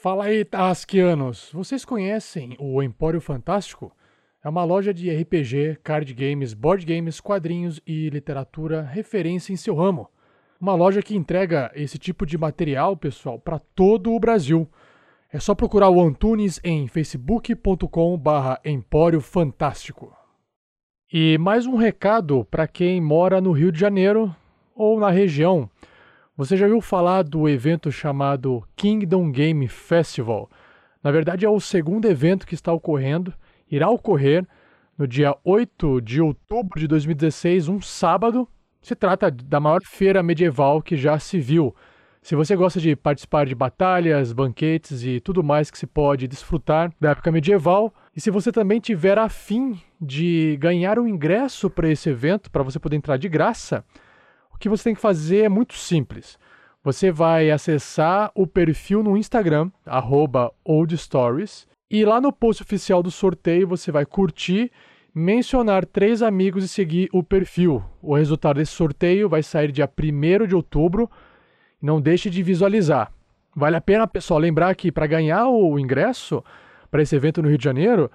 Fala aí, Tarrasquianos! Vocês conhecem o Empório Fantástico? É uma loja de RPG, card games, board games, quadrinhos e literatura referência em seu ramo. Uma loja que entrega esse tipo de material, pessoal, para todo o Brasil. É só procurar o Antunes em facebook.com/barra Empório Fantástico. E mais um recado para quem mora no Rio de Janeiro ou na região. Você já ouviu falar do evento chamado Kingdom Game Festival? Na verdade, é o segundo evento que está ocorrendo, irá ocorrer no dia 8 de outubro de 2016, um sábado. Se trata da maior feira medieval que já se viu. Se você gosta de participar de batalhas, banquetes e tudo mais que se pode desfrutar da época medieval, e se você também tiver afim de ganhar um ingresso para esse evento, para você poder entrar de graça, o que você tem que fazer é muito simples. Você vai acessar o perfil no Instagram, oldstories, e lá no post oficial do sorteio você vai curtir, mencionar três amigos e seguir o perfil. O resultado desse sorteio vai sair dia 1 de outubro. Não deixe de visualizar. Vale a pena, pessoal, lembrar que para ganhar o ingresso para esse evento no Rio de Janeiro,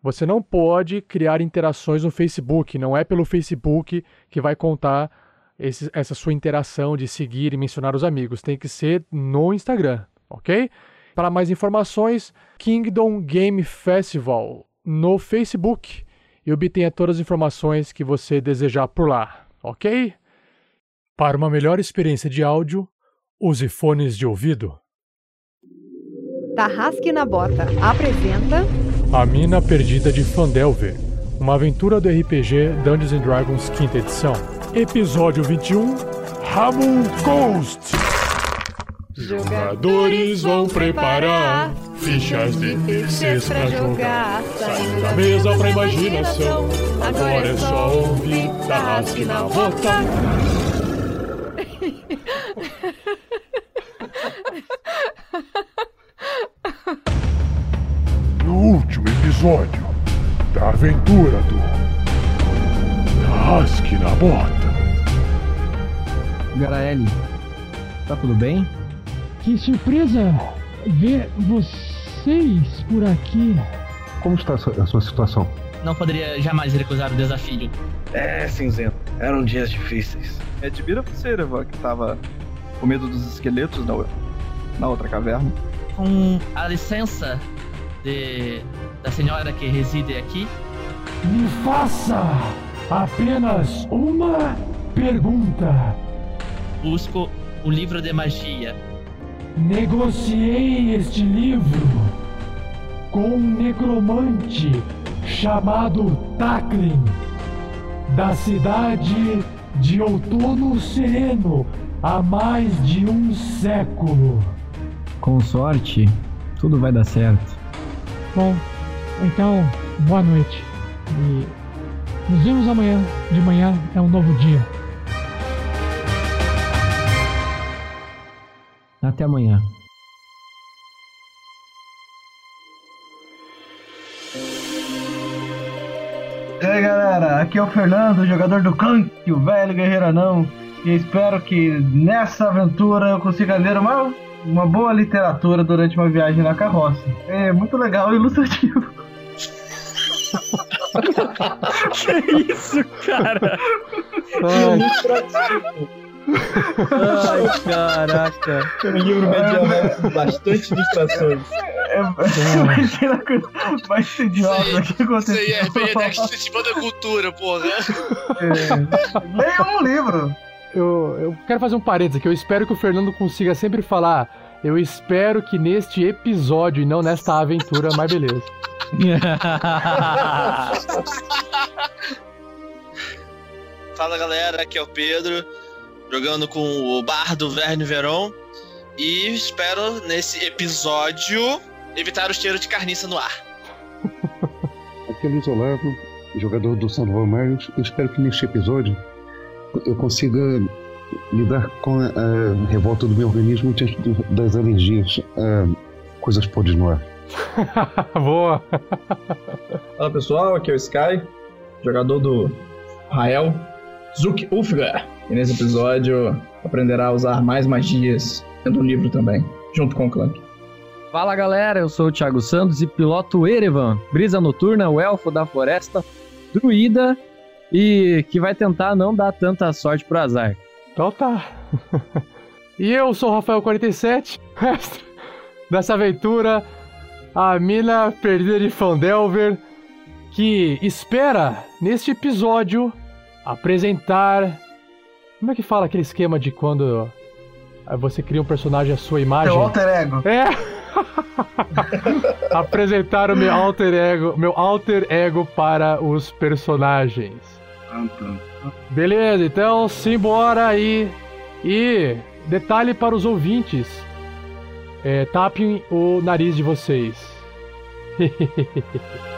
você não pode criar interações no Facebook. Não é pelo Facebook que vai contar esse, essa sua interação de seguir e mencionar os amigos. Tem que ser no Instagram, ok? Para mais informações, Kingdom Game Festival no Facebook e obtenha todas as informações que você desejar por lá, ok? Para uma melhor experiência de áudio, use fones de ouvido. Tarrasque na Bota apresenta A Mina Perdida de Fandelver, uma aventura do RPG Dungeons and Dragons quinta edição. Episódio 21 Ramon Ghost Jogadores vão preparar fichas de terceiros pra jogar. Saindo da mesa pra imaginação. Agora é só ouvir Tarrasque na Bota. No último episódio da aventura do Rasque na Bota. Garaeli, tá tudo bem? Que surpresa ver vocês por aqui. Como está a sua, a sua situação? Não poderia jamais recusar o desafio. É, cinzento. Eram dias difíceis. Admira você, Evan, que tava com medo dos esqueletos na, na outra caverna. Com a licença de, da senhora que reside aqui, Me faça apenas uma pergunta. Busco o livro de magia. Negociei este livro com um necromante chamado Taklin, da cidade de Outono Sereno, há mais de um século. Com sorte, tudo vai dar certo. Bom, então, boa noite. E nos vemos amanhã. De manhã é um novo dia. Até amanhã. E aí galera, aqui é o Fernando, jogador do Clank, o velho guerreiro anão. E espero que nessa aventura eu consiga ler uma, uma boa literatura durante uma viagem na carroça. É muito legal e ilustrativo. que isso, cara? Ai, caraca. Um livro medieval com bastante ilustrações. É, ser a coisa mais idiosa que aconteceu. Isso aí é RPG Next Festival da Cultura, porra. É. Leia um livro. Eu, eu quero fazer um parênteses aqui. Eu espero que o Fernando consiga sempre falar. Eu espero que neste episódio e não nesta aventura, mas beleza. Fala galera, aqui é o Pedro, jogando com o Bardo Verne Veron. E espero nesse episódio evitar o cheiro de carniça no ar. Aqui é Luiz Olavo, jogador do São João Marius. Eu espero que neste episódio eu consiga lidar com a, a revolta do meu organismo diante das alergias a coisas podres no ar. Boa! Fala pessoal, aqui é o Sky, jogador do Rael Zuk Ufga. E nesse episódio aprenderá a usar mais magias dentro do livro também, junto com o Clank. Fala galera, eu sou o Thiago Santos e piloto Erevan, brisa noturna, o elfo da floresta, druida e que vai tentar não dar tanta sorte pro azar. Então tá. e eu sou o Rafael47, mestre dessa aventura, a mina perdida de Fandelver, que espera, neste episódio, apresentar. Como é que fala aquele esquema de quando você cria um personagem à sua imagem? Teu alter ego. É! apresentar o meu alter ego, meu alter ego para os personagens. Beleza, então simbora aí. E detalhe para os ouvintes: é, tapem o nariz de vocês.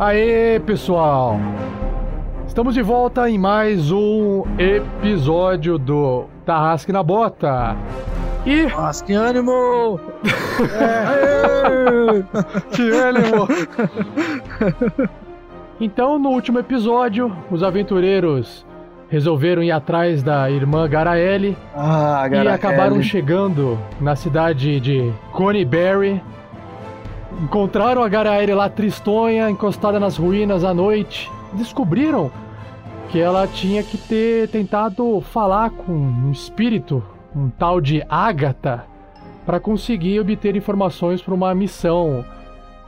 Aê, pessoal! Estamos de volta em mais um episódio do Tarrasque na Bota. E. Nossa, que ânimo! É. que ânimo! Então, no último episódio, os aventureiros resolveram ir atrás da irmã Garaele ah, e acabaram chegando na cidade de Coneyberry Encontraram a Garaere lá tristonha, encostada nas ruínas à noite. Descobriram que ela tinha que ter tentado falar com um espírito, um tal de Ágata, para conseguir obter informações para uma missão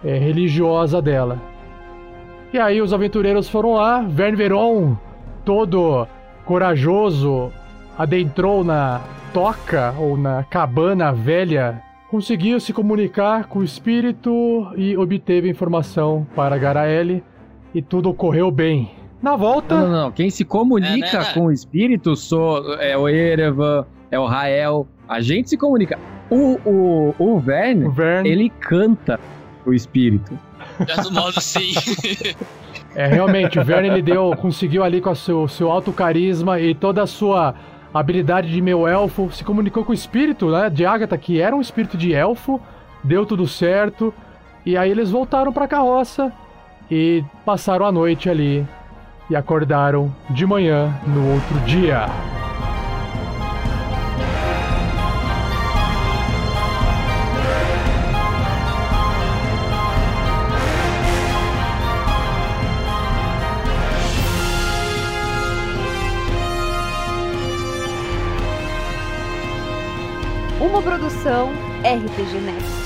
é, religiosa dela. E aí os aventureiros foram lá, Verne Veron, todo corajoso, adentrou na toca ou na cabana velha conseguiu se comunicar com o espírito e obteve informação para Garaele e tudo ocorreu bem. Na volta. Não, não, não. Quem se comunica é, né, com o espírito sou, é o Erevan, é o Rael. A gente se comunica. O, o, o Verne, o Verne, ele canta o espírito. De modo, sim. É, realmente, o Verne ele deu, conseguiu ali com o seu, seu alto carisma e toda a sua a habilidade de meu elfo, se comunicou com o espírito, né, de Agatha, que era um espírito de elfo, deu tudo certo, e aí eles voltaram para a carroça e passaram a noite ali e acordaram de manhã no outro dia. Produção RPG Next.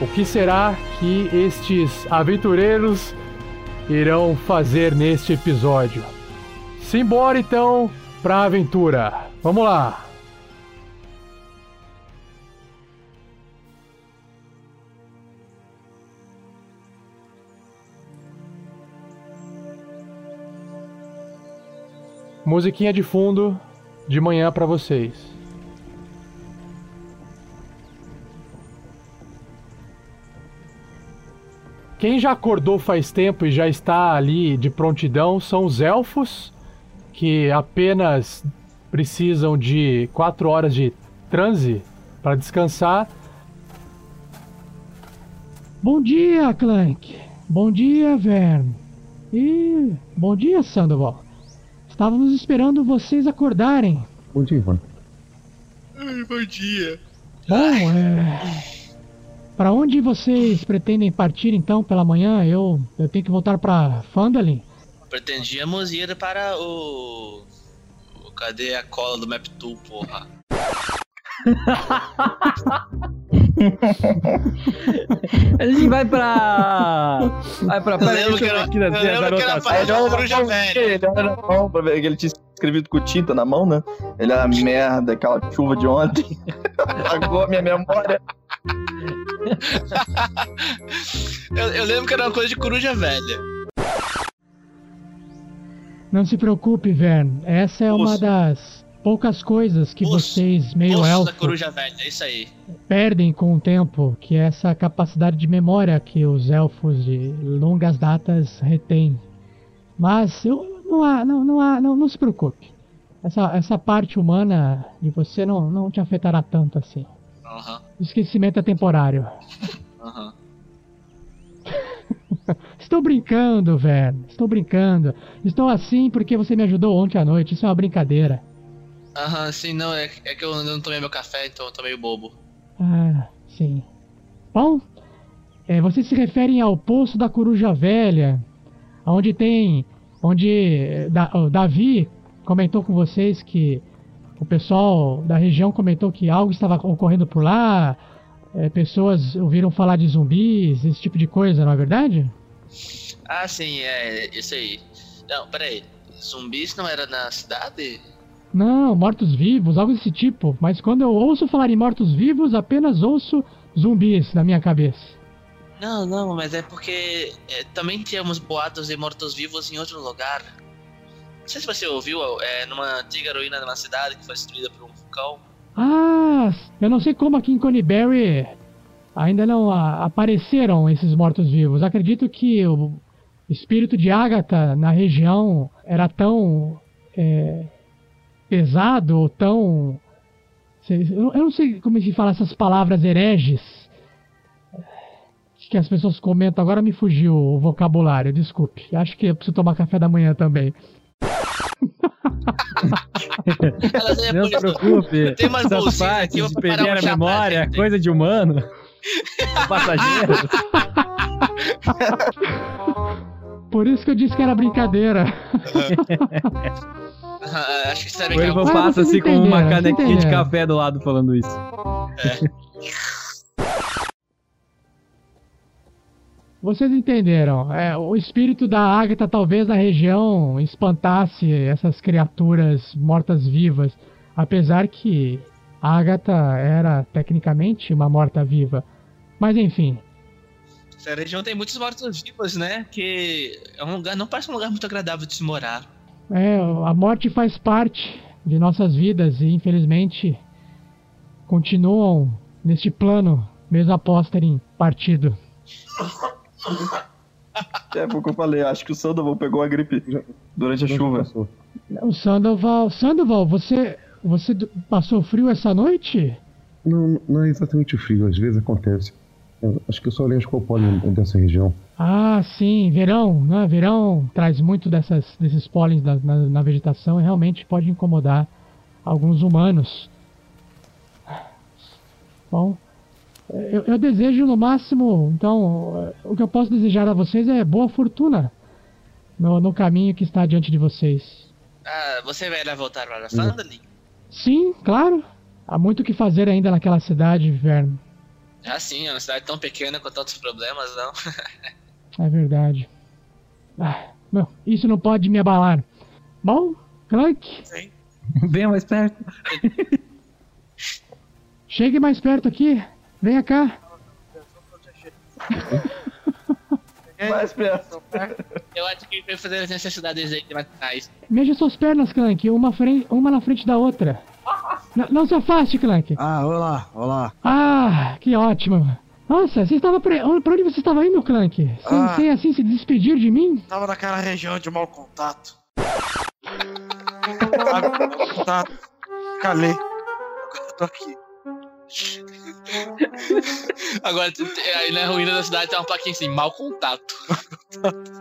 O que será que estes aventureiros irão fazer neste episódio? Simbora então para a aventura. Vamos lá. Musiquinha de fundo de manhã para vocês. Quem já acordou faz tempo e já está ali de prontidão são os elfos, que apenas precisam de quatro horas de transe para descansar. Bom dia, Clank. Bom dia, Vern. E bom dia, Sandoval. Estávamos esperando vocês acordarem. Bom dia, Ivan. bom dia. Bom, é. Para onde vocês pretendem partir então pela manhã? Eu, eu tenho que voltar para Fandalin. Pretendíamos ir para o... o. Cadê a cola do Map Tool, porra? a gente vai pra. Vai pra. Eu lembro que era, eu lembro que era pra Coruja Velha. Não, pra ver que ele tinha escrevido com tinta na mão, né? Ele é a merda, aquela chuva de ontem. Apagou a minha memória. eu, eu lembro que era uma coisa de coruja velha. Não se preocupe, Vern. Essa é uma das poucas coisas que vocês, meio elfo, da coruja velha, é isso aí. perdem com o tempo, que é essa capacidade de memória que os elfos de longas datas retêm. Mas eu, não, há, não, não, há, não, não se preocupe. Essa, essa parte humana de você não, não te afetará tanto assim. Uhum. Esquecimento é temporário. Uhum. Estou brincando, velho. Estou brincando. Estou assim porque você me ajudou ontem à noite. Isso é uma brincadeira. Aham, sim, não. É, é, que eu não tomei meu café, então eu tô meio bobo. Ah, sim. Bom, é, vocês se referem ao Poço da Coruja Velha, onde tem. Onde eh, da, o Davi comentou com vocês que o pessoal da região comentou que algo estava ocorrendo por lá, é, pessoas ouviram falar de zumbis, esse tipo de coisa, não é verdade? Ah, sim, é isso aí. Não, peraí. Zumbis não era na cidade? Não, mortos-vivos, algo desse tipo. Mas quando eu ouço falar em mortos-vivos, apenas ouço zumbis na minha cabeça. Não, não, mas é porque é, também tínhamos boatos de mortos-vivos em outro lugar. Não sei se você ouviu, é, numa antiga ruína de uma cidade que foi destruída por um vulcão. Ah, eu não sei como aqui em Coneyberry ainda não a, apareceram esses mortos-vivos. Acredito que o espírito de Agatha na região era tão é, pesado ou tão. Eu não sei como se fala essas palavras hereges que as pessoas comentam. Agora me fugiu o vocabulário, desculpe. Acho que eu preciso tomar café da manhã também. não se preocupe. Tem umas Essas partes de perder a memória, coisa de humano. Passageiros. Por isso que eu disse que era brincadeira. Acho que isso é O Ivan passa assim com uma canequinha de café do lado falando isso. É. Vocês entenderam? É, o espírito da Agatha talvez na região espantasse essas criaturas mortas-vivas, apesar que a Agatha era tecnicamente uma morta-viva. Mas enfim. Essa região tem muitos mortos-vivos, né? Que é um lugar, não parece um lugar muito agradável de se morar. É, a morte faz parte de nossas vidas e infelizmente continuam neste plano mesmo após terem partido. É, foi o que eu falei, acho que o Sandoval pegou a gripe durante a chuva. O Sandoval, Sandoval, você, você passou frio essa noite? Não, não é exatamente frio, às vezes acontece. Acho que eu sou alérgico ao pólen dessa região. Ah, sim, verão, né? Verão traz muito dessas, desses pólens na, na, na vegetação e realmente pode incomodar alguns humanos. Bom, eu, eu, desejo no máximo, então, o que eu posso desejar a vocês é boa fortuna no, no caminho que está diante de vocês. Ah, você vai voltar para Fandalin? Sim, claro. Há muito o que fazer ainda naquela cidade, Verno. Ah, sim, é uma cidade tão pequena com tantos problemas, não. é verdade. Ah, não, isso não pode me abalar. Bom, Clank? Sim. Venha mais perto. Chegue mais perto aqui. Venha cá. Mais perto. Eu acho que ele foi fazer as necessidades aí mais. Mexa suas pernas, Clank, uma, frente, uma na frente da outra. Não, não se afaste, Clank. Ah, olá, olá. Ah, que ótimo. Nossa, você estava pra, pra onde você estava indo, Clank? Sem, ah, sem assim se despedir de mim? Tava naquela região de mau contato. mau contato. Calei. Agora eu tô aqui. Agora, aí na ruína da cidade tem uma plaquinha assim, mau contato.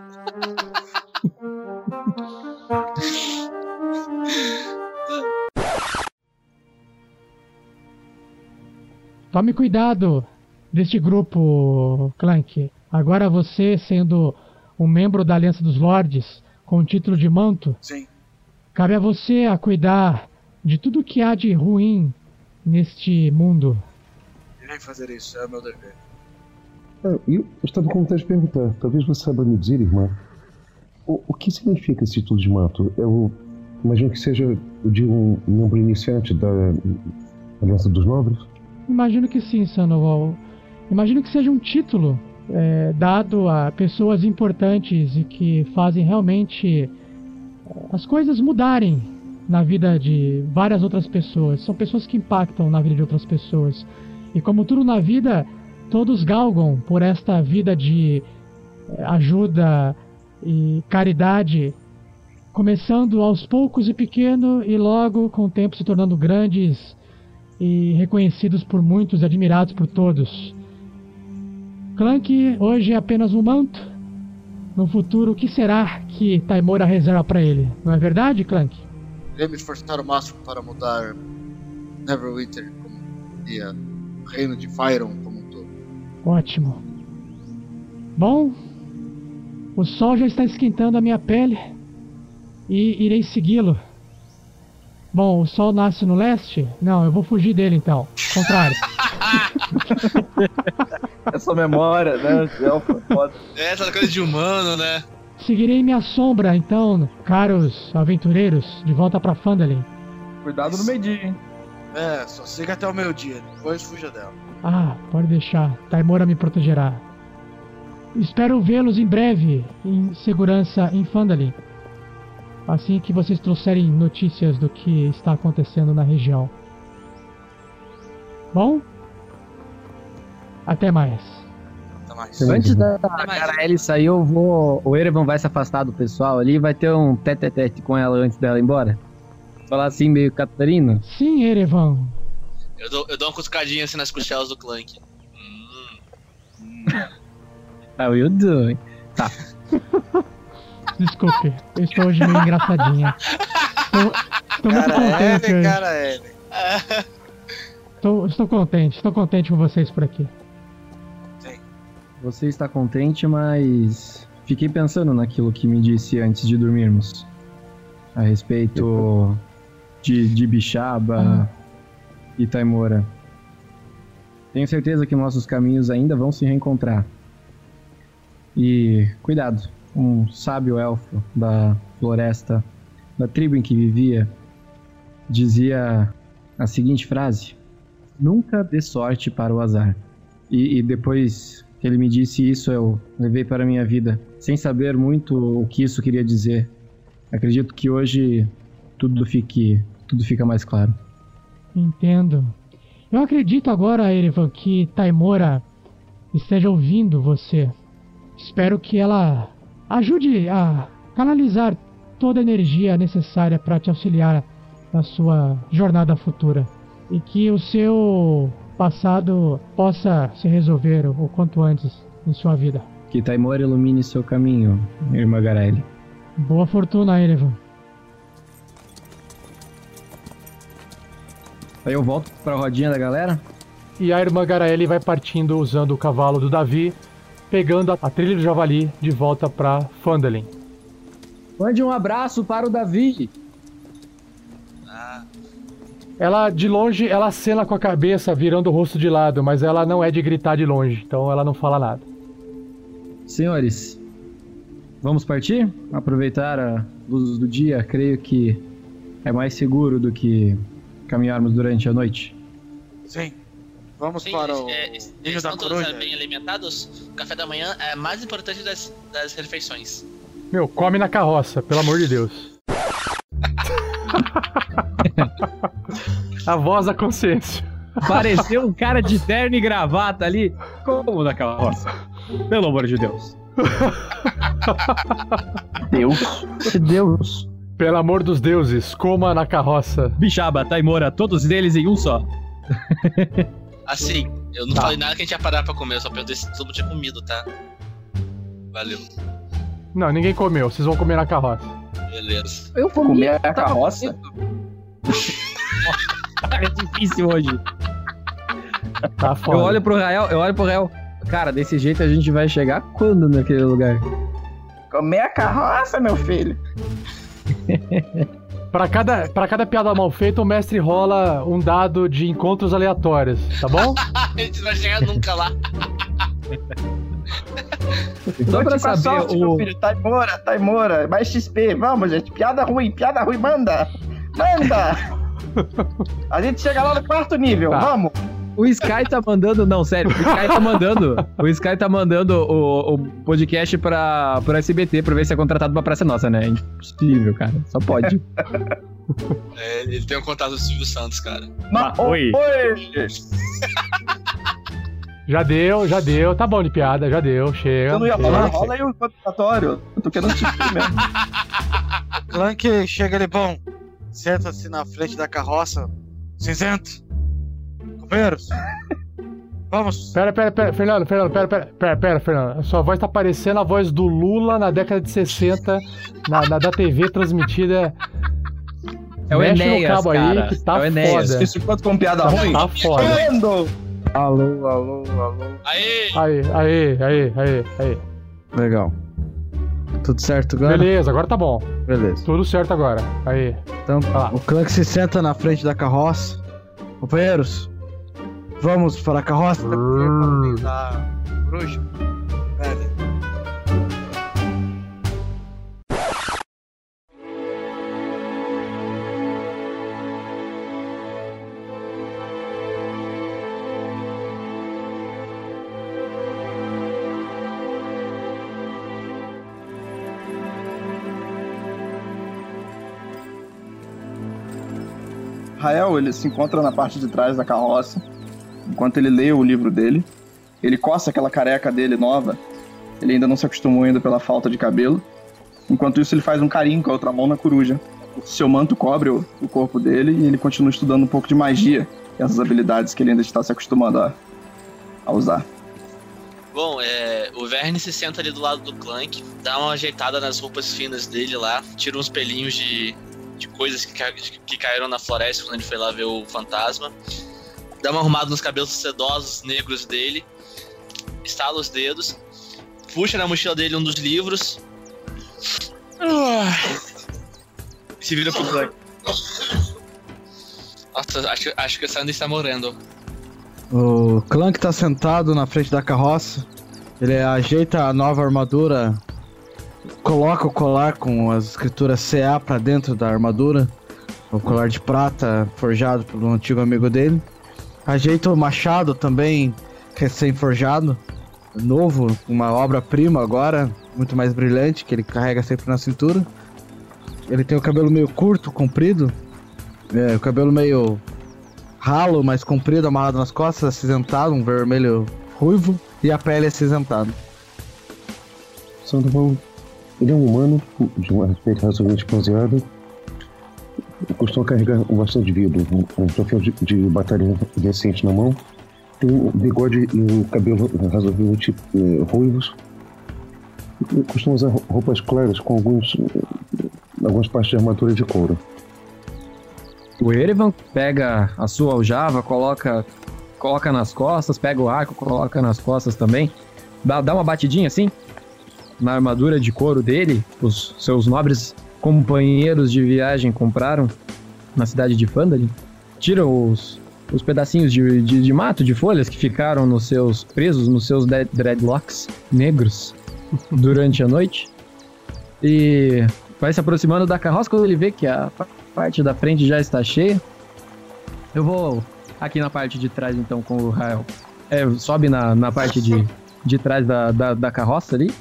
Tome cuidado deste grupo, Clank. Agora você, sendo um membro da Aliança dos Lords, com o título de manto, Sim. cabe a você a cuidar de tudo que há de ruim neste mundo. Irei fazer isso, é o meu dever. Ah, eu estava com vontade de perguntar, talvez você saiba me dizer, irmã, o, o que significa esse título de manto? É o, Imagino que seja de um membro iniciante da Aliança dos Nobres. Imagino que sim, Sandoval. Imagino que seja um título é, dado a pessoas importantes e que fazem realmente é, as coisas mudarem na vida de várias outras pessoas. São pessoas que impactam na vida de outras pessoas. E como tudo na vida, todos galgam por esta vida de é, ajuda e caridade, começando aos poucos e pequeno e logo com o tempo se tornando grandes e reconhecidos por muitos, admirados por todos. Clank hoje é apenas um manto. No futuro, o que será que Taimora reserva para ele? Não é verdade, Clank? Irei me esforçar o máximo para mudar Neverwinter como e o reino de Fyron como um todo. Ótimo. Bom, o sol já está esquentando a minha pele e irei segui-lo. Bom, o sol nasce no leste? Não, eu vou fugir dele então. Contrário. Essa memória, né? Foda. É, essa coisa de humano, né? Seguirei minha sombra, então, caros aventureiros, de volta pra Fandalin. Cuidado no meio-dia, hein? É, só siga até o meio-dia, depois fuja dela. Ah, pode deixar. Taimora me protegerá. Espero vê-los em breve, em segurança em Fandalin. Assim que vocês trouxerem notícias do que está acontecendo na região. Bom? Até mais. Até mais. Antes da Garaele sair, eu vou. O Erevan vai se afastar do pessoal ali vai ter um tete-tete com ela antes dela ir embora? Falar assim, meio Catarina? Sim, Erevan. Eu dou, eu dou uma cutucadinha assim nas costelas do Clank. How you doing? Tá. Desculpe, eu estou hoje meio engraçadinha. Estou, estou muito Cara contente L, hoje. cara L. Estou, estou contente, estou contente com vocês por aqui. Você está contente, mas fiquei pensando naquilo que me disse antes de dormirmos. A respeito de, de Bixaba e Taimora. Tenho certeza que nossos caminhos ainda vão se reencontrar. E cuidado, um sábio elfo da floresta, da tribo em que vivia, dizia a seguinte frase: Nunca dê sorte para o azar. E, e depois que ele me disse isso, eu levei para a minha vida, sem saber muito o que isso queria dizer. Acredito que hoje tudo fique, tudo fica mais claro. Entendo. Eu acredito agora, Erevan, que Taimora esteja ouvindo você. Espero que ela ajude a canalizar toda a energia necessária para te auxiliar na sua jornada futura. E que o seu passado possa se resolver o quanto antes em sua vida. Que Taimora ilumine seu caminho, irmã Garelli. Boa fortuna, Erevan. Aí eu volto pra rodinha da galera. E a irmã Garaele vai partindo usando o cavalo do Davi, pegando a, trilha do javali de volta pra Fandalin. Mande um abraço para o Davi. Ela, de longe, ela acena com a cabeça, virando o rosto de lado, mas ela não é de gritar de longe, então ela não fala nada. Senhores, vamos partir? Aproveitar a luz do dia, creio que é mais seguro do que caminharmos durante a noite. Sim. Vamos Sim, para o é, eles estão todos é, bem alimentados. O café da manhã é mais importante das, das refeições. Meu, come na carroça, pelo amor de Deus. a voz da consciência. Pareceu um cara de terno e gravata ali. Como na carroça? Pelo amor de Deus. Deus. Deus. Pelo amor dos deuses, coma na carroça. Bixaba, Taimora, todos eles em um só. Assim, eu não Tá. falei nada que a gente ia parar pra comer, eu só perguntei se todo mundo tinha comido, tá? Valeu. Não, ninguém comeu, vocês vão comer na carroça. Beleza. Eu vou Comer a carroça? É difícil hoje. Tá foda. Eu olho pro Rael, eu olho pro Rael. Cara, desse jeito a gente vai chegar quando naquele lugar? Comer a carroça, meu filho. Pra cada, pra cada piada mal feita, o mestre rola um dado de encontros aleatórios, tá bom? a gente não vai chegar nunca lá. Só pra Conte com a saber, sorte, meu o- filho. Taimora, Taimora. Mais XP. Vamos, gente. Piada ruim, piada ruim. Manda. Manda. A gente chega lá no quarto nível. Tá. Vamos. O Sky tá mandando. Não, sério. O Sky tá mandando. O Sky tá mandando o, o podcast pra, pro SBT pra ver se é contratado pra Praça Nossa, né? É impossível, cara. Só pode. É, ele tem um contato do Silvio Santos, cara. Mas, Ah, oi. oi. Já deu, já deu. Tá bom de piada, já deu. Chega. Eu não ia chega. falar. Rola aí o contratatório. Eu tô querendo te mesmo. Clank chega ali, bom. Senta-se na frente da carroça. Cinzento. Companheiros. Vamos. Pera, pera, pera, Fernando, Fernando, pera, pera, pera, pera, Fernando. A sua voz tá parecendo a voz do Lula na década de 60, na, na da TV transmitida. É o Mexe Enéas, no cabo cara. aí que tá É o Enéas. foda. Isso enquanto com piada Tá- ruim. tá foda. Alô, alô, alô. Aí, Aí, aí, aí, aí, aí. Legal. Tudo certo agora? Beleza, agora tá bom. Beleza. Tudo certo agora. Aí. Então, o Clank se senta na frente da carroça. Companheiros, vamos para a carroça? Da bruxa. Velho. Rael, ele se encontra na parte de trás da carroça, enquanto ele lê o livro dele. Ele coça aquela careca dele nova. Ele ainda não se acostumou ainda pela falta de cabelo. Enquanto isso, ele faz um carinho com a outra mão na coruja. Seu manto cobre o, o corpo dele e ele continua estudando um pouco de magia e essas habilidades que ele ainda está se acostumando a, a usar. Bom, é, o Verne se senta ali do lado do Clank, dá uma ajeitada nas roupas finas dele lá, tira uns pelinhos de, de coisas que, ca- que caíram na floresta quando ele foi lá ver o fantasma, dá uma arrumada nos cabelos sedosos negros dele, estala os dedos, puxa na mochila dele um dos livros. Ah, e se vira pro Clank. Nossa, acho, acho que o Sandy está morrendo. O Clank tá sentado na frente da carroça. Ele ajeita a nova armadura, coloca o colar com as escrituras CA pra dentro da armadura, o colar de prata forjado por um antigo amigo dele. Ajeita o machado também, recém-forjado, novo, uma obra-prima agora, muito mais brilhante, que ele carrega sempre na cintura. Ele tem o cabelo meio curto, comprido, é, o cabelo meio ralo, mas comprido, amarrado nas costas, acinzentado, um vermelho ruivo, e a pele acinzentada. Sandoval, ele é um humano de um aspecto razoavelmente bronzeado. Costuma carregar um bastão de vidro, um, troféu de, de batalha recente na mão. Tem um bigode e um cabelo razoavelmente eh, ruivos. Costuma usar roupas claras com alguns, algumas partes de armadura de couro. O Erevan pega a sua aljava, coloca, coloca nas costas, pega o arco, coloca nas costas também. Dá, dá uma batidinha assim na armadura de couro dele. Os seus nobres companheiros de viagem compraram na cidade de Phandalin. Tira os, os pedacinhos de, de, de mato, de folhas que ficaram nos seus presos, nos seus dreadlocks negros durante a noite. E vai se aproximando da carroça quando ele vê que a pa- parte da frente já está cheia. Eu vou aqui na parte de trás então com o Rael. É, sobe na, na parte de, de trás da, da, da carroça ali.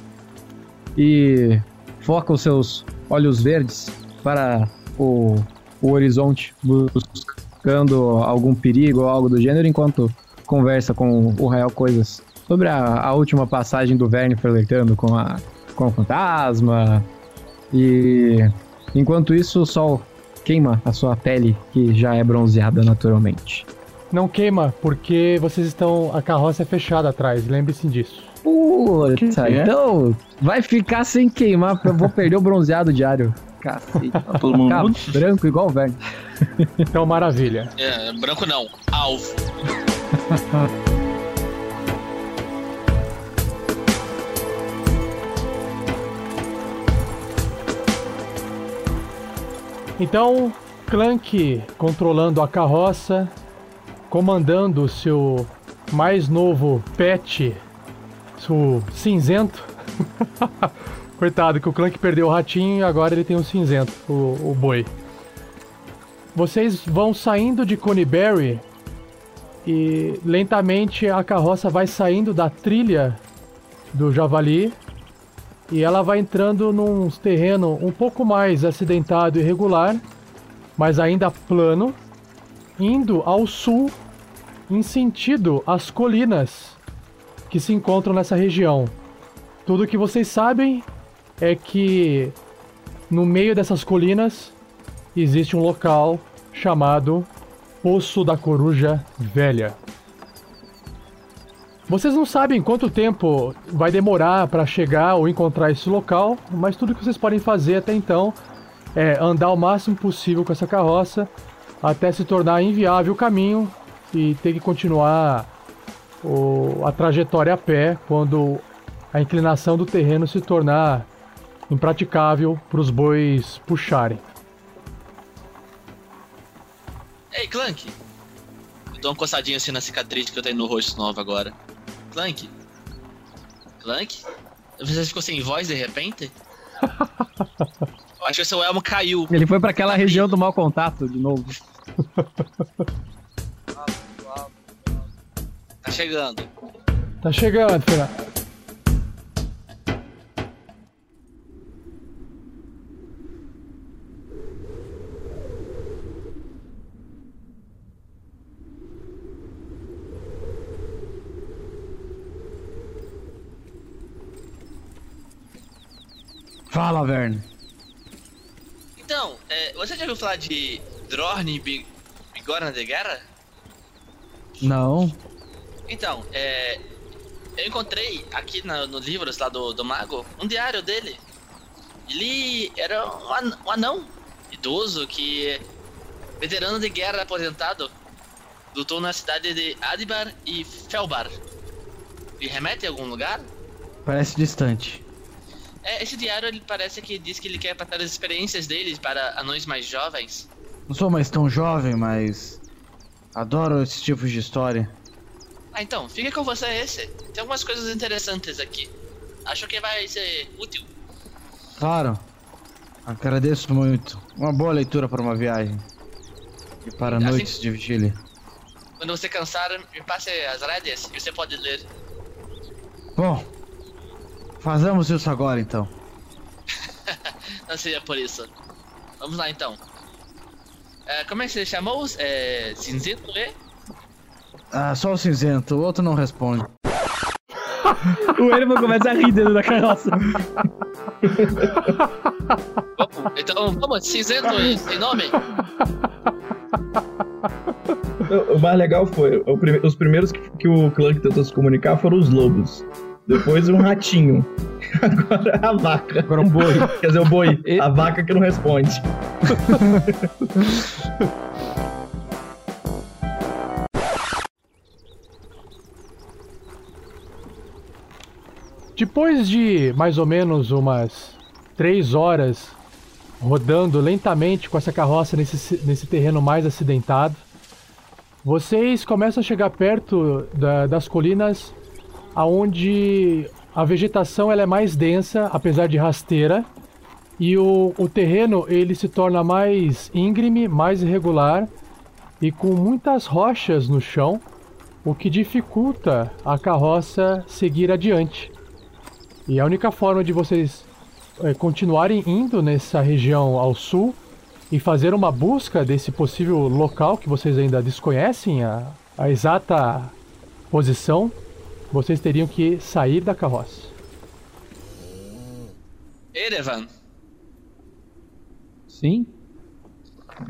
E foca os seus olhos verdes para o, o horizonte, buscando algum perigo ou algo do gênero, enquanto conversa com o Rael coisas sobre a, a última passagem do Verne flertando com, a, com o fantasma. E enquanto isso, o sol queima a sua pele, que já é bronzeada naturalmente. Não queima, porque vocês estão. A carroça é fechada atrás, lembre-se disso. Putz, é? então vai ficar sem queimar, porque eu vou perder o bronzeado diário. Cacete. todo mundo branco igual o Verne. Então, maravilha. É, branco não, alvo. Então, Clank controlando a carroça, comandando o seu mais novo pet o cinzento. Coitado, que o Clank perdeu o ratinho e agora ele tem o cinzento, o, o boi. Vocês vão saindo de Conyberry e lentamente a carroça vai saindo da trilha do Javali e ela vai entrando num terreno um pouco mais acidentado e irregular, mas ainda plano, indo ao sul em sentido às colinas que se encontram nessa região. Tudo que vocês sabem é que no meio dessas colinas existe um local chamado Poço da Coruja Velha. Vocês não sabem quanto tempo vai demorar para chegar ou encontrar esse local, mas tudo que vocês podem fazer até então é andar o máximo possível com essa carroça até se tornar inviável o caminho e ter que continuar o, a trajetória a pé quando a inclinação do terreno se tornar impraticável para os bois puxarem. Ei, Clank! Eu dou uma coçadinha assim na cicatriz que eu tenho no rosto novo agora. Clank? Clank? Você ficou sem voz de repente? eu acho que o seu elmo caiu. Ele foi para aquela região do mau contato de novo. Tá chegando. Tá chegando, Fernando. Fala, Verne. Então, é, você já ouviu falar de Drorn Big Bigorna de Guerra? Não. Então, é, eu encontrei aqui no, no livros lá do, do mago um diário dele. Ele era um an- anão idoso que veterano de guerra aposentado lutou na cidade de Adibar e Felbar. E remete a algum lugar? Parece distante. É, esse diário ele parece que diz que ele quer passar as experiências dele para anões mais jovens. Não sou mais tão jovem, mas. Adoro esse tipo de história. Ah, então, fica com você esse. Tem algumas coisas interessantes aqui. Acho que vai ser útil. Claro. Agradeço muito. Uma boa leitura para uma viagem. E para Assim- noites de vigília. Quando você cansar, me passe as rédeas e você pode ler. Bom, fazemos isso agora então. Não seria por isso. Vamos lá então. É, como é que você chamou? É, cinzento, é? Ah, só o cinzento, o outro não responde. o Erevan começa a rir dentro da carroça. Então vamos, cinzento e sem nome. O- mais legal foi, o prime- os primeiros que, que o Clank tentou se comunicar foram os lobos. Depois um ratinho. Agora a vaca. Agora um boi. Quer dizer, o boi. A vaca que não responde. Depois de mais ou menos umas três horas rodando lentamente com essa carroça nesse, nesse terreno mais acidentado, vocês começam a chegar perto da- das colinas aonde a vegetação ela é mais densa, apesar de rasteira, e o, o terreno ele se torna mais íngreme, mais irregular e com muitas rochas no chão, o que dificulta a carroça seguir adiante. E a única forma de vocês eh, continuarem indo nessa região ao sul e fazer uma busca desse possível local que vocês ainda desconhecem a, a exata posição, vocês teriam que sair da carroça. Erevan, Sim?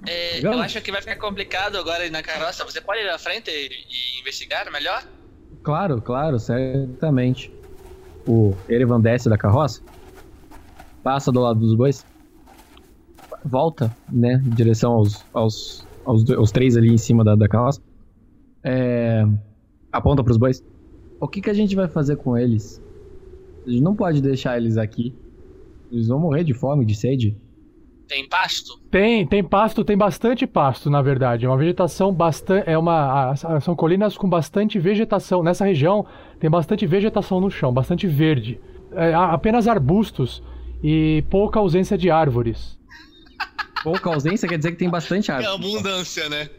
é, eu acho que vai ficar complicado agora ir na carroça. Você pode ir à frente e, e investigar melhor? Claro, claro, certamente. O Erevan desce da carroça, passa do lado dos bois, volta, né, em direção aos, aos, aos, aos três ali em cima da, da carroça, é, aponta pros bois. O que, que a gente vai fazer com eles? A gente não pode deixar eles aqui. Eles vão morrer de fome, de sede. Tem pasto? Tem, tem pasto, tem bastante pasto, na verdade. É uma vegetação bastante. É uma. São colinas com bastante vegetação. Nessa região tem bastante vegetação no chão, bastante verde. É, apenas arbustos e pouca ausência de árvores. Pouca ausência quer dizer que tem bastante É árvore. abundância, né?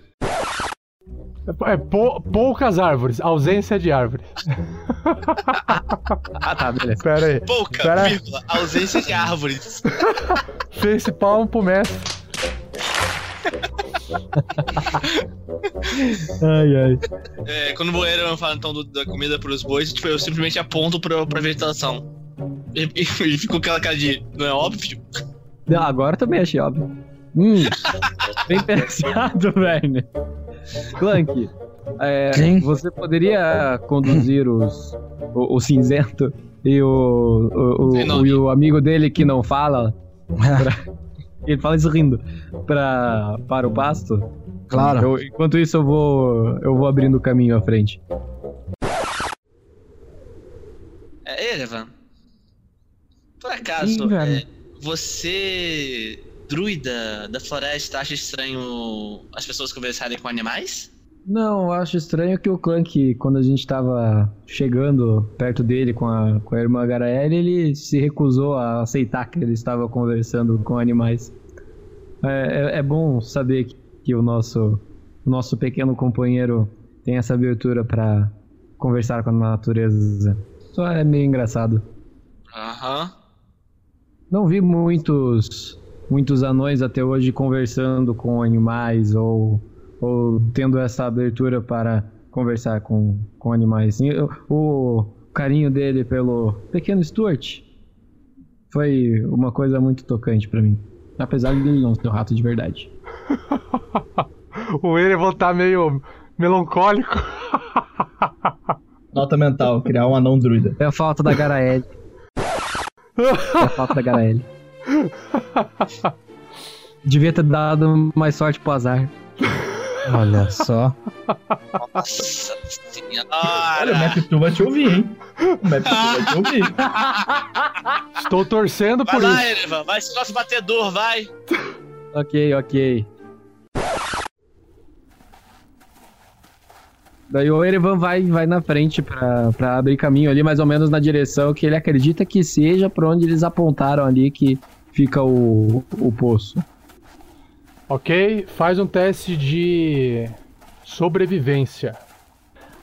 É pou- poucas árvores, ausência de árvores. Ah, tá, beleza. Pera aí. Pouca, Pera vírgula, ausência de árvores. Face palmo pro mestre. Ai, ai. É, quando o Erevan fala então do- da comida pros bois, tipo, eu simplesmente aponto pra, pra vegetação. E, e, e ficou aquela cara de. Não é óbvio? Não, agora também achei óbvio. Hum, bem pensado, velho. Clank, é, você poderia conduzir os, o, o cinzento e o, o, o- e o amigo dele que não fala? pra- ele fala isso rindo. Pra, para o pasto? Claro. Eu- enquanto isso, eu vou, eu vou abrindo o caminho à frente. É, Erevan. Por acaso, velho. é, você, druida da floresta, acha estranho as pessoas conversarem com animais? Não, eu acho estranho que o Clank, quando a gente tava chegando perto dele com a, com a irmã Garaele, ele se recusou a aceitar que ele estava conversando com animais. É, é- é bom saber que, que o nosso, o nosso pequeno companheiro tem essa abertura para conversar com a natureza. Só é meio engraçado. Aham. Não vi muitos muitos anões até hoje conversando com animais ou, ou tendo essa abertura para conversar com, com animais. O carinho dele pelo pequeno Stuart foi uma coisa muito tocante para mim. Apesar de ele não ser um rato de verdade. O Erevan tá meio melancólico. Nota mental, criar um anão druida. É a falta da Garaele. É a falta da Garaele. Devia ter dado mais sorte pro azar. Olha só. Nossa senhora. Olha, o Meptu vai te ouvir, hein? O Meptu vai te ouvir. Estou torcendo Vai por lá, isso. Erevan, vai ser nosso batedor, vai. Ok, ok. Daí o Erevan vai, vai na frente pra, pra abrir caminho ali, mais ou menos na direção que ele acredita que seja pra onde eles apontaram ali que fica o, o poço. Ok, faz um teste de sobrevivência.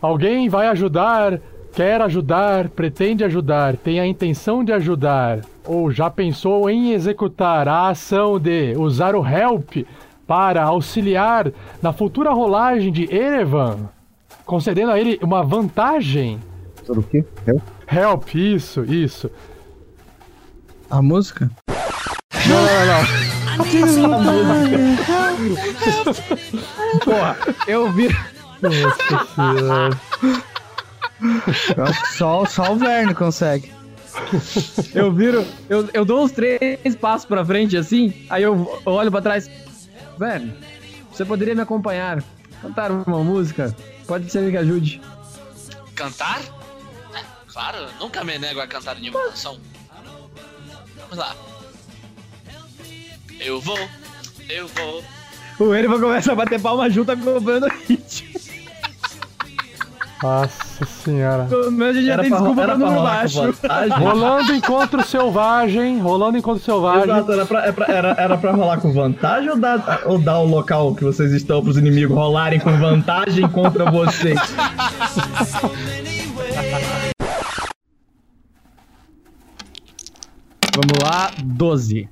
Alguém vai ajudar, quer ajudar, pretende ajudar, tem a intenção de ajudar, ou já pensou em executar a ação de usar o help para auxiliar na futura rolagem de Erevan, concedendo a ele uma vantagem? Sobre o quê? Eu? Help, isso, isso. A música? Não, não, não. Porra, eu vi. Nossa senhora. Só, só o Verne consegue. Eu viro. Eu, eu dou uns três passos pra frente assim, aí eu olho pra trás. Velho, você poderia me acompanhar? Cantar uma música? Pode ser que ajude. Cantar? É, claro, nunca me nego a cantar nenhuma canção. Vamos lá. Eu vou, eu vou. O Erevan começa a bater palma junto acompanhando o ritmo. Nossa senhora. Pelo menos a gente já Era tem pra- desculpa era pra número baixo. Rolando encontro selvagem, rolando encontro selvagem. Exato, era pra, é pra- era, era pra rolar com vantagem ou dar, ou dar o local que vocês estão pros inimigos rolarem com vantagem contra vocês? Vamos lá, 12.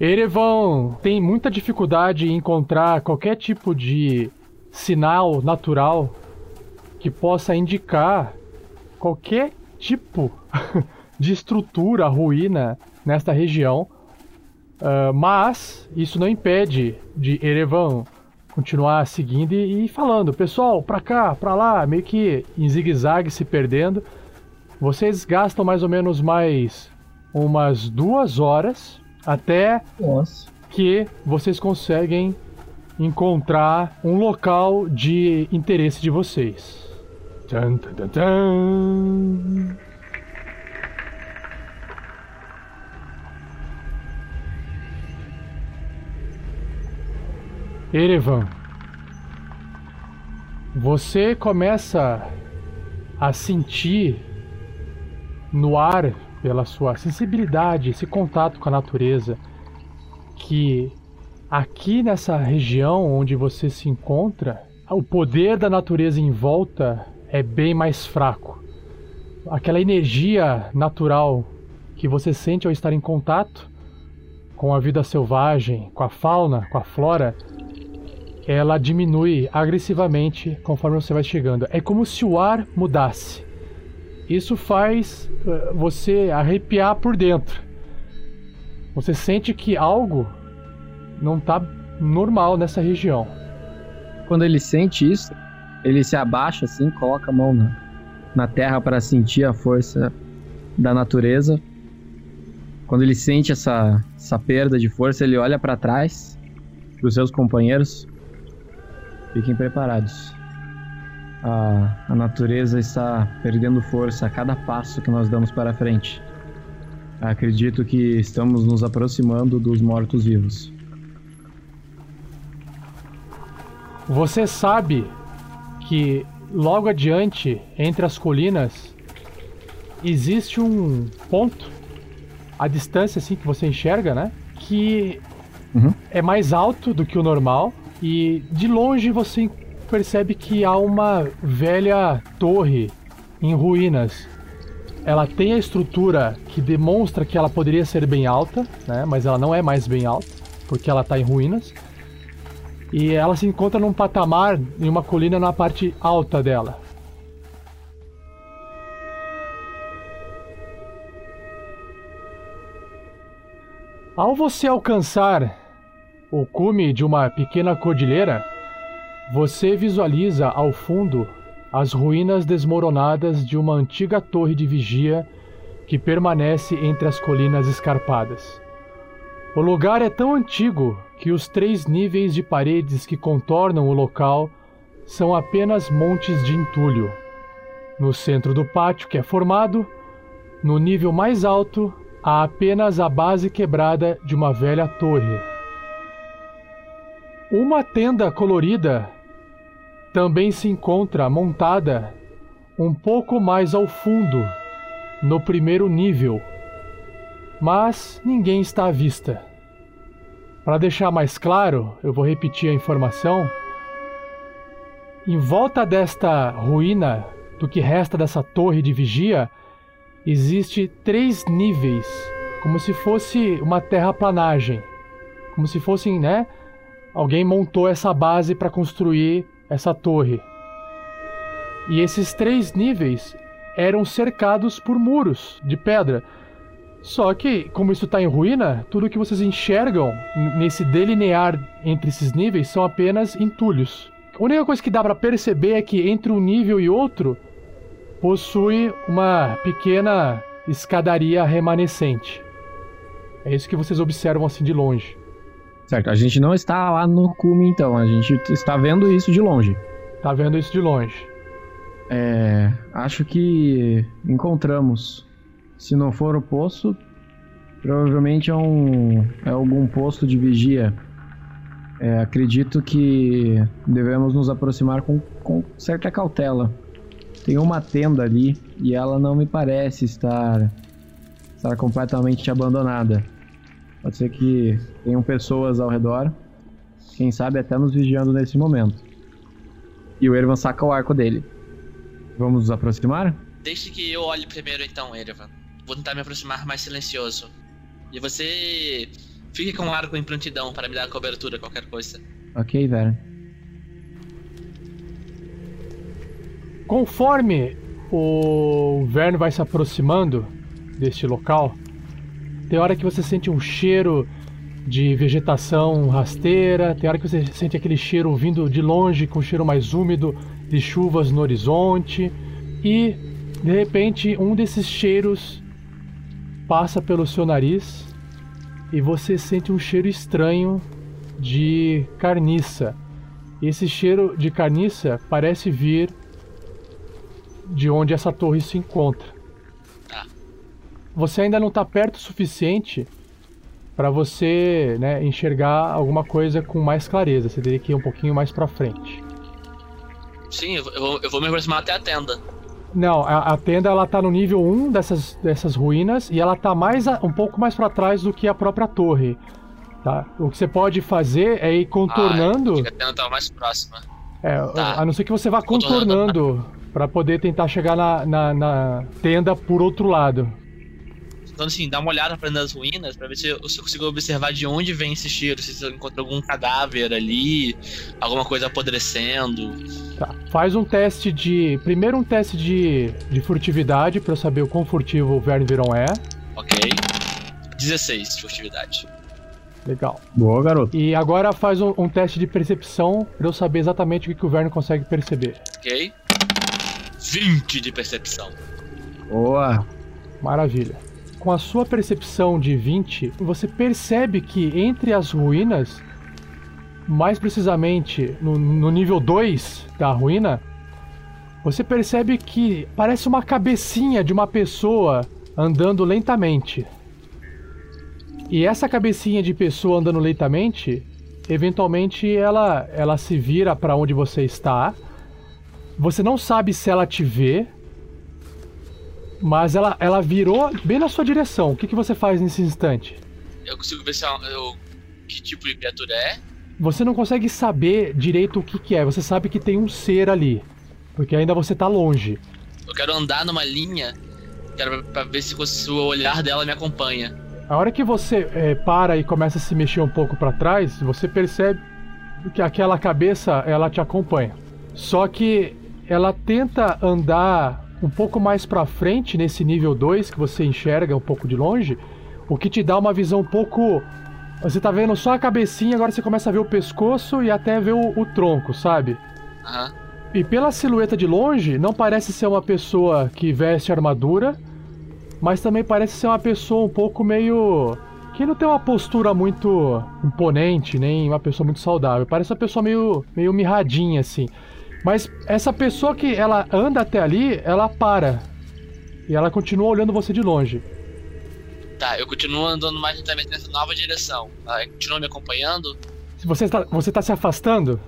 Erevan tem muita dificuldade em encontrar qualquer tipo de sinal natural que possa indicar qualquer tipo de estrutura, ruína nesta região. Ah, mas isso não impede de Erevan continuar seguindo e, e falando, pessoal, pra cá, pra lá, meio que em zigue-zague se perdendo. Vocês gastam mais ou menos mais umas duas horas até Nossa. que vocês conseguem encontrar um local de interesse de vocês. Tan, tan, tan. Erevan, você começa a sentir no ar, pela sua sensibilidade, esse contato com a natureza, que aqui nessa região onde você se encontra, o poder da natureza em volta é bem mais fraco. Aquela energia natural que você sente ao estar em contato com a vida selvagem, com a fauna, com a flora, ela diminui agressivamente conforme você vai chegando. É como se o ar mudasse. Isso faz uh, você arrepiar por dentro. Você sente que algo não está normal nessa região. Quando ele sente isso, ele se abaixa assim, coloca a mão na, na terra para sentir a força da natureza. Quando ele sente essa, essa perda de força, ele olha para trás, para os seus companheiros. Fiquem preparados. A, a natureza está perdendo força a cada passo que nós damos para frente. Acredito que estamos nos aproximando dos mortos-vivos. Você sabe que logo adiante, entre as colinas, existe um ponto, a distância assim que você enxerga, né? Que Uhum. é mais alto do que o normal e de longe você percebe que há uma velha torre em ruínas. Ela tem a estrutura que demonstra que ela poderia ser bem alta, né? Mas ela não é mais bem alta porque ela está em ruínas. E ela se encontra num patamar em uma colina na parte alta dela. Ao você alcançar o cume de uma pequena cordilheira, você visualiza ao fundo as ruínas desmoronadas de uma antiga torre de vigia que permanece entre as colinas escarpadas. O lugar é tão antigo que os três níveis de paredes que contornam o local são apenas montes de entulho. No centro do pátio, que é formado, no nível mais alto, há apenas a base quebrada de uma velha torre. Uma tenda colorida também se encontra montada um pouco mais ao fundo, no primeiro nível, mas ninguém está à vista. Para deixar mais claro, eu vou repetir a informação. Em volta desta ruína, do que resta dessa torre de vigia, existe três níveis, como se fosse uma terraplanagem, como se fossem, né? Alguém montou essa base para construir essa torre. E esses três níveis eram cercados por muros de pedra. Só que, como isso está em ruína, tudo que vocês enxergam nesse delinear entre esses níveis são apenas entulhos. A única coisa que dá para perceber é que entre um nível e outro possui uma pequena escadaria remanescente. É isso que vocês observam assim de longe. Certo, a gente não está lá no cume então, a gente está vendo isso de longe. Tá vendo isso de longe. É, acho que encontramos. Se não for o poço, provavelmente é um é algum posto de vigia. É, acredito que devemos nos aproximar com, com certa cautela. Tem uma tenda ali e ela não me parece estar estar completamente abandonada. Pode ser que tenham pessoas ao redor, quem sabe até nos vigiando nesse momento. E o Ervan saca o arco dele. Vamos nos aproximar? Deixe que eu olhe primeiro então, Erevan. Vou tentar me aproximar mais silencioso. E você fique com o arco em prontidão para me dar cobertura, qualquer coisa. Ok, velho. Conforme o Verne vai se aproximando deste local, tem hora que você sente um cheiro de vegetação rasteira, tem hora que você sente aquele cheiro vindo de longe, com um cheiro mais úmido de chuvas no horizonte, e de repente um desses cheiros passa pelo seu nariz e você sente um cheiro estranho de carniça. Esse cheiro de carniça parece vir de onde essa torre se encontra. Você ainda não está perto o suficiente para você né, enxergar alguma coisa com mais clareza. Você teria que ir um pouquinho mais para frente. Sim, eu vou, eu vou me aproximar até a tenda. Não, a, a, tenda ela tá no nível 1 dessas, dessas ruínas e ela tá mais a, um pouco mais para trás do que a própria torre. Tá? O que você pode fazer é ir contornando. Ah, a tenda tá mais próxima. É, tá. a não ser que você vá contornando para poder tentar chegar na, na, na, tenda por outro lado. Então, assim, dá uma olhada para dentro das ruínas para ver se eu, se eu, consigo observar de onde vem esse cheiro, se eu encontro algum cadáver ali, alguma coisa apodrecendo. Tá. Faz um teste de. Primeiro, um teste de, de furtividade para eu saber o quão furtivo o Verne Viron é. Ok. 16 de furtividade. Legal. Boa, garoto. E agora faz um, um teste de percepção para eu saber exatamente o que, que o Verne consegue perceber. Ok. 20 de percepção. Boa. Maravilha. Com a sua percepção de 20, você percebe que entre as ruínas, mais precisamente no, no nível 2 da ruína, você percebe que parece uma cabecinha de uma pessoa andando lentamente. E essa cabecinha de pessoa andando lentamente, eventualmente ela ela se vira para onde você está. Você não sabe se ela te vê, mas ela, ela virou bem na sua direção. O que, que você faz nesse instante? Eu consigo ver se ela, eu, que tipo de criatura é. Você não consegue saber direito o que, que é. Você sabe que tem um ser ali. Porque ainda você tá longe. Eu quero andar numa linha. Quero pra ver se, se o olhar dela me acompanha. A hora que você é, para e começa a se mexer um pouco para trás, você percebe que aquela cabeça ela te acompanha. Só que ela tenta andar um pouco mais para frente nesse nível 2 que você enxerga um pouco de longe, o que te dá uma visão um pouco você tá vendo só a cabecinha, agora você começa a ver o pescoço e até ver o, o tronco, sabe? Aham. E pela silhueta de longe, não parece ser uma pessoa que veste armadura, mas também parece ser uma pessoa um pouco meio. que não tem uma postura muito imponente, nem uma pessoa muito saudável. Parece uma pessoa meio, meio mirradinha, assim. Mas essa pessoa que ela anda até ali, ela para. E ela continua olhando você de longe. Tá, eu continuo andando mais lentamente nessa nova direção. Ela continua me acompanhando? Você está, você está se afastando?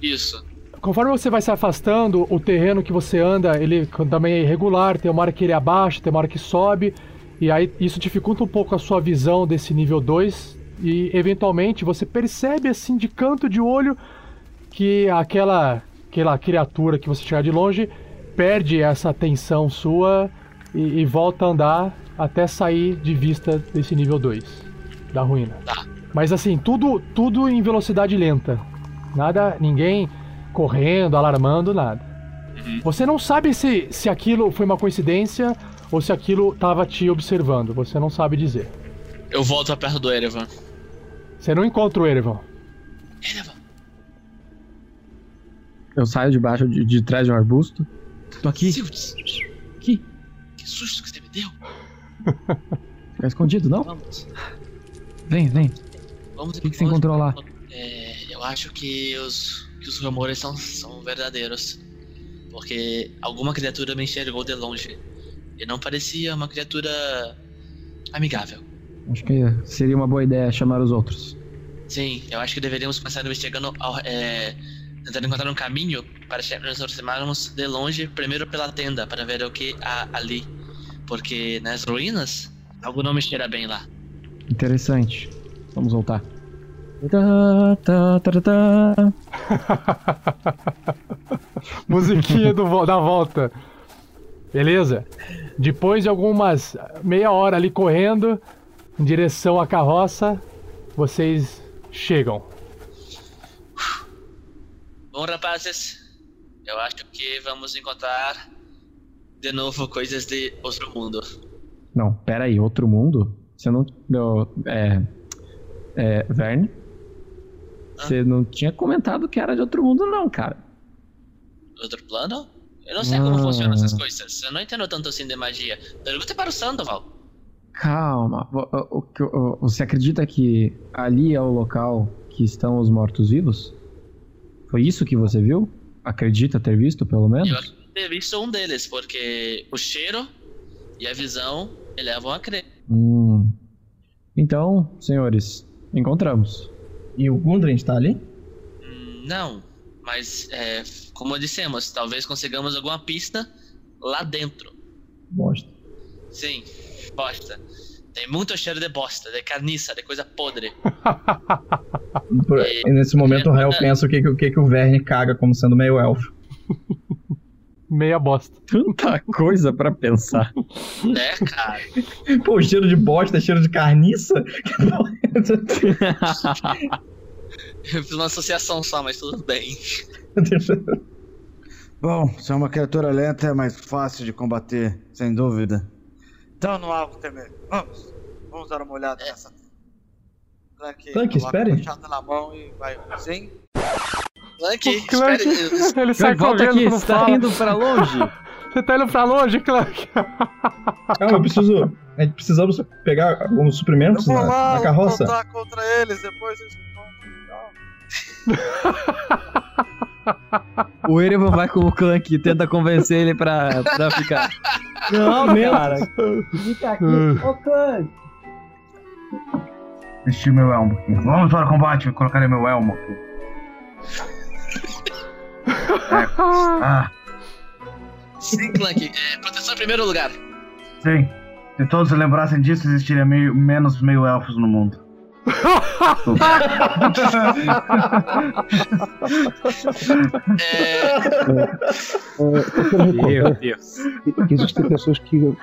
Isso. Conforme você vai se afastando, o terreno que você anda, ele também é irregular, tem uma hora que ele abaixa, tem uma hora que sobe, e aí isso dificulta um pouco a sua visão desse nível 2, e eventualmente você percebe assim de canto de olho que aquela aquela criatura que você chegar de longe perde essa atenção sua e, e volta a andar até sair de vista desse nível 2 da ruína. Tá. Mas assim, tudo tudo em velocidade lenta. Nada, ninguém correndo, alarmando, nada. Uhum. Você não sabe se, se aquilo foi uma coincidência ou se aquilo estava te observando. Você não sabe dizer. Eu volto perto do Erevan. Você não encontra o Erevan. Erevan. Eu saio debaixo de, de trás de um arbusto. Tô aqui. Aqui. Que susto que você me deu. Fica escondido, não? Vamos. Vem, vem. Vamos O que, você encontrou lá? É, eu acho que os, que os rumores são, são verdadeiros. Porque alguma criatura me enxergou de longe. E não parecia uma criatura amigável. Acho que seria uma boa ideia chamar os outros. Sim, eu acho que deveríamos começar investigando, ao- é, tentando encontrar um caminho para che- nos aproximarmos de longe, primeiro pela tenda, para ver o que há ali. Porque nas ruínas, algo não me cheira bem lá. Interessante. Vamos voltar. Tá, tá, tá, tá. Musiquinha do, da volta. Beleza? Depois de algumas meia hora ali correndo em direção à carroça, vocês chegam. Bom, rapazes, eu acho que vamos encontrar de novo coisas de outro mundo. Não, pera aí, outro mundo? Você não. não, é. É. Verne? Você não tinha comentado que era de outro mundo, não, cara. Outro plano? Eu não sei como Ah. funcionam essas coisas. Eu não entendo tanto assim de magia. Pergunta para o Sandoval. Calma. Você acredita que ali é o local que estão os mortos-vivos? Foi isso que você viu? Acredita ter visto, pelo menos? Eu acredito ter visto um deles, porque o cheiro e a visão me levam a crer. Hum. Então, senhores, encontramos. E o Gundren está ali? Não, mas é, como dissemos, talvez consigamos alguma pista lá dentro. Bosta. Sim, bosta. Tem muito cheiro de bosta, de carniça, de coisa podre. Por- E nesse momento o Rael pensa o que, que- o que, que o Verne caga como sendo meio elfo. Meia bosta. Tanta coisa pra pensar. Né, cara? Pô, cheiro de bosta, cheiro de carniça? Eu fiz uma associação só, mas tudo bem. Bom, se é uma criatura lenta é mais fácil de combater, sem dúvida. Então não há o que temer. Vamos, vamos dar uma olhada nessa. Clank, Clank, espere. a machada na mão e vai. Sim? Clank, Clank, espere. ele sai volta correndo aqui, você tá fala. indo pra longe? Você tá indo pra longe, Clank? Calma, eu preciso. Gente precisamos pegar alguns suprimentos Eu vou na, lá, na carroça. lutar contra eles, depois eles O Erevan vai com o Clank e tenta convencer ele pra, pra ficar. Não, Meu cara. Fica aqui. Ô, Clank. Vestir meu elmo aqui. Vamos para o combate, eu colocarei meu elmo aqui. É. Ah, Sim, Clank. É, proteção em primeiro lugar. sim. Se todos se lembrassem disso, existiria meio, menos meio elfos no mundo. É, eu quero recordar Deus. que- existem pessoas que,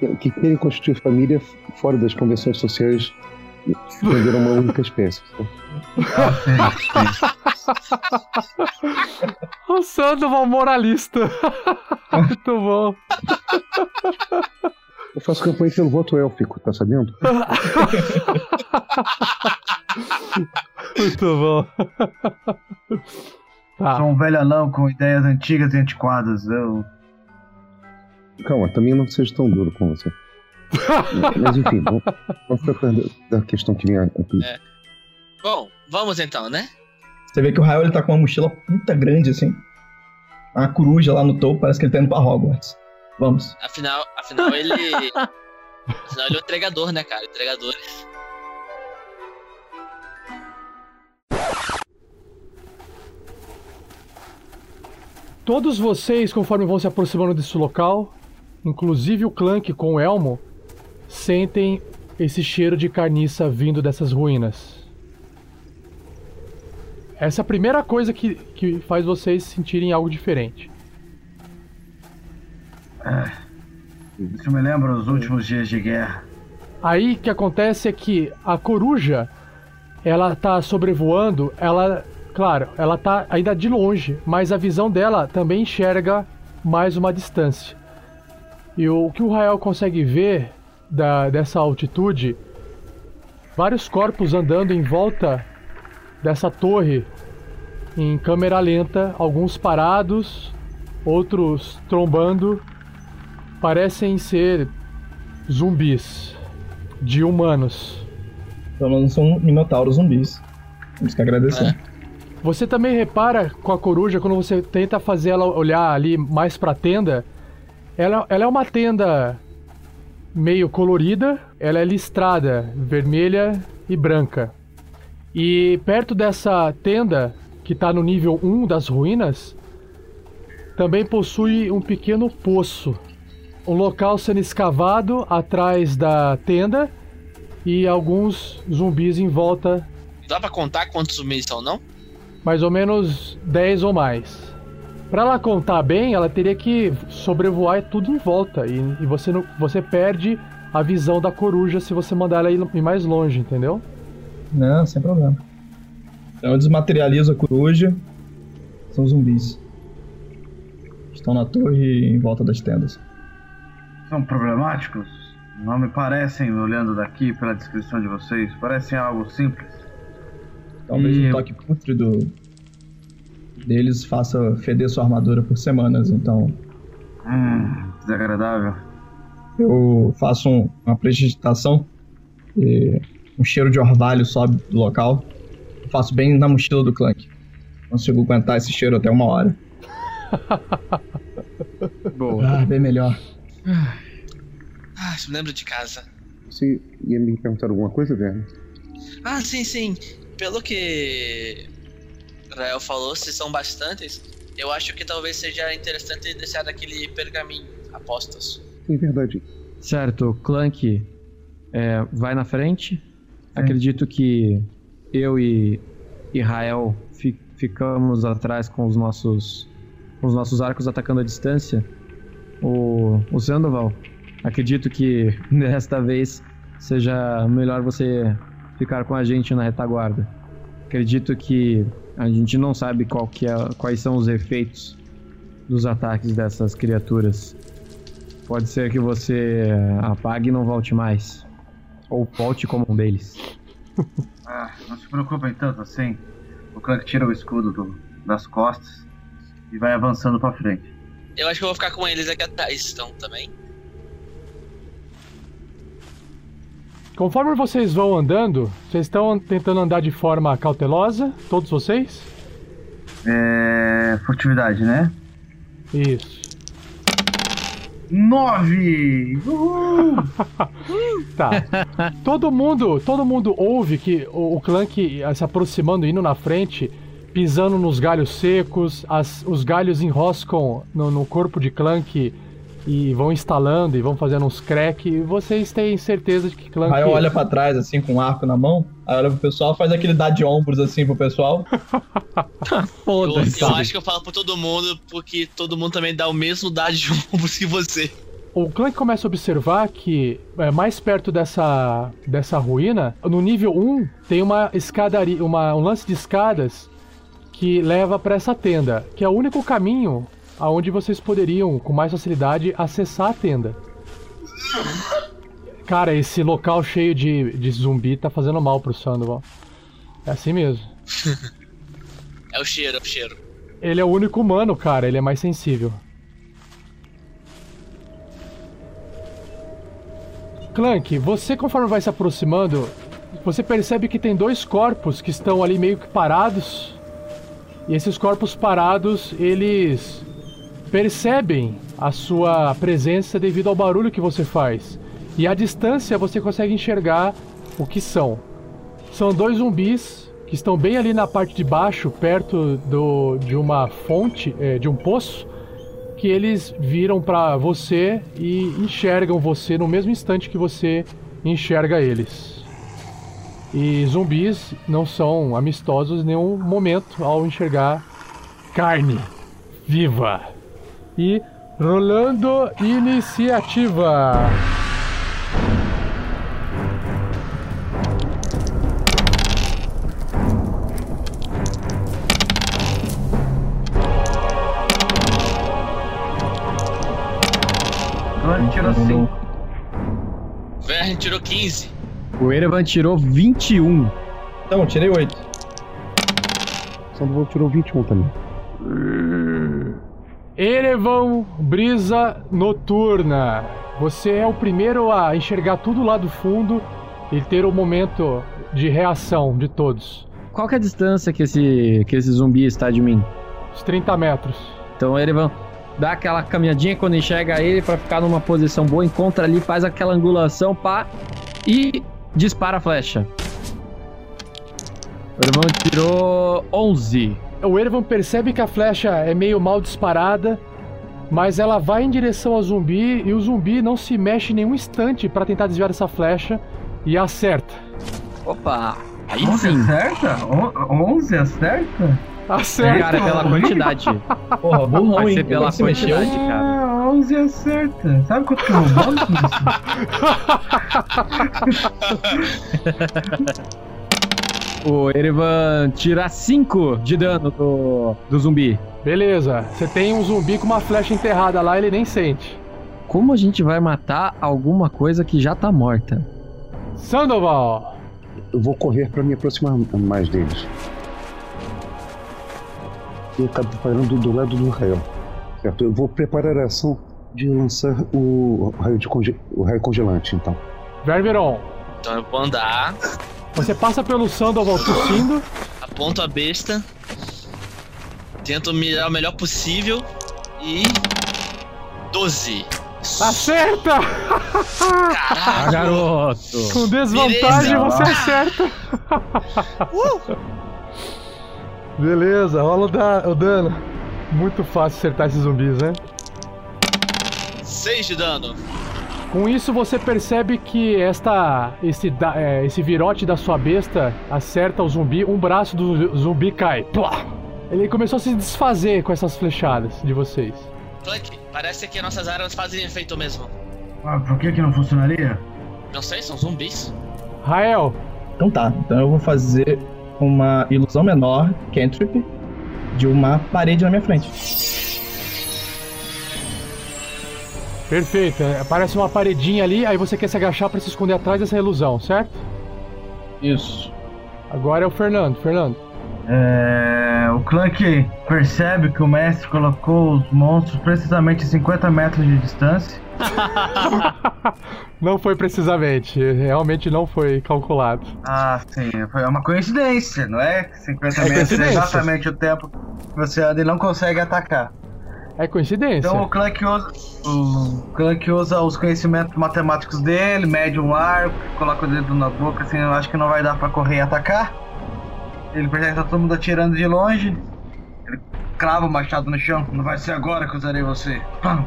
que, que querem constituir família fora das convenções sociais e prenderam uma única espécie. o Sandoval moralista. Muito bom. Eu faço campanha pelo voto élfico, tá sabendo? Muito bom. Tá. Sou um velho anão com ideias antigas e antiquadas. Eu. Calma, também não seja tão duro com você. Mas enfim, vamos, vamos tratar da- questão que vem aqui. é. Bom, vamos então, né? Você vê que o Rael ele tá com uma mochila puta grande assim. Uma coruja lá no topo, parece que ele tá indo pra Hogwarts. Vamos. Afinal, afinal ele. afinal, ele é um entregador, né, cara? Entregadores. Todos vocês, conforme vão se aproximando desse local, inclusive o Clank com o elmo, sentem esse cheiro de carniça vindo dessas ruínas. Essa é a primeira coisa que, que faz vocês sentirem algo diferente. Isso me lembra os últimos dias de guerra. Aí o que acontece é que a coruja, ela tá sobrevoando, ela, claro, ela tá ainda de longe, mas a visão dela também enxerga mais uma distância. E o que o Rael consegue ver da, dessa altitude, vários corpos andando em volta dessa torre em câmera lenta, alguns parados, outros trombando, parecem ser zumbis de humanos. Pelo menos são minotauros zumbis. Temos que agradecer. Você também repara com a coruja quando você tenta fazer ela olhar ali mais pra tenda, ela, ela é uma tenda meio colorida, ela é listrada, vermelha e branca. E perto dessa tenda, que tá no nível 1 das ruínas, também possui um pequeno poço. Um local sendo escavado atrás da tenda e alguns zumbis em volta Dá pra contar quantos zumbis são, não? mais ou menos 10 ou mais. Pra ela contar bem, ela teria que sobrevoar tudo em volta e, e você não, você perde a visão da coruja se você mandar ela ir, ir mais longe, entendeu? Não, sem problema. Então eu desmaterializo a coruja. São zumbis. Estão na torre em volta das tendas. São problemáticos? Não me parecem, olhando daqui pela descrição de vocês, parecem algo simples. Talvez E- o toque pútrido deles faça feder sua armadura por semanas, então Hum, desagradável. eu faço um- uma prestidigitação e um cheiro de orvalho sobe do local. Eu faço bem na mochila do Clank. Consigo aguentar esse cheiro até uma hora. Boa. Ah, bem melhor. Ah, isso me lembra de casa. Você ia me perguntar alguma coisa, Werner? Ah, sim, sim. Pelo que Rael falou, se são bastantes, eu acho que talvez seja interessante deixar aquele pergaminho apostas. É verdade. Certo, Clank é, vai na frente. Acredito que eu e Israel fi- ficamos atrás com os nossos com os nossos arcos atacando a distância. O, o Sandoval, acredito que desta vez seja melhor você ficar com a gente na retaguarda. Acredito que a gente não sabe é, quais são os efeitos dos ataques dessas criaturas. Pode ser que você apague e não volte mais. Ou volte como um deles. Ah, não se preocupem tanto assim. O Clank tira o escudo do- das costas e vai avançando pra frente. Eu acho que eu vou ficar com eles aqui atrás, então, também. Conforme vocês vão andando, vocês estão tentando andar de forma cautelosa, todos vocês? É. Furtividade, né? Isso. Nove! Uhul! Tá. todo mundo, todo mundo ouve que o, o Clank eh, se aproximando, indo na frente, pisando nos galhos secos, as- os galhos enroscam no, no corpo de Clank e vão instalando e vão fazendo uns crack. E vocês têm certeza de que Clank. Aí olha pra trás, assim, com um arco na mão. Aí olha pro pessoal, faz aquele dar de ombros, assim, pro pessoal. Eu, eu acho que eu falo por todo mundo, porque todo mundo também dá o mesmo dado de ombros que você. O Clank começa a observar que é, mais perto dessa, dessa ruína, no nível 1, tem uma escadaria, uma, um lance de escadas que leva para essa tenda, que é o único caminho aonde vocês poderiam, com mais facilidade, acessar a tenda. Cara, esse local cheio de, de zumbi tá fazendo mal pro Sandoval. É assim mesmo. É o cheiro, é o cheiro. Ele é o único humano, cara, ele é mais sensível. Clank, você conforme vai se aproximando, você percebe que tem dois corpos que estão ali meio que parados. E esses corpos parados, eles percebem a sua presença devido ao barulho que você faz. E à distância você consegue enxergar o que são. São dois zumbis que estão bem ali na parte de baixo, perto do, de uma fonte, eh, de um poço, que eles viram pra você e enxergam você no mesmo instante que você enxerga eles. E zumbis não são amistosos em nenhum momento ao enxergar carne viva. E rolando iniciativa. Clank tirou 5. Verne tirou 15. O Erevan tirou 21. Então, tirei 8. Sandoval tirou 21 também. Erevan Brisa Noturna. Você é o primeiro a enxergar tudo lá do fundo e ter o momento de reação de todos. Qual que é a distância que esse, que esse zumbi está de mim? Uns 30 metros. Então o Erevan dá aquela caminhadinha quando enxerga ele pra ficar numa posição boa, encontra ali, faz aquela angulação, pá, e dispara a flecha. O Erevan tirou 11. O Erevan percebe que a flecha é meio mal disparada, mas ela vai em direção ao zumbi e o zumbi não se mexe nenhum instante para tentar desviar dessa flecha e acerta. Opa! Aí 11 sim. acerta? On- 11 acerta? Acerta! Cara, pela quantidade. Porra, burrão, Vai hein? ser pela mexeu? quantidade, cara. Ah, 11 acerta. Sabe quanto que eu vou bônus nisso? O Erevan tira 5 de dano do, do zumbi. Beleza, você tem um zumbi com uma flecha enterrada lá, ele nem sente. Como a gente vai matar alguma coisa que já tá morta? Sandoval! Eu vou correr para me aproximar mais deles. Eu acabo parando do lado do raio. Certo? Eu vou preparar a ação de lançar o raio, de conge... o raio congelante, então. Ververon, Então eu vou andar, você passa pelo Sandoval tossindo. aponto a besta, tento mirar o melhor possível e. 12. Acerta! Caralho! garoto! Com desvantagem Beleza. você acerta. Uh! Beleza, rola o, da- o dano. Muito fácil acertar esses zumbis, né? 6 de dano. Com isso você percebe que esta esse, da- é, esse virote da sua besta acerta o zumbi, um braço do zumbi cai. Plá! Ele começou a se desfazer com essas flechadas de vocês. Clank, parece que nossas armas fazem efeito mesmo. Ah, por que que não funcionaria? Não sei, são zumbis. Rael, Então tá, então eu vou fazer uma ilusão menor, cantrip, de uma parede na minha frente. perfeito. Aparece uma paredinha ali, aí você quer se agachar pra se esconder atrás dessa ilusão, certo? Isso. Agora é o Fernando. Fernando. É, o Clank percebe que o mestre colocou os monstros precisamente a 50 metros de distância. Não foi precisamente, realmente não foi calculado. Ah, sim, foi uma coincidência, não é? 50 É metros é coincidência. exatamente o tempo que você anda e não consegue atacar. É coincidência. Então o Clank usa, o Clank usa os conhecimentos matemáticos dele, mede um arco, coloca o dedo na boca, assim, eu acho que não vai dar pra correr e atacar. Ele percebe que tá todo mundo atirando de longe. Ele crava o machado no chão. Não vai ser agora que usarei você. Pam!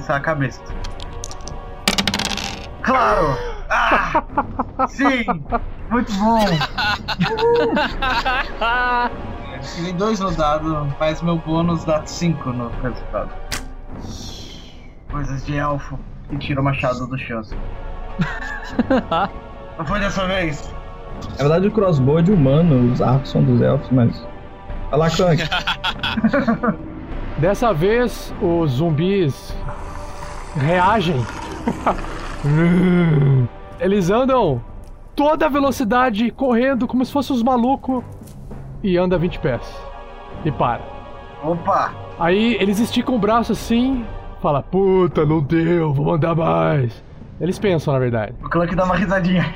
Sai a cabeça. Claro! Ah! Sim! Muito bom! Tirei dois no dado, mas meu bônus dá 5 no resultado. Coisas de elfo que tira o machado do chão. Não foi dessa vez? Na verdade, o crossbow é de humano, os arcos são dos elfos, mas. Vai lá. Dessa vez, os zumbis reagem. Eles andam toda a velocidade, correndo como se fossem os malucos, e anda 20 pés. E para. Opa! Aí eles esticam o braço assim, fala, puta, não deu, vou mandar mais. Eles pensam, na verdade. O Clank dá uma risadinha.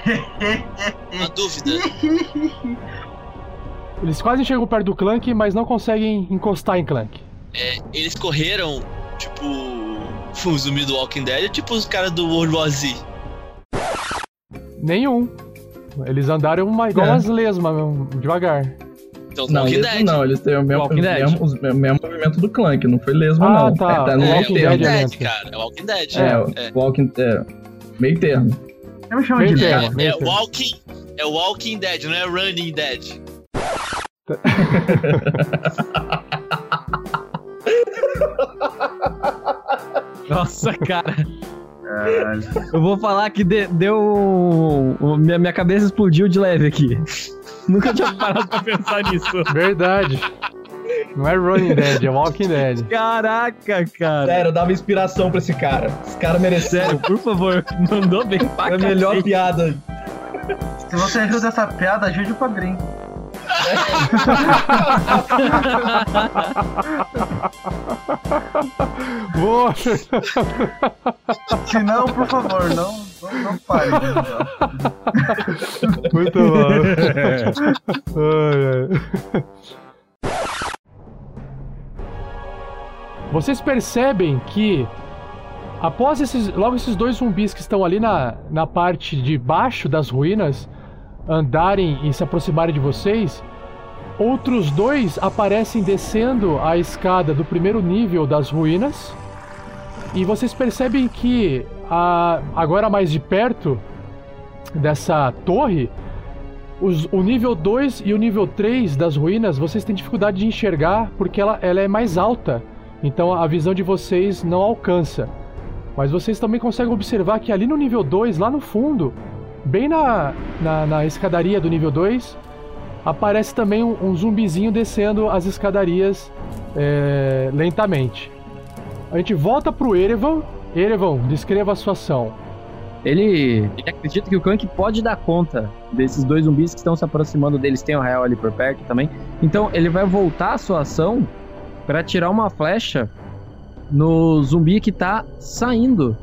Uma dúvida. Eles quase chegam perto do Clank, mas não conseguem encostar em Clank. É, eles correram, tipo, o zumbi do Walking Dead, ou tipo os caras do World War Z. Nenhum. Eles andaram uma, igual É. umas lesmas, mesmo, devagar. Então, Não, Walking Dead. não, eles têm o mesmo, Walking os Dead. mesmos- os- o mesmo movimento do Clank, não foi lesmo Ah, não. tá. É, tá no É, Walking. Dead, né? Dead, cara. É Walking Dead. É, É. Walking, é, meio termo. Eu me chamo Meio de termo. Meio É termo. Walking, é Walking Dead, não é Running Dead. Nossa, cara. Caralho. Eu vou falar que de- deu. Minha, minha cabeça explodiu de leve aqui. Nunca tinha parado pra pensar nisso. Verdade. Não é Running Dead, é Walking Dead. Caraca, cara. Sério, eu dava inspiração pra esse cara. Esse cara mereceu. Sério, por favor, mandou bem pra É a melhor piada. Se você ajuda essa piada, ajude o padrinho. Boa! Se não, por favor, não, não, não pare. de ajudar. Muito bom. Ai, ai. Vocês percebem que após esses, logo esses dois zumbis que estão ali na, na parte de baixo das ruínas andarem e se aproximarem de vocês, outros dois aparecem descendo a escada do primeiro nível das ruínas. E vocês percebem que a- agora mais de perto dessa torre, os- o nível 2 e o nível 3 das ruínas vocês têm dificuldade de enxergar porque ela, ela é mais alta. Então a visão de vocês não alcança. Mas vocês também conseguem observar que ali no nível 2, lá no fundo, bem na, na, na escadaria do nível 2, aparece também um, um zumbizinho descendo as escadarias é, lentamente. A gente volta pro Erevan. Erevan, descreva a sua ação. Ele, ele acredita que o Clank pode dar conta desses dois zumbis que estão se aproximando deles. Tem o Rael ali por perto também. Então ele vai voltar a sua ação para tirar uma flecha no zumbi que tá saindo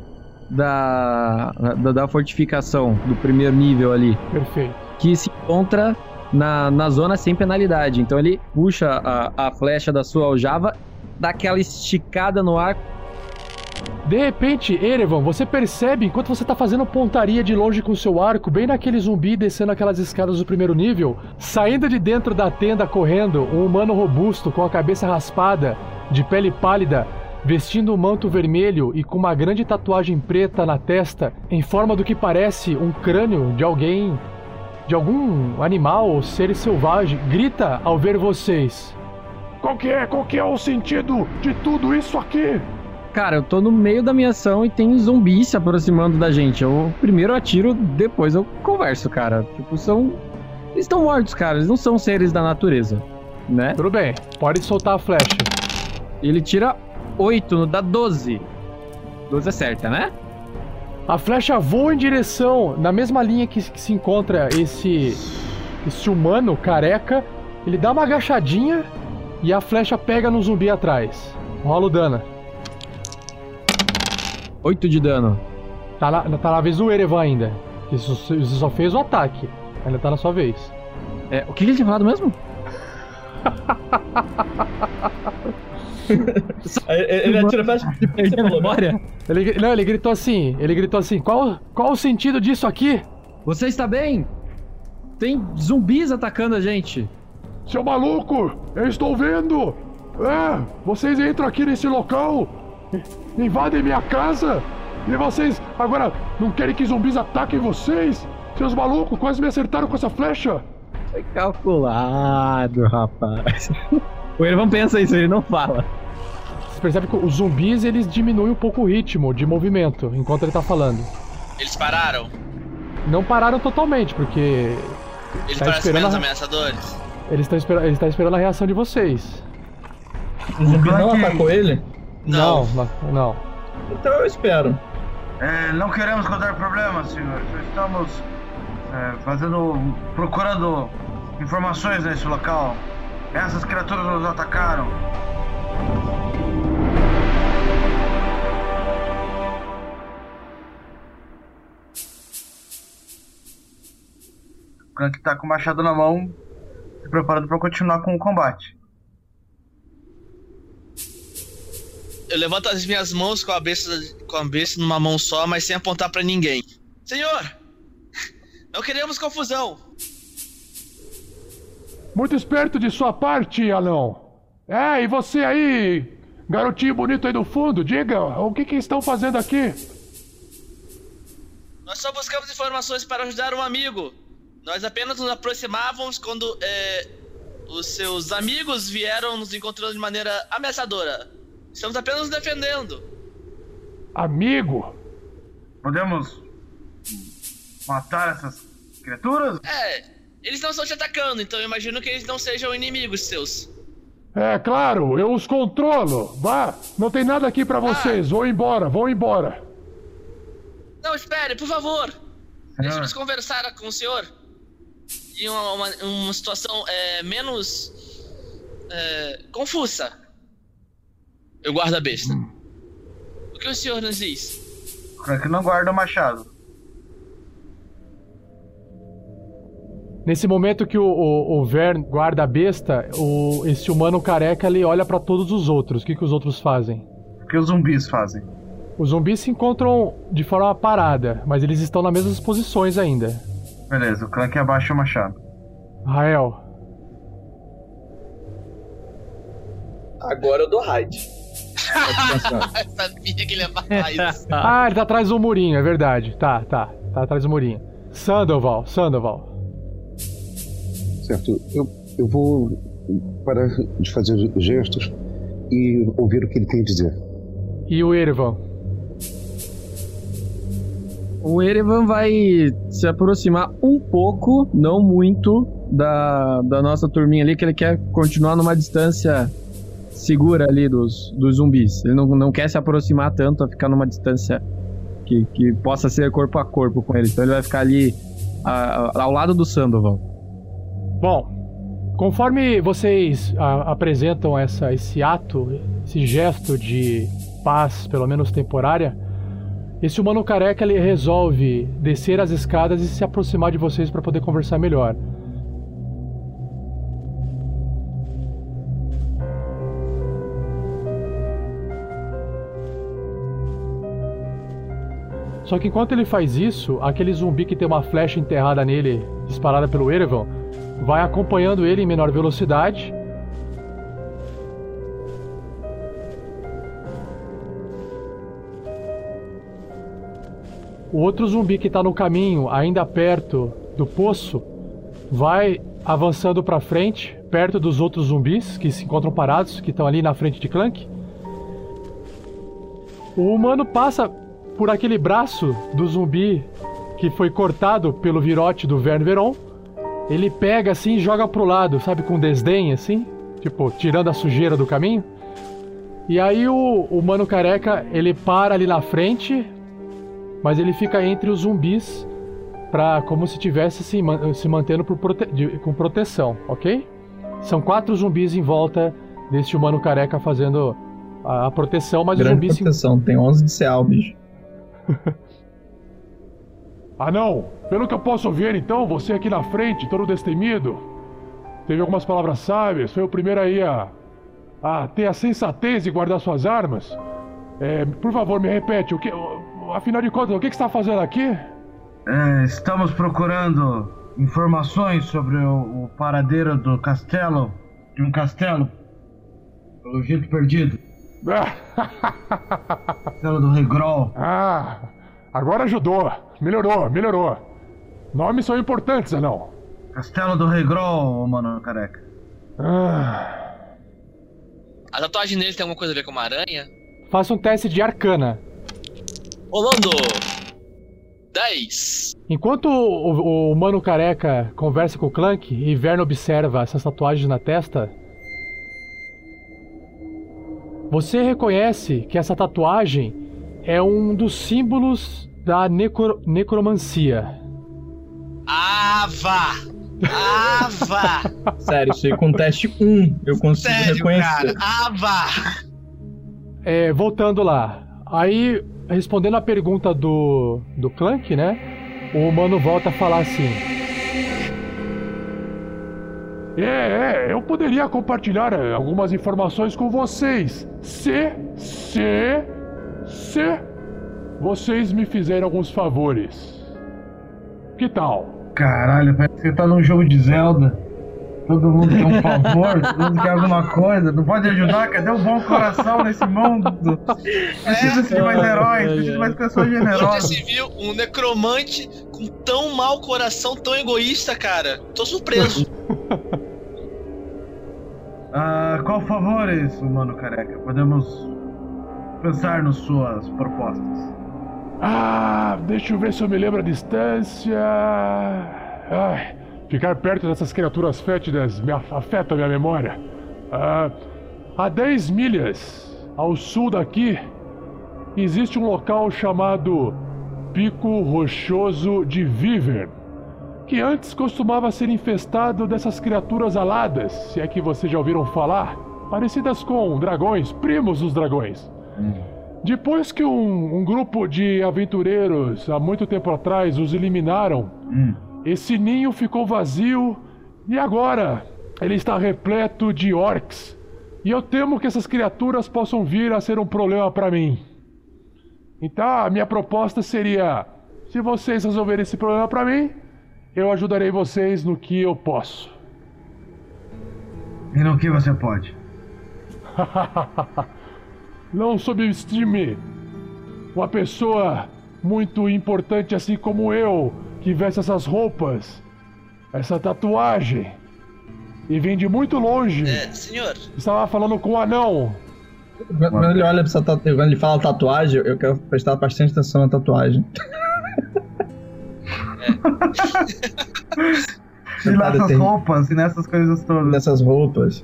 da, da, da fortificação do primeiro nível ali. Perfeito. Que se encontra na, na zona sem penalidade. Então ele puxa a, a flecha da sua aljava, dá aquela esticada no ar De repente, Erevan, você percebe, enquanto você tá fazendo pontaria de longe com seu arco, bem naquele zumbi descendo aquelas escadas do primeiro nível, saindo de dentro da tenda correndo, um humano robusto com a cabeça raspada, de pele pálida, vestindo um manto vermelho e com uma grande tatuagem preta na testa, em forma do que parece um crânio de alguém, de algum animal ou ser selvagem, grita ao ver vocês. Qual que é? Qual que é o sentido de tudo isso aqui? Cara, eu tô no meio da minha ação e tem zumbis se aproximando da gente. Eu primeiro atiro, depois eu converso, cara. Tipo, são. Eles estão mortos, cara. Eles não são seres da natureza, né? Tudo bem, pode soltar a flecha. Ele tira 8, dá 12. 12 é certa, né? A flecha voa em direção, na mesma linha que, que se encontra esse. esse humano careca. Ele dá uma agachadinha e a flecha pega no zumbi atrás. Rola o dano. 8 de dano. Tá na, tá na vez do Erevan ainda. Isso, você só fez o ataque. Ainda tá na sua vez. É, o que, que ele tinha falado mesmo? ele atira flecha de você falou, memória. Ele, não, ele gritou assim. Ele gritou assim. Qual, qual o sentido disso aqui? Você está bem? Tem zumbis atacando a gente. Seu maluco, eu estou vendo. É, vocês entram aqui nesse local, invadem minha casa e vocês agora não querem que zumbis ataquem vocês? Seus malucos, quase me acertaram com essa flecha. Foi calculado, rapaz. O Ervan pensa isso, ele não fala. Você percebe que os zumbis eles diminuem um pouco o ritmo de movimento enquanto ele tá falando. Eles pararam? Não pararam totalmente, porque. Eles tá parecem esperando menos a- ameaçadores? Eles estão esper... ele tá esperando a reação de vocês. O zumbi não atacou ele? Não, não. não. Então eu espero. É, não queremos causar problemas, senhor. Só estamos é, fazendo. procurando informações nesse local. Essas criaturas nos atacaram. O Crank tá com o machado na mão, se preparando para continuar com o combate. Eu levanto as minhas mãos com a besta, com a besta numa mão só, mas sem apontar pra ninguém. Senhor! Não queremos confusão! Muito esperto de sua parte, anão. É, e você aí, garotinho bonito aí do fundo, diga, o que que estão fazendo aqui? Nós só buscamos informações para ajudar um amigo. Nós apenas nos aproximávamos quando é, os seus amigos vieram nos encontrando de maneira ameaçadora. Estamos apenas nos defendendo. Amigo? Podemos matar essas criaturas? É, eles não estão te atacando, então eu imagino que eles não sejam inimigos seus. É claro, eu os controlo. Vá, não tem nada aqui pra vocês. Vão embora, vão embora. Não, espere, por favor. Senhor. Deixe-nos conversar com o senhor. Em uma, uma, uma situação é, menos. É, confusa. Eu guardo a besta. O que o senhor nos diz? O Crank não guarda o machado. Nesse momento que o, o, o Vern guarda a besta, o, esse humano careca ele olha pra todos os outros. O que, que os outros fazem? O que os zumbis fazem? Os zumbis se encontram de forma parada, mas eles estão nas mesmas posições ainda. Beleza, o Clank abaixa o machado. Rael, Agora eu dou raid. Sabia que ele ia isso. Ah, ele tá atrás do murinho, é verdade. Tá, tá. Tá atrás do murinho. Sandoval, Sandoval. Certo, eu, eu vou parar de fazer gestos e ouvir o que ele tem a dizer. E o Ervan? O Erevan vai se aproximar um pouco, não muito, da, da nossa turminha ali, que ele quer continuar numa distância segura ali dos, dos zumbis. Ele não, não quer se aproximar tanto a ficar numa distância que, que possa ser corpo a corpo com ele. Então ele vai ficar ali a- a- ao lado do Sandoval. Bom, conforme vocês a- apresentam essa, esse ato, esse gesto de paz, pelo menos temporária, esse humano careca ele resolve descer as escadas e se aproximar de vocês para poder conversar melhor. Só que enquanto ele faz isso, aquele zumbi que tem uma flecha enterrada nele, disparada pelo Erevan, vai acompanhando ele em menor velocidade. O outro zumbi que tá no caminho, ainda perto do poço, vai avançando para frente, perto dos outros zumbis que se encontram parados, que estão ali na frente de Clank. O humano passa por aquele braço do zumbi que foi cortado pelo virote do Verne Veron. Ele pega assim e joga pro lado, sabe, com desdém assim, tipo, tirando a sujeira do caminho. E aí o humano careca, ele para ali na frente, mas ele fica entre os zumbis pra, como se tivesse se, se mantendo por prote- de- com proteção, ok? São quatro zumbis em volta desse humano careca fazendo a, a proteção, mas Grande zumbis se proteção, tem 11 de CA, o bicho. Ah não, pelo que eu posso ver então, você aqui na frente, todo destemido, teve algumas palavras sábias, foi o primeiro aí a, a ter a sensatez de guardar suas armas. É, por favor, me repete, o que, afinal de contas, o que, que você está fazendo aqui? É, estamos procurando informações sobre o, o paradeiro do castelo, de um castelo, pelo jeito perdido. castelo do Rei Grol. Ah, agora ajudou, melhorou, melhorou. Nomes são importantes, anão. Castelo do Rei Grol, mano careca. Ah, A tatuagem nele tem alguma coisa a ver com uma aranha? Faça um teste de arcana. Rolando! 10. Enquanto o, o- o humano careca conversa com o Clank e Vern observa essas tatuagens na testa, você reconhece que essa tatuagem é um dos símbolos da necro- necromancia. Ava! Ava! Sério, isso aí com teste 1 eu consigo Sério, reconhecer. cara! Ava! É, voltando lá. Aí, respondendo a pergunta do, do Clank, né? O humano volta a falar assim. é, é, eu poderia compartilhar eh, algumas informações com vocês. Se, se, se vocês me fizerem alguns favores. Que tal? Caralho, parece que você tá num jogo de Zelda. Todo mundo quer um favor, todo mundo quer alguma coisa. Não pode ajudar? Cadê o bom coração nesse mundo? Precisa de mais heróis, precisa de mais pessoas generosas. se viu um necromante com tão mau coração, tão egoísta, cara? Tô surpreso. Ah, qual favor é isso, mano careca? Podemos pensar nas suas propostas. Ah, deixa eu ver se eu me lembro a distância. Ai, ficar perto dessas criaturas fétidas me af- afeta a minha memória. Ah, a 10 milhas ao sul daqui existe um local chamado Pico Rochoso de Vivern, que antes costumava ser infestado dessas criaturas aladas, se é que vocês já ouviram falar, parecidas com dragões, primos dos dragões. Depois que um, um grupo de aventureiros, há muito tempo atrás, os eliminaram, esse ninho ficou vazio e agora ele está repleto de orcs. E eu temo que essas criaturas possam vir a ser um problema para mim. Então, a minha proposta seria: se vocês resolverem esse problema para mim, eu ajudarei vocês no que eu posso. E no que você pode? Não subestime uma pessoa muito importante assim como eu, que veste essas roupas, essa tatuagem, e vem de muito longe. É, senhor. Estava falando com um anão. Quando ele olha pra essa tatu... quando ele fala tatuagem, eu quero prestar bastante atenção na tatuagem. E Cara, nessas tem- roupas e nessas coisas todas. Nessas roupas.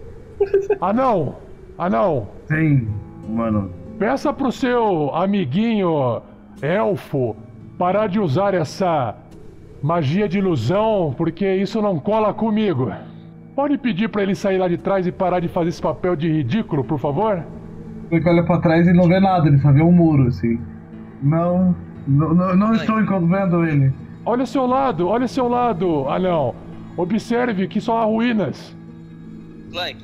Anão! Anão! Sim, mano. Peça pro seu amiguinho elfo parar de usar essa magia de ilusão, porque isso não cola comigo. Pode pedir pra ele sair lá de trás e parar de fazer esse papel de ridículo, por favor? Ele olha pra trás e não vê nada, ele só vê um muro, assim. Não, não, não, não estou vendo ele. Olha seu lado, olha seu lado, anão. Observe que só há ruínas. Clank.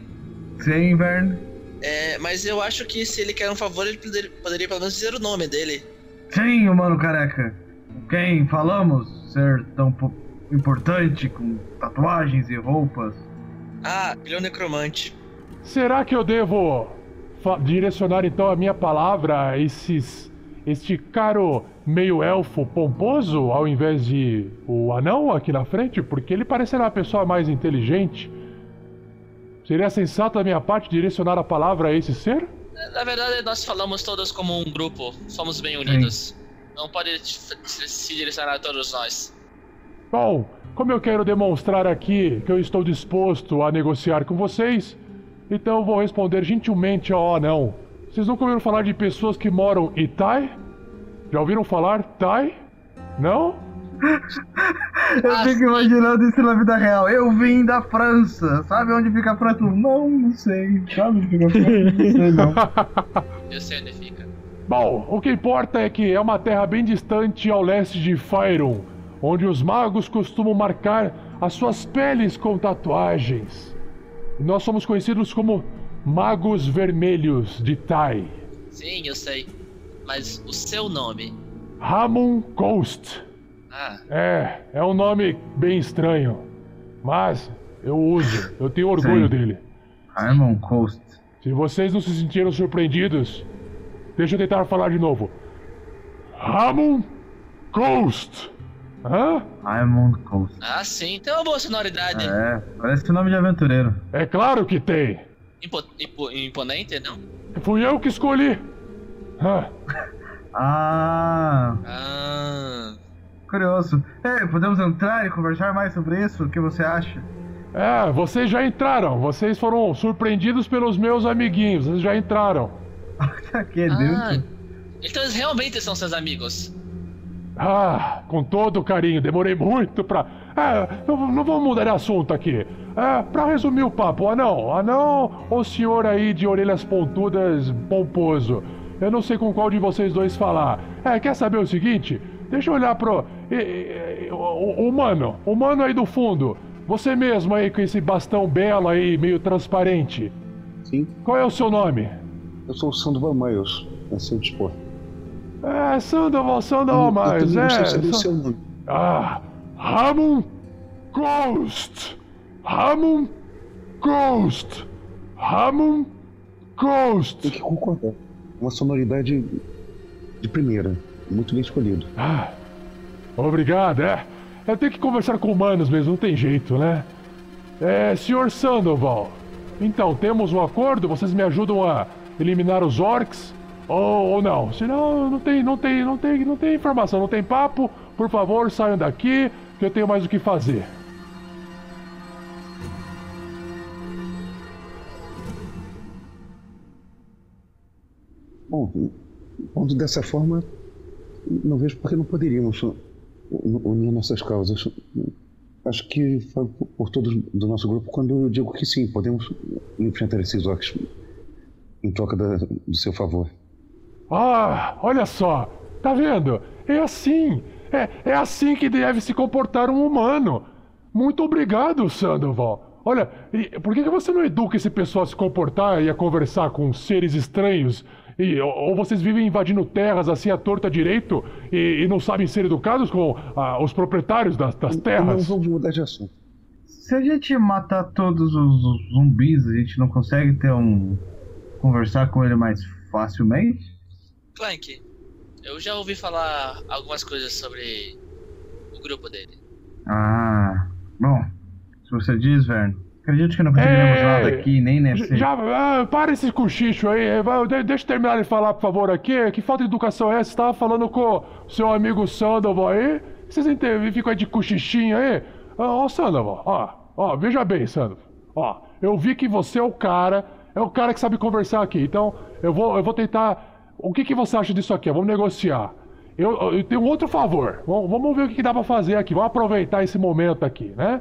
Sim, Vern. É, mas eu acho que se ele quer um favor, ele poderia, poderia pelo menos dizer o nome dele. Sim, humano careca. Com quem falamos ser tão po- importante com tatuagens e roupas? Ah, ele é um necromante. Será que eu devo direcionar então a minha palavra a esses, este caro meio-elfo pomposo ao invés de o anão aqui na frente? Porque ele parece ser uma pessoa mais inteligente. Seria sensato da minha parte direcionar a palavra a esse ser? Na verdade, nós falamos todos como um grupo. Somos bem unidos. Não pode se direcionar a todos nós. Bom, como eu quero demonstrar aqui que eu estou disposto a negociar com vocês, então eu vou responder gentilmente ao anão. Vocês nunca ouviram falar de pessoas que moram em Tai? Já ouviram falar Tai? Não? Eu fico imaginando isso na vida real. Eu vim da França. Sabe onde fica a França? Não, não sei. Sabe onde fica a França? Não sei, não. Eu sei onde fica. Bom, o que importa é que é uma terra bem distante ao leste de Fyron, onde os magos costumam marcar as suas peles com tatuagens. E nós somos conhecidos como Magos Vermelhos de Tai. Sim, eu sei. Mas o seu nome? Ramon Coast. Ah, É, é um nome bem estranho. Mas eu uso, eu tenho orgulho Sim. dele. Ramon Coast. Se vocês não se sentiram surpreendidos, deixa eu tentar falar de novo. Ramon Coast. Hã? Ramon Coast. ah, sim. Tem uma boa sonoridade. É, parece nome de aventureiro. É claro que tem. Impo- impo- imponente, não? Fui eu que escolhi. Hã? Ah, Ah. Curioso. Ei, podemos entrar e conversar mais sobre isso? O que você acha? É, vocês já entraram. Vocês foram surpreendidos pelos meus amiguinhos. Vocês já entraram. que Ah, então eles realmente são seus amigos. Ah, com todo carinho, demorei muito pra. É, não, não vamos mudar de assunto aqui. É, pra resumir o papo, anão, anão ou senhor aí de orelhas pontudas pomposo? Eu não sei com qual de vocês dois falar. É, quer saber o seguinte? Deixa eu olhar pro. humano, humano aí do fundo. Você mesmo aí com esse bastão belo aí, meio transparente. Sim. Qual é o seu nome? Eu sou o Sandoval Miles, a seu dispor. É, Sandoval, Sandoval Eu também é. não sei o Sa- seu nome. Ah, Ramon Ghost! Ramon Ghost! Ramon Ghost! Tem que concordar. Uma sonoridade de primeira. Muito bem escolhido. Ah, obrigado, é. Eu tenho que conversar com humanos mesmo, não tem jeito, né? É, senhor Sandoval, então, temos um acordo? Vocês me ajudam a eliminar os orcs? Ou, ou não? Senão, não tem, não tem, não tem, não tem informação, não tem papo. Por favor, saiam daqui, que eu tenho mais o que fazer. Bom, pondo dessa forma, não vejo por que não poderíamos unir nossas causas. Acho que falo por- todos do nosso grupo quando eu digo que sim, podemos enfrentar esses orcs em troca da- do seu favor. Ah, olha só, tá vendo? É assim, é, é assim que deve se comportar um humano. Muito obrigado, Sandoval. Olha, por que, que você não educa esse pessoal a se comportar e a conversar com seres estranhos? E, ou, vocês vivem invadindo terras assim à torta direito e, e não sabem ser educados com ah, os proprietários das, das Não terras? vamos mudar de assunto. Se a gente matar todos os os zumbis, a gente não consegue ter um. conversar com ele mais facilmente? Clank, eu já ouvi falar algumas coisas sobre o grupo dele. Ah. Bom, se você diz, Vern. Acredito que não conseguiremos Ei, nada aqui, nem nesse. Já, ah, para esse cochicho aí. eh, vai, de- Deixa eu terminar de falar, por favor, aqui. Que falta de educação é essa? Você tava falando com o seu amigo Sandoval aí? Vocês entendem? Ficam aí de cochichinho aí? Ó, Sandoval, ó, ó, veja bem, Sandoval. Ó, eu vi que você é o cara, é o cara que sabe conversar aqui. Então, eu vou, eu vou tentar. O que, que você acha disso aqui? Vamos negociar. Eu, eu tenho um outro favor. Vamos, vamos ver o que, que dá pra fazer aqui. Vamos aproveitar esse momento aqui, né?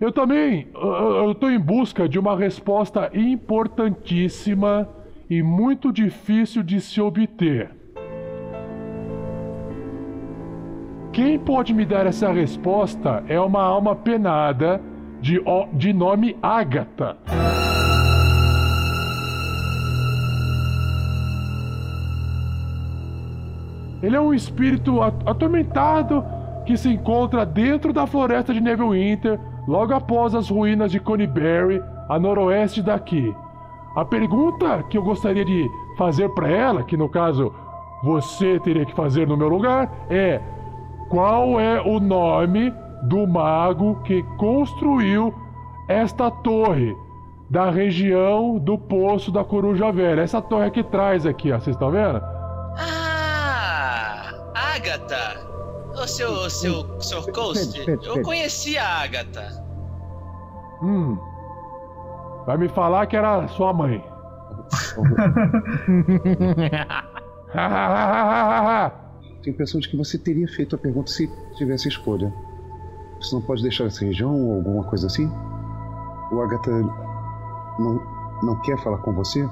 Eu também, estou em busca de uma resposta importantíssima e muito difícil de se obter. Quem pode me dar essa resposta é uma alma penada de, de nome Ágata. Ele é um espírito atormentado que se encontra dentro da floresta de Neverwinter, logo após as ruínas de Conyberry, a noroeste daqui. A pergunta que eu gostaria de fazer para ela, que no caso você teria que fazer no meu lugar, é: qual é o nome do mago que construiu esta torre da região do Poço da Coruja Velha? Essa torre aqui atrás aqui, ó, vocês estão vendo? Ah, Agatha. O seu, seu, seu Ghost. Pede, pede, Eu pede. conheci a Agatha. Hum. Vai me falar que era sua mãe. Tenho a impressão de que você teria feito a pergunta se tivesse escolha. Você não pode deixar essa região ou alguma coisa assim? O Agatha não, não quer falar com você?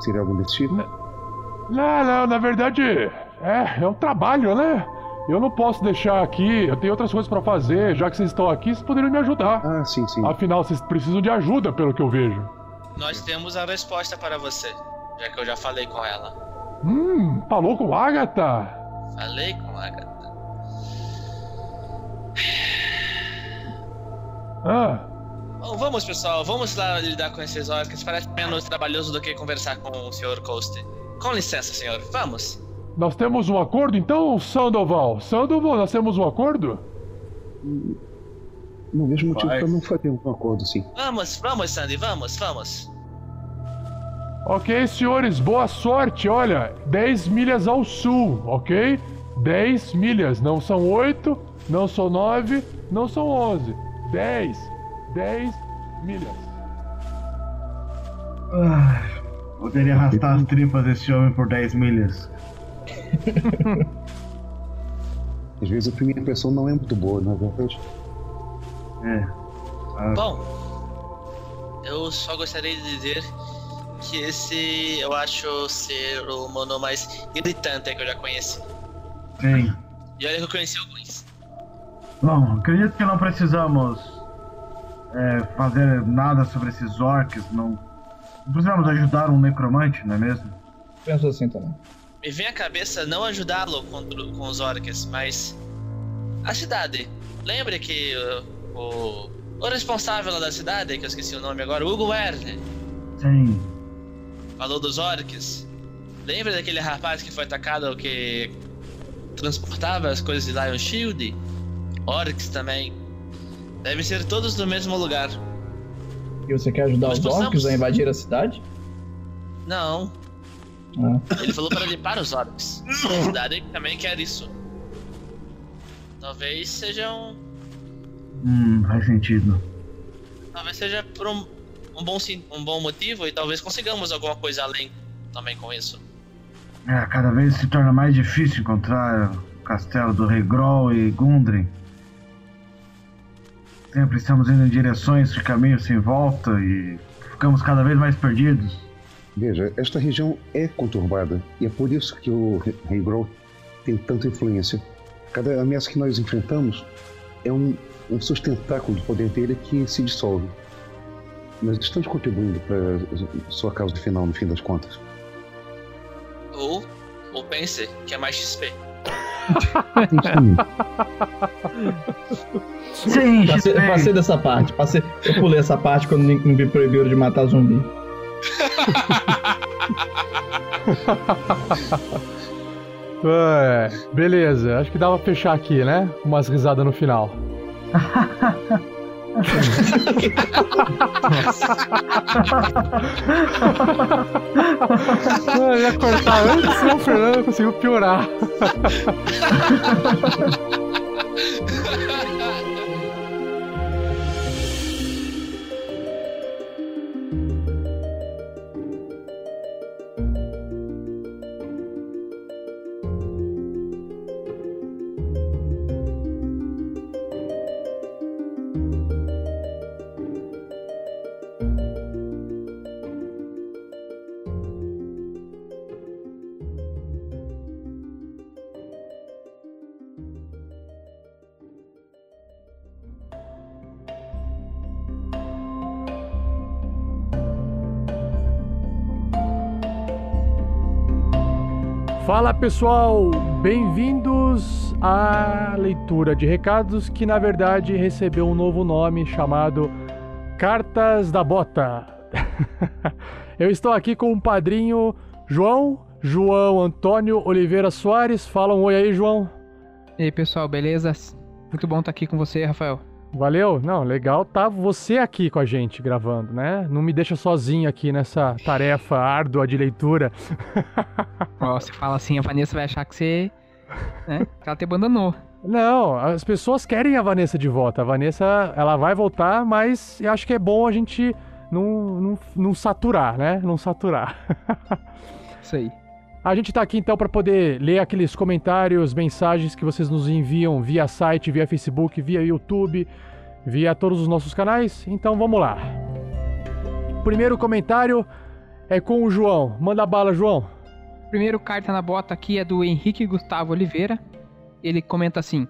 Seria algo desse tipo? Não, não, na verdade, é, é um trabalho, né? Eu não posso deixar aqui, eu tenho outras coisas pra fazer, já que vocês estão aqui, vocês poderiam me ajudar. Ah, sim, sim. Afinal, vocês precisam de ajuda, pelo que eu vejo. Nós temos a resposta para você, já que eu já falei com ela. Hum, falou com a Agatha? Falei com a Agatha. Ah, Bom, vamos, pessoal, vamos lá lidar com esses orcs. Parece menos trabalhoso do que conversar com o Sr. Coast. Com licença, senhor. Vamos. Nós temos um acordo então, Sandoval? Sandoval, nós temos um acordo? Não vejo motivo Vai. para não fazer um acordo assim. Vamos, vamos, Sandy, vamos, vamos. Ok, senhores, boa sorte. Olha, 10 milhas ao sul, ok? 10 milhas, não são 8, não são 9, não são 11. 10, 10 milhas. Ah, poderia arrastar as tripas desse homem por 10 milhas. Às vezes a primeira impressão não é muito boa, na verdade. É. Ah, Bom, eu só gostaria de dizer que esse eu acho ser o mono mais irritante que eu já conheci. sim. E olha que eu conheci alguns. Bom, acredito que não precisamos é, fazer nada sobre esses orcs. Não, não precisamos ajudar um necromante, não é mesmo? Penso assim também. Me vem à cabeça não ajudá-lo contra- com os orcs, mas a cidade. Lembre que uh, o, o responsável da cidade, que eu esqueci o nome agora, Hugo Werner, Sim. falou dos orcs. Lembra daquele rapaz que foi atacado que transportava as coisas de Lion Shield? Orcs também. Devem ser todos do mesmo lugar. E você quer ajudar Nós os orcs a invadir a cidade? Não, Ah. ele falou para limpar os orcs. A cidade também quer isso. Talvez seja um. Hum, faz sentido. Talvez seja por um, um, bom, um bom motivo e talvez consigamos alguma coisa além também com isso. É, cada vez se torna mais difícil encontrar o castelo do Rei Groll e Gundren. Sempre estamos indo em direções de caminhos sem volta e ficamos cada vez mais perdidos. Veja, esta região é conturbada e é por isso que o Re- Rei Grohl tem tanta influência. Cada ameaça que nós enfrentamos é um, um sustentáculo do poder dele que se dissolve. Nós estamos contribuindo para sua causa final, no fim das contas. Ou, ou pense que é mais XP. Sim, passei, XP. passei dessa parte. Passei, eu pulei essa parte quando me me proibiram de matar zumbi. É, beleza, acho que dá pra fechar aqui, né? Umas risadas no final. Eu ia cortar antes, senão o Fernando conseguiu piorar. pessoal, Bem-vindos à leitura de recados que na verdade recebeu um novo nome chamado Cartas da Bota. Eu estou aqui com o padrinho João, João Antônio Oliveira Soares. Fala um oi aí, João. E aí, pessoal, beleza? Muito bom estar aqui com você, Rafael. Valeu? Não, legal tá você aqui com a gente gravando, né? Não me deixa sozinho aqui nessa tarefa árdua de leitura. Ó, você fala assim, a Vanessa vai achar que você. Né, que ela te abandonou. Não, as pessoas querem a Vanessa de volta. A Vanessa, ela vai voltar, mas eu acho que é bom a gente não, não, não saturar, né? Não saturar. Isso aí. A gente tá aqui então para poder ler aqueles comentários, mensagens que vocês nos enviam via site, via Facebook, via YouTube, via todos os nossos canais. Então vamos lá. Primeiro comentário é com o João. Manda bala, João. Primeiro carta na bota aqui é do Henrique Gustavo Oliveira. Ele comenta assim: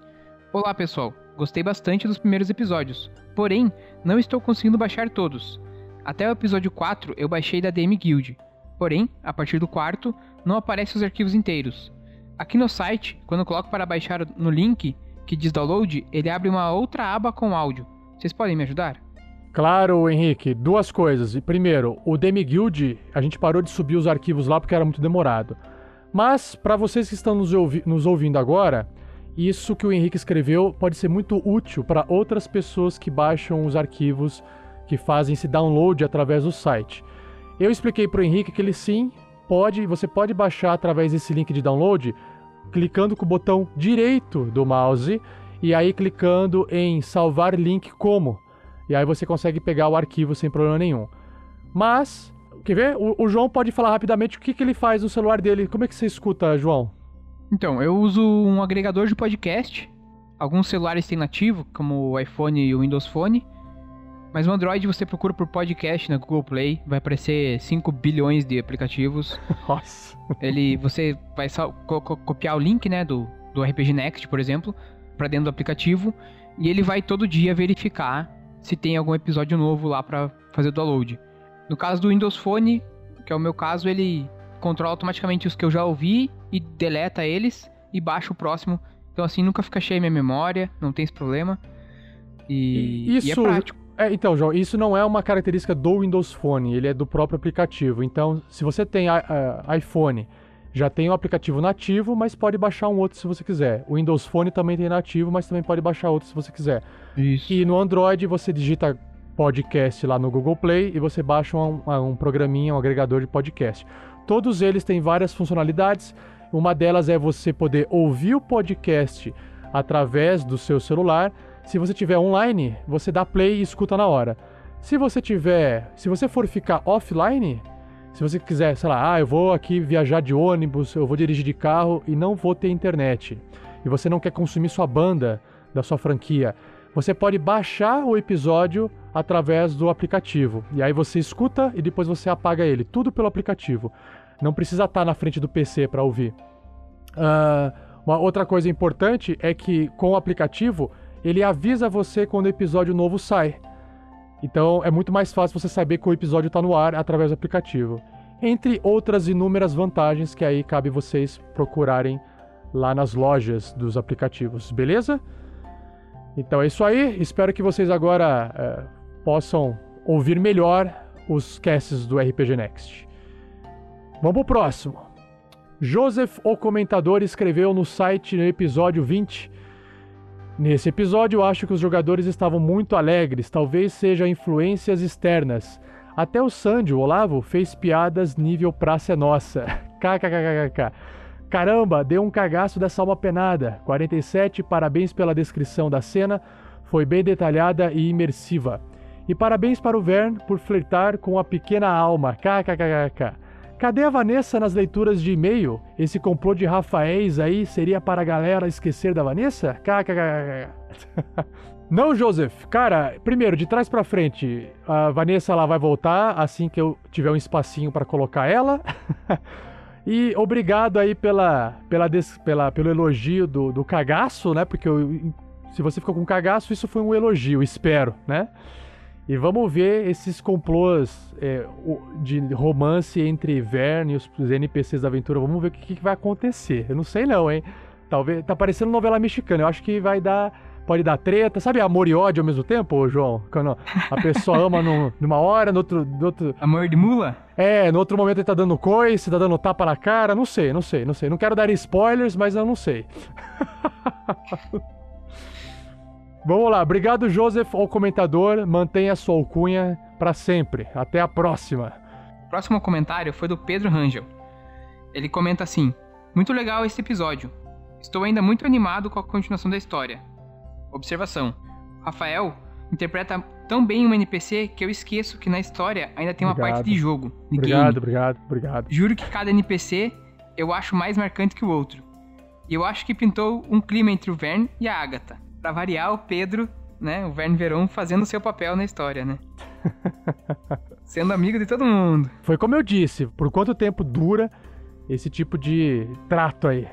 Olá pessoal, gostei bastante dos primeiros episódios, porém não estou conseguindo baixar todos. Até o episódio 4 eu baixei da DM Guild, porém, a partir do quarto, não aparecem os arquivos inteiros. Aqui no site, quando coloco para baixar no link que diz download, ele abre uma outra aba com áudio. Vocês podem me ajudar? Claro, Henrique. Duas coisas. Primeiro, o Demiguild, a gente parou de subir os arquivos lá porque era muito demorado. Mas, para vocês que estão nos, ouvi nos ouvindo agora, isso que o Henrique escreveu pode ser muito útil para outras pessoas que baixam os arquivos que fazem esse download através do site. Eu expliquei para o Henrique que ele sim pode, você pode baixar através desse link de download, clicando com o botão direito do mouse e aí clicando em salvar link como. E aí você consegue pegar o arquivo sem problema nenhum. Mas, quer ver? O, o João pode falar rapidamente o que, que ele faz no celular dele. Como é que você escuta, João? Então, eu uso um agregador de podcast. Alguns celulares têm nativo, como o iPhone e o Windows Phone. Mas no Android você procura por podcast na Google Play, vai aparecer 5 bilhões de aplicativos. Nossa. Ele, você vai co copiar o link, né, do, do RPG Next, por exemplo, para dentro do aplicativo, e ele vai todo dia verificar se tem algum episódio novo lá para fazer o download. No caso do Windows Phone, que é o meu caso, ele controla automaticamente os que eu já ouvi e deleta eles e baixa o próximo. Então assim, nunca fica cheia minha memória, não tem esse problema. E, Isso, e é prático. É, então, João, isso não é uma característica do Windows Phone, ele é do próprio aplicativo. Então, se você tem a, a, iPhone, já tem o aplicativo nativo, mas pode baixar um outro se você quiser. O Windows Phone também tem nativo, mas também pode baixar outro se você quiser. Isso. E no Android você digita podcast lá no Google Play e você baixa um, um programinha, um agregador de podcast. Todos eles têm várias funcionalidades. Uma delas é você poder ouvir o podcast através do seu celular se você tiver online, você dá play e escuta na hora. Se você tiver, se você for ficar offline, se você quiser, sei lá, ah, eu vou aqui viajar de ônibus, eu vou dirigir de carro e não vou ter internet, e você não quer consumir sua banda da sua franquia, você pode baixar o episódio através do aplicativo. E aí você escuta e depois você apaga ele, tudo pelo aplicativo. Não precisa estar na frente do PC para ouvir. Uh, uma outra coisa importante é que com o aplicativo ele avisa você quando o episódio novo sai. Então é muito mais fácil você saber que o episódio está no ar através do aplicativo. Entre outras inúmeras vantagens que aí cabe vocês procurarem lá nas lojas dos aplicativos, beleza? Então é isso aí. Espero que vocês agora é, possam ouvir melhor os casts do RPG Next. Vamos pro próximo. Joseph, o comentador, escreveu no site no episódio 20 Nesse episódio, acho que os jogadores estavam muito alegres, talvez seja influências externas. Até o Sandy, o Olavo, fez piadas nível Praça é Nossa. KKKKK. Caramba, deu um cagaço dessa alma penada. 47, parabéns pela descrição da cena, foi bem detalhada e imersiva. E parabéns para o Vern por flertar com a pequena alma. KKKKK. Cadê a Vanessa nas leituras de e-mail? Esse complô de Rafaéis aí seria para a galera esquecer da Vanessa? Não, Joseph. Cara, primeiro, de trás para frente, a Vanessa ela vai voltar assim que eu tiver um espacinho para colocar ela. e obrigado aí pela, pela, des, pela pelo elogio do, do cagaço, né? Porque eu, se você ficou com cagaço, isso foi um elogio, espero, né? E vamos ver esses complôs é, de romance entre Verne e os NPCs da aventura. Vamos ver o que, que, vai acontecer. Eu não sei não, hein? Talvez. Tá parecendo novela mexicana. Eu acho que vai dar. Pode dar treta. Sabe amor e ódio ao mesmo tempo, João? Quando a pessoa ama num- numa hora, no outro, no outro. Amor de mula? É, no outro momento ele tá dando coice, tá dando tapa na cara. Não sei, não sei, não sei. Não quero dar spoilers, mas eu não sei. Vamos lá. Obrigado, Joseph, ao comentador. Mantenha sua alcunha pra sempre. Até a próxima. O próximo comentário foi do Pedro Rangel. Ele comenta assim: Muito legal esse episódio. Estou ainda muito animado com a continuação da história. Observação: Rafael interpreta tão bem um NPC que eu esqueço que na história ainda tem uma Obrigado. parte de jogo. De Obrigado, game. obrigado, obrigado. Juro que cada NPC eu acho mais marcante que o outro. E eu acho que pintou um clima entre o Vern e a Agatha. Pra variar, o Pedro, né, o Vern Veron fazendo seu papel na história, né? Sendo amigo de todo mundo. Foi como eu disse, por quanto tempo dura esse tipo de trato aí?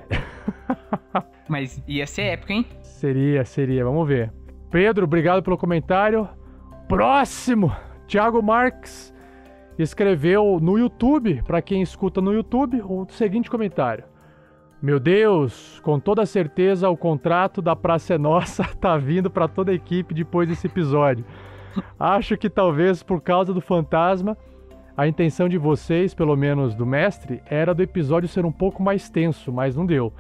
Mas ia ser épico, hein? Seria, seria, vamos ver. Pedro, obrigado pelo comentário. Próximo, Thiago Marques escreveu no YouTube, para quem escuta no YouTube, o seguinte comentário. Meu Deus, com toda certeza o contrato da Praça é Nossa tá vindo para toda a equipe depois desse episódio. Acho que talvez por causa do fantasma, a intenção de vocês, pelo menos do mestre, era do episódio ser um pouco mais tenso, mas não deu.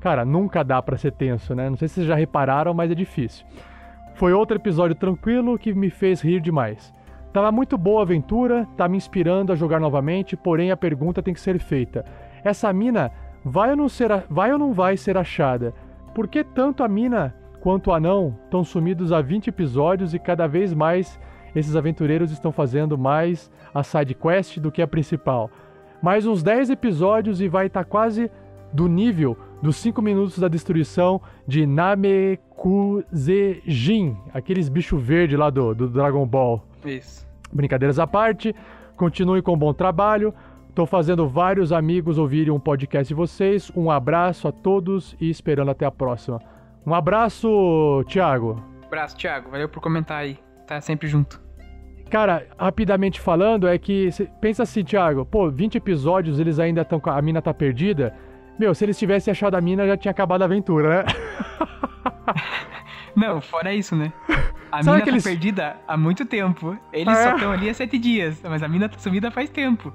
Cara, nunca dá pra ser tenso, né? Não sei se vocês já repararam, mas é difícil. Foi outro episódio tranquilo que me fez rir demais. Tava muito boa a aventura, tá me inspirando a jogar novamente, porém a pergunta tem que ser feita. Essa mina vai ou não, ser, vai, ou não vai ser achada? Por que tanto a mina quanto o anão estão sumidos há 20 episódios e cada vez mais esses aventureiros estão fazendo mais a side quest do que a principal? Mais uns 10 episódios e vai estar quase do nível dos 5 minutos da destruição de Namekusejin, aqueles bichos verdes lá do, do Dragon Ball. Isso. Brincadeiras à parte, continue com um bom trabalho. Tô fazendo vários amigos ouvirem um podcast de vocês. Um abraço a todos e esperando até a próxima. Um abraço, Thiago. Abraço, Thiago. Valeu por comentar aí. Tá sempre junto. Cara, rapidamente falando, é que pensa assim, Thiago, pô, 20 episódios, eles ainda estão com a mina tá perdida. Meu, se eles tivessem achado a mina, já tinha acabado a aventura, né? Não, fora isso, né? A Sabe mina tá perdida há muito tempo. Eles é? só estão ali há sete dias, mas a mina tá sumida faz tempo.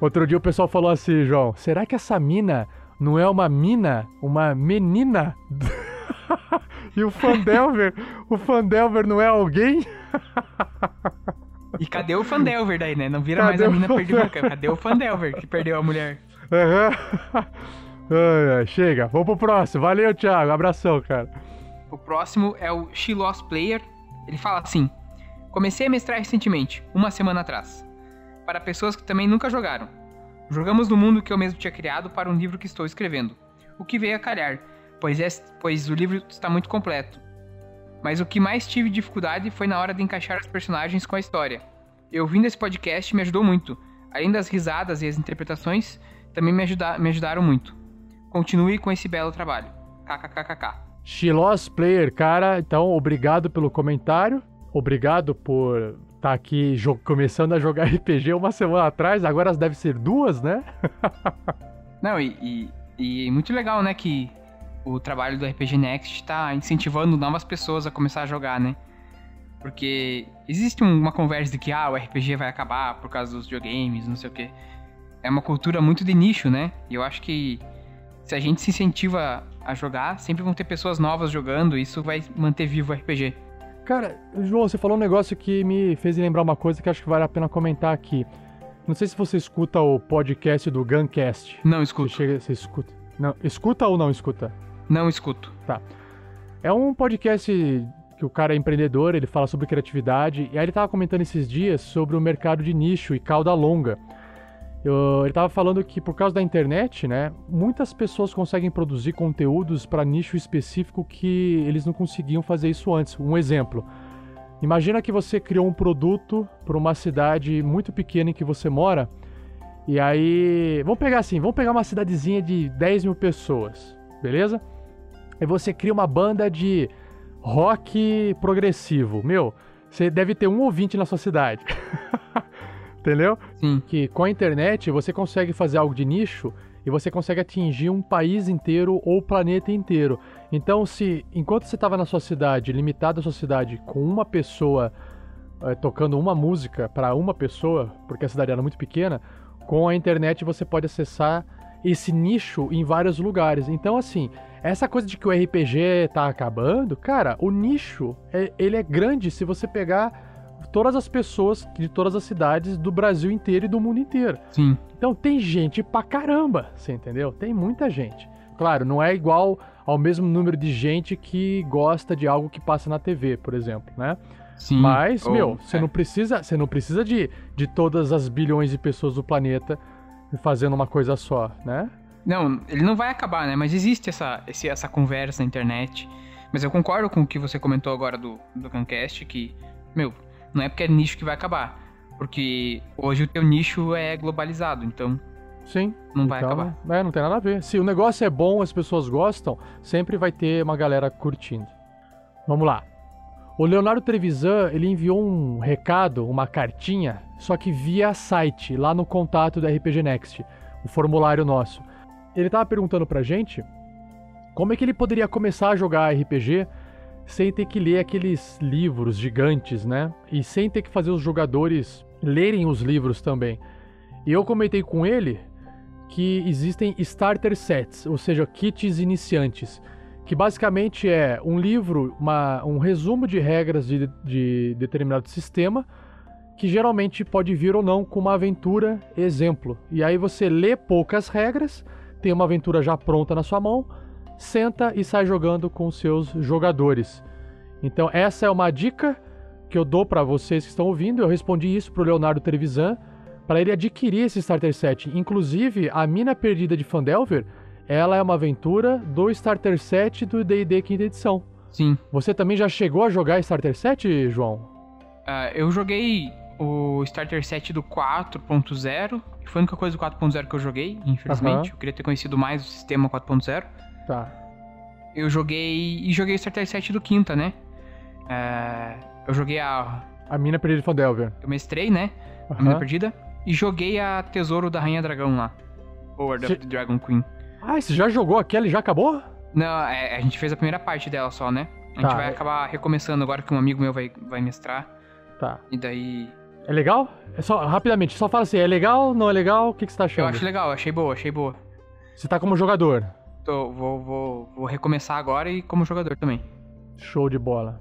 Outro dia o pessoal falou assim, João, será que essa mina não é uma mina, uma menina? e o Fandelver, o Fandelver não é alguém? E cadê o Fandelver daí, né? Não vira Cadê mais a mina perdida. Cadê o Fandelver que perdeu a mulher? Ai, chega, vamos pro próximo. Valeu, Thiago, abração, cara. O próximo é o She Lost Player. Ele fala assim: Comecei a mestrar recentemente, uma semana atrás. Para pessoas que também nunca jogaram. Jogamos no mundo que eu mesmo tinha criado para um livro que estou escrevendo. O que veio a calhar, pois, é, pois o livro está muito completo. Mas o que mais tive dificuldade foi na hora de encaixar os personagens com a história. Eu ouvindo esse podcast me ajudou muito. Além das risadas e as interpretações, também me, ajuda, me ajudaram muito. Continue com esse belo trabalho. KKKKK. Shilos Player, cara, então obrigado pelo comentário. Obrigado por estar aqui começando a jogar RPG uma semana atrás, agora deve ser duas, né? Não, e, e, e muito legal, né, que o trabalho do RPG Next tá incentivando novas pessoas a começar a jogar, né? Porque existe um- uma conversa de que ah, o RPG vai acabar por causa dos videogames, não sei o quê. É uma cultura muito de nicho, né? E eu acho que se a gente se incentiva a jogar, sempre vão ter pessoas novas jogando e isso vai manter vivo o RPG. Cara, João, você falou um negócio que me fez lembrar uma coisa que acho que vale a pena comentar aqui. Não sei se você escuta o podcast do Guncast. Não escuto. Você, chega, você escuta? Não, escuta ou não escuta? Não escuto. Tá. É um podcast que o cara é empreendedor, ele fala sobre criatividade, e aí ele tava comentando esses dias sobre o mercado de nicho e cauda longa. Eu- ele tava falando que por causa da internet, né, muitas pessoas conseguem produzir conteúdos para nicho específico que eles não conseguiam fazer isso antes. Um exemplo. Imagina que você criou um produto para uma cidade muito pequena em que você mora. E aí. Vamos pegar assim, vamos pegar uma cidadezinha de 10 mil pessoas, beleza? Aí você cria uma banda de rock progressivo. Meu, você deve ter um ouvinte na sua cidade. Entendeu? Sim. Que com a internet você consegue fazer algo de nicho e você consegue atingir um país inteiro ou o planeta inteiro. Então, se enquanto você estava na sua cidade, limitado à sua cidade, com uma pessoa é, tocando uma música para uma pessoa, porque a cidade era muito pequena, com a internet você pode acessar esse nicho em vários lugares. Então, assim, essa coisa de que o RPG tá acabando, cara, o nicho, é, ele é grande se você pegar todas as pessoas de todas as cidades do Brasil inteiro e do mundo inteiro. Sim. Então tem gente pra caramba, você entendeu? Tem muita gente. Claro, não é igual ao mesmo número de gente que gosta de algo que passa na TV, por exemplo, né? Sim. Mas, Ou- meu, você é. não precisa, você não precisa de, de todas as bilhões de pessoas do planeta fazendo uma coisa só, né? Não, ele não vai acabar, né? Mas existe essa, esse- essa conversa na internet. Mas eu concordo com o que você comentou agora do, do Cancast, que, meu, não é porque é nicho que vai acabar. Porque hoje o teu nicho é globalizado, então Sim. não vai Então, acabar. É, não tem nada a ver. Se o negócio é bom, as pessoas gostam, sempre vai ter uma galera curtindo. Vamos lá. O Leonardo Trevisan, ele enviou um recado, uma cartinha, só que via site, lá no contato da RPG Next, o formulário nosso. Ele tava perguntando pra gente como é que ele poderia começar a jogar RPG sem ter que ler aqueles livros gigantes, né? E sem ter que fazer os jogadores lerem os livros também. E eu comentei com ele que existem starter sets, ou seja, kits iniciantes, que basicamente é um livro, uma- um resumo de regras de, de determinado sistema, que geralmente pode vir ou não com uma aventura exemplo. E aí você lê poucas regras, tem uma aventura já pronta na sua mão, senta e sai jogando com seus jogadores. Então essa é uma dica que eu dou para vocês que estão ouvindo. Eu respondi isso pro Leonardo Trevisan para ele adquirir esse starter set. Inclusive, a Mina Perdida de Fandelver, ela é uma aventura do starter set do D&D quinta edição. Sim. Você também já chegou a jogar starter set, João? Ah, eu joguei o Starter Set do 4.0, que foi a única coisa do 4.0 que eu joguei, infelizmente. Aham. Eu queria ter conhecido mais o sistema 4.0. Tá. Eu joguei. E joguei o Starter Set do quinta, né? É, eu joguei a. A Mina Perdida de Fandelver. Eu mestrei, né? A. Mina Perdida. E joguei a Tesouro da Rainha Dragão lá. Howard of Cê- the Dragon Queen. Ah, você já jogou aquela e já acabou? Não, é, a gente fez a primeira parte dela só, né? A gente Tá, vai é- acabar recomeçando agora que um amigo meu vai, vai mestrar. Tá. E daí. É legal? É só, rapidamente, só fala assim, é legal, não é legal? O que, que você tá achando? Eu acho legal, achei boa, achei boa. Você tá como jogador. Tô, vou, vou, vou recomeçar agora e como jogador também. Show de bola.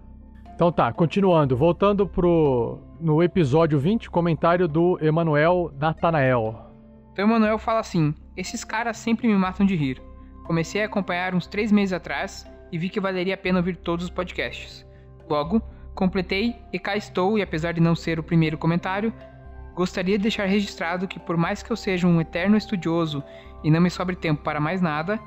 Então tá, continuando, voltando pro no episódio 20, comentário do Emanuel Natanael. Então o Manuel fala assim: esses caras sempre me matam de rir. Comecei a acompanhar uns três meses atrás e vi que valeria a pena ouvir todos os podcasts. Logo, completei e cá estou, e apesar de não ser o primeiro comentário, gostaria de deixar registrado que, por mais que eu seja um eterno estudioso e não me sobre tempo para mais nada,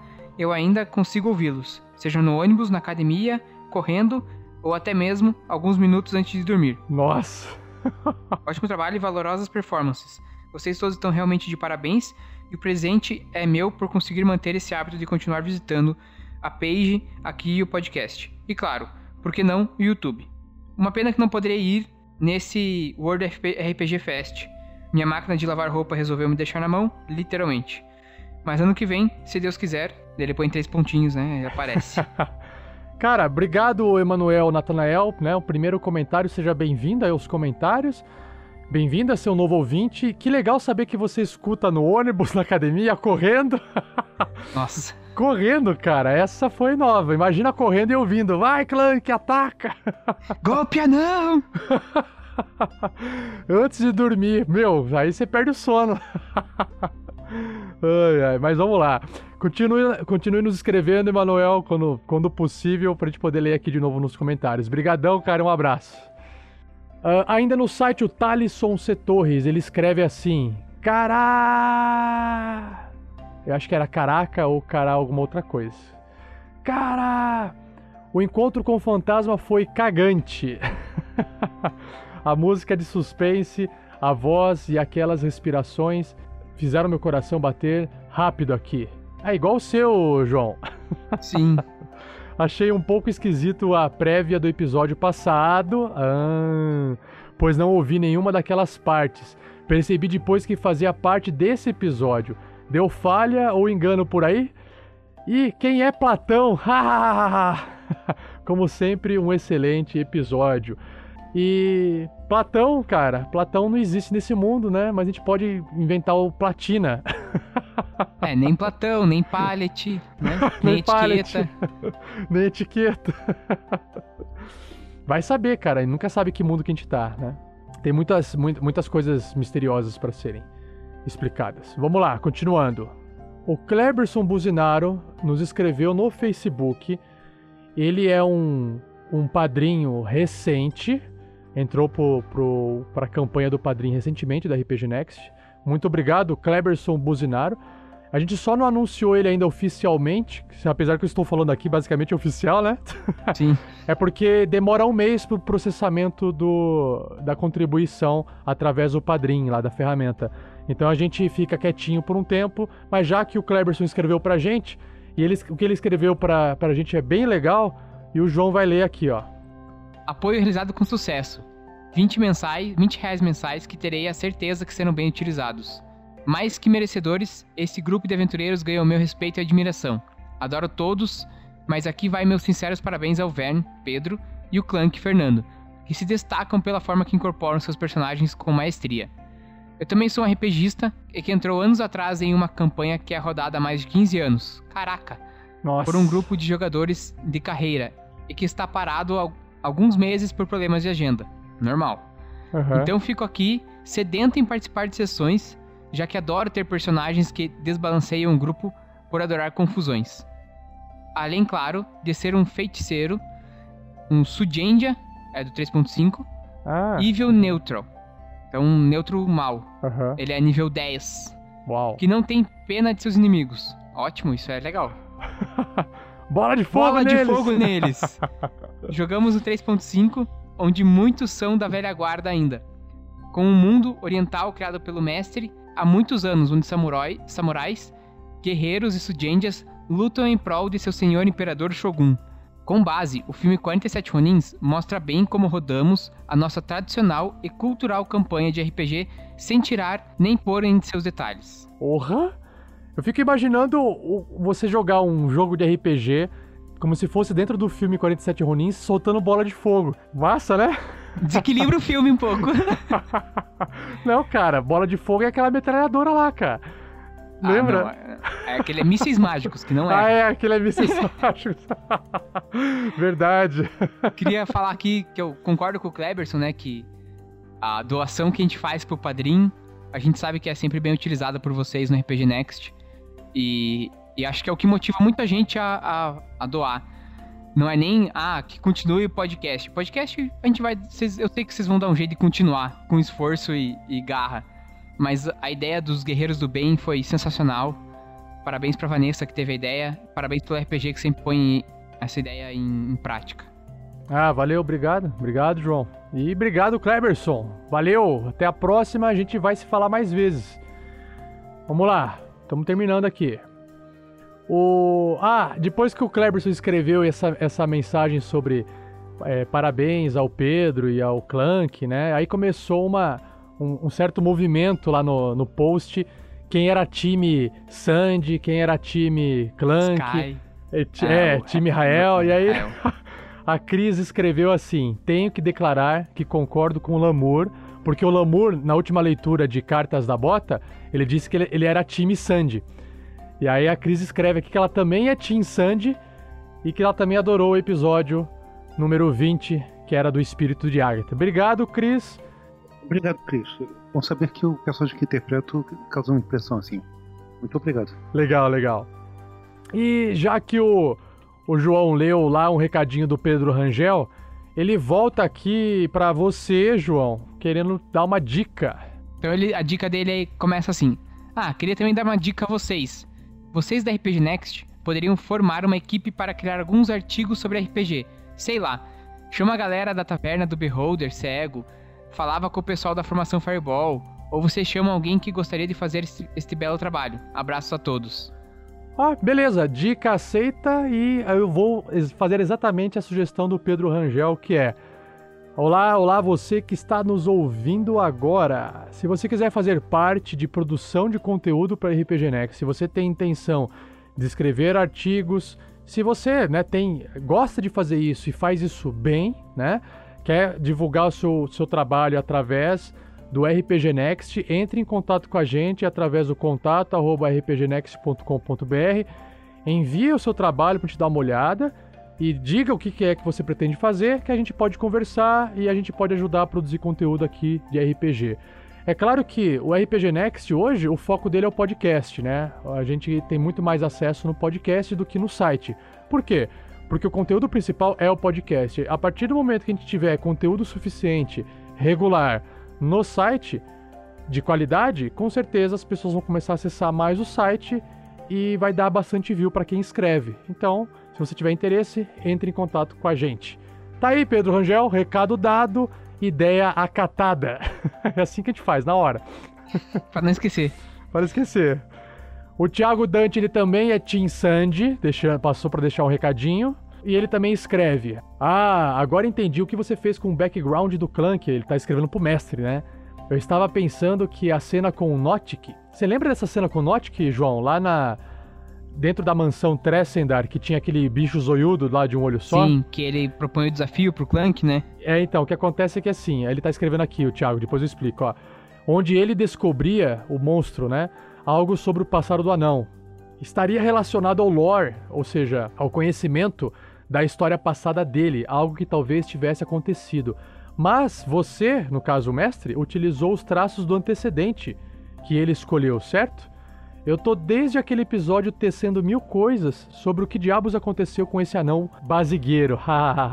eu ainda consigo ouvi-los, seja no ônibus, na academia, correndo ou até mesmo alguns minutos antes de dormir. Nossa! Ótimo trabalho e valorosas performances. Vocês todos estão realmente de parabéns e o presente é meu por conseguir manter esse hábito de continuar visitando a page aqui e o podcast. E claro, por que não o YouTube? Uma pena que não poderei ir nesse World RPG Fest. Minha máquina de lavar roupa resolveu me deixar na mão, literalmente. Mas ano que vem, se Deus quiser, ele põe três pontinhos, né? Ele aparece. Cara, obrigado, Emanuel Natanael, né? O primeiro comentário, seja bem-vindo aos comentários. Bem-vindo a ser um novo ouvinte. Que legal saber que você escuta no ônibus, na academia, correndo. Nossa. correndo, cara. Essa foi nova. Imagina correndo e ouvindo. Vai, Clank, ataca! Golpe não! Antes de dormir. Meu, aí você perde o sono. Ai, ai, mas vamos lá. Continue, continue nos escrevendo, Emanuel, quando, quando possível, pra gente poder ler aqui de novo nos comentários. Brigadão, cara, um abraço. Ah, ainda no site, o Thalisson C. Torres, ele escreve assim: Cará! Eu acho que era caraca ou cará alguma outra coisa. Cara! O encontro com o fantasma foi cagante. a música de suspense, a voz e aquelas respirações fizeram meu coração bater rápido aqui. É igual o seu, João. Sim. Achei um pouco esquisito a prévia do episódio passado, ah, pois não ouvi nenhuma daquelas partes. Percebi depois que fazia parte desse episódio. Deu falha ou engano por aí? E quem é Platão? Como sempre, um excelente episódio. E Platão, cara, Platão não existe nesse mundo, né? Mas a gente pode inventar o Platina. É, nem Platão, nem Pallet, né? Nem, nem etiqueta. nem etiqueta. Vai saber, cara, nunca sabe que mundo que a gente tá, né? Tem muitas, muitas coisas misteriosas para serem explicadas. Vamos lá, continuando. O Kleberson Buzinaro nos escreveu no Facebook. Ele é um, um padrinho recente, entrou para a campanha do padrinho recentemente da RPG Next. Muito obrigado, Kleberson Buzinaro. A gente só não anunciou ele ainda oficialmente, apesar que eu estou falando aqui basicamente oficial, né? Sim. é porque demora um mês para o processamento do, da contribuição através do padrinho lá da ferramenta. Então a gente fica quietinho por um tempo, mas já que o Kleberson escreveu pra gente, e ele, o que ele escreveu pra, pra gente é bem legal, e o João vai ler aqui, ó. Apoio realizado com sucesso. 20 mensais, 20 reais mensais que terei a certeza que serão bem utilizados. Mais que merecedores, esse grupo de aventureiros ganhou meu respeito e admiração. Adoro todos, mas aqui vai meus sinceros parabéns ao Vern, Pedro e o Clank Fernando, que se destacam pela forma que incorporam seus personagens com maestria. Eu também sou um RPGista e que entrou anos atrás em uma campanha que é rodada há mais de 15 anos. Caraca! Nossa. Por um grupo de jogadores de carreira e que está parado alguns meses por problemas de agenda. Normal. Uhum. Então fico aqui sedento em participar de sessões, já que adoro ter personagens que desbalanceiam o grupo por adorar confusões. Além, claro, de ser um feiticeiro, um Sujendia, é do 3.5, ah. Evil Neutral, é um neutro mal. Uhum. Ele é nível 10. Uau. Que não tem pena de seus inimigos. Ótimo, isso é legal. Bola de fogo Bola neles! de fogo neles! Jogamos no 3.5, onde muitos são da velha guarda ainda. Com um mundo oriental criado pelo mestre há muitos anos, onde samurai, samurais, guerreiros e sujendias lutam em prol de seu senhor imperador Shogun. Com base, o filme 47 Ronins mostra bem como rodamos a nossa tradicional e cultural campanha de RPG sem tirar nem pôr em seus detalhes. Porra! Eu fico imaginando você jogar um jogo de RPG como se fosse dentro do filme 47 Ronins soltando bola de fogo. Massa, né? Desequilibra o filme um pouco. Não, cara, bola de fogo é aquela metralhadora lá, cara. Lembra? Ah, é, é aquele mísseis mágicos, que não é. Ah, é, aquele é mísseis mágicos. Verdade. Queria falar aqui que eu concordo com o Kleberson, né? Que a doação que a gente faz pro padrinho, a gente sabe que é sempre bem utilizada por vocês no RPG Next. E, e acho que é o que motiva muita gente a, a, a doar. Não é nem, ah, que continue o podcast. Podcast, a gente vai. Eu sei que vocês vão dar um jeito de continuar com esforço e, e garra. Mas a ideia dos Guerreiros do Bem foi sensacional. Parabéns pra Vanessa que teve a ideia. Parabéns pelo RPG que sempre põe essa ideia em, em prática. Ah, valeu, obrigado. Obrigado, João. E obrigado, Kleberson. Valeu, até a próxima. A gente vai se falar mais vezes. Vamos lá, estamos terminando aqui. O... Ah, depois que o Kleberson escreveu essa, essa mensagem sobre é, parabéns ao Pedro e ao Clank, né? Aí começou uma um, um, certo movimento lá no, no post. Quem era time Sandy, quem era time Clank. Sky. É, é, é time Rael. E aí a Cris escreveu assim: Tenho que declarar que concordo com o Lamour, porque o Lamour, na última leitura de Cartas da Bota, ele disse que ele, ele era time Sandy. E aí a Cris escreve aqui que ela também é Team Sandy e que ela também adorou o episódio número 20, que era do Espírito de Agatha. Obrigado, Cris. Obrigado, Cris. Bom saber que o personagem que interpreto causou uma impressão assim. Muito obrigado. Legal, legal. E já que o, o João leu lá um recadinho do Pedro Rangel, ele volta aqui para você, João, querendo dar uma dica. Então ele, a dica dele aí começa assim: Ah, queria também dar uma dica a vocês. Vocês da RPG Next poderiam formar uma equipe para criar alguns artigos sobre RPG. Sei lá, chama a galera da taverna do Beholder cego, falava com o pessoal da formação Fireball, ou você chama alguém que gostaria de fazer este, este belo trabalho. Abraços a todos. Ah, beleza, dica aceita e eu vou fazer exatamente a sugestão do Pedro Rangel, que é Olá, olá você que está nos ouvindo agora. Se você quiser fazer parte de produção de conteúdo para RPG Next, se você tem intenção de escrever artigos, se você, né, tem gosta de fazer isso e faz isso bem, né, quer divulgar o seu, seu trabalho através do RPG Next, entre em contato com a gente através do contato rpgnext.com.br, envie o seu trabalho para te dar uma olhada e diga o que é que você pretende fazer, que a gente pode conversar e a gente pode ajudar a produzir conteúdo aqui de RPG. É claro que o RPG Next hoje, o foco dele é o podcast, né? A gente tem muito mais acesso no podcast do que no site. Por quê? Porque o conteúdo principal é o podcast. A partir do momento que a gente tiver conteúdo suficiente, regular, no site, de qualidade, com certeza as pessoas vão começar a acessar mais o site e vai dar bastante view para quem escreve. Então, se você tiver interesse, entre em contato com a gente. Tá aí, Pedro Rangel, recado dado, ideia acatada. é assim que a gente faz, na hora. Para não esquecer. Para não esquecer. O Thiago Dante, ele também é Team Sandy, deixando, passou para deixar um recadinho. E ele também escreve: Ah, agora entendi o que você fez com o background do Clank. Ele tá escrevendo pro mestre, né? Eu estava pensando que a cena com o Notic. Você lembra dessa cena com o Notic, João? Lá na, dentro da mansão Tressendar, que tinha aquele bicho zoiudo lá de um olho só. Sim, que ele propõe o desafio pro Clank, né? É, então, o que acontece é que assim, ele tá escrevendo aqui, o Thiago, depois eu explico, ó. Onde ele descobria, o monstro, né? Algo sobre o passado do anão. Estaria relacionado ao lore, ou seja, ao conhecimento da história passada dele, algo que talvez tivesse acontecido. Mas você, no caso o mestre, utilizou os traços do antecedente que ele escolheu, certo? Eu tô desde aquele episódio tecendo mil coisas sobre o que diabos aconteceu com esse anão basigueiro.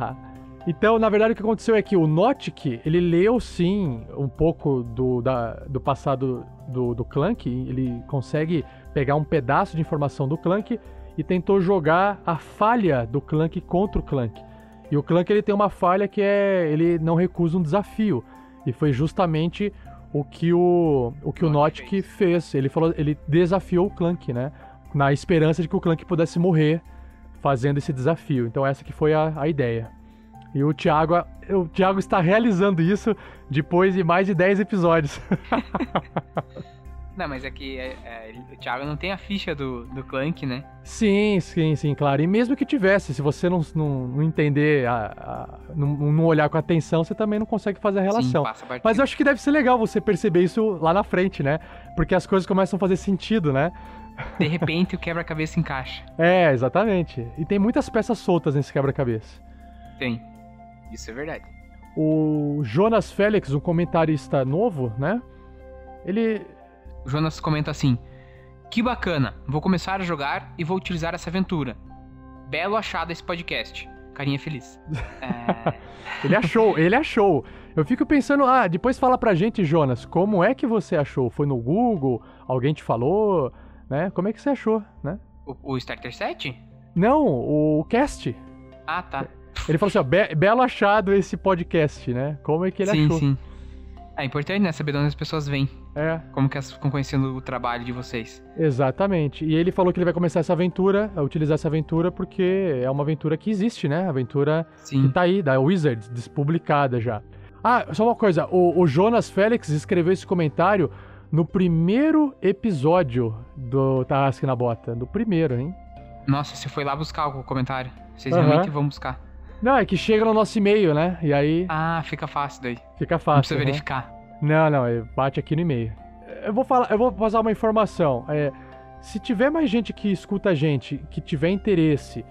então, na verdade, o que aconteceu é que o Notic, ele leu sim um pouco do, da, do passado do, do Clank, ele consegue pegar um pedaço de informação do Clank e tentou jogar a falha do Clank contra o Clank. E o Clank ele tem uma falha que é ele não recusa um desafio. E foi justamente o que o, o que o Notic fez. fez. Ele falou, ele desafiou o Clank, né? Na esperança de que o Clank pudesse morrer fazendo esse desafio. Então essa que foi a, a ideia. E o Thiago, o Thiago está realizando isso depois de mais de 10 episódios. Não, mas é que é, é, o Thiago não tem a ficha do, do Clank, né? Sim, sim, sim, claro. E mesmo que tivesse, se você não, não, não entender, a, a, não, não, olhar com atenção, você também não consegue fazer a relação. Sim, a mas eu acho que deve ser legal você perceber isso lá na frente, né? Porque as coisas começam a fazer sentido, né? De repente o quebra-cabeça encaixa. É, exatamente. E tem muitas peças soltas nesse quebra-cabeça. Tem. Isso é verdade. O Jonas Félix, um comentarista novo, né? Ele o Jonas comenta assim: Que bacana, vou começar a jogar e vou utilizar essa aventura. Belo achado esse podcast. Carinha feliz. É... ele achou, ele achou. Eu fico pensando, ah, depois fala pra gente, Jonas, como é que você achou? Foi no Google? Alguém te falou? Né? Como é que você achou, né? O, o Starter Set? Não, o cast. Ah, tá. Ele falou assim, ó, be belo achado esse podcast, né? Como é que ele sim, achou? Sim, sim. É importante, né? Saber de onde as pessoas vêm. É. Como que elas ficam conhecendo o trabalho de vocês. Exatamente. E ele falou que ele vai começar essa aventura, a utilizar essa aventura, porque é uma aventura que existe, né? A aventura Sim. que tá aí, da Wizards, despublicada já. Ah, só uma coisa. O, o Jonas Félix escreveu esse comentário no primeiro episódio do Tarrasque na Bota. Do primeiro, hein? Nossa, você foi lá buscar o comentário. Vocês uhum. realmente vão buscar. Não, é que chega no nosso e-mail, né? E aí. Ah, fica fácil daí. Fica fácil. Não precisa né? verificar. Não, não, bate aqui no e-mail. Eu vou falar, eu vou passar uma informação. É, se tiver mais gente que escuta a gente, que tiver interesse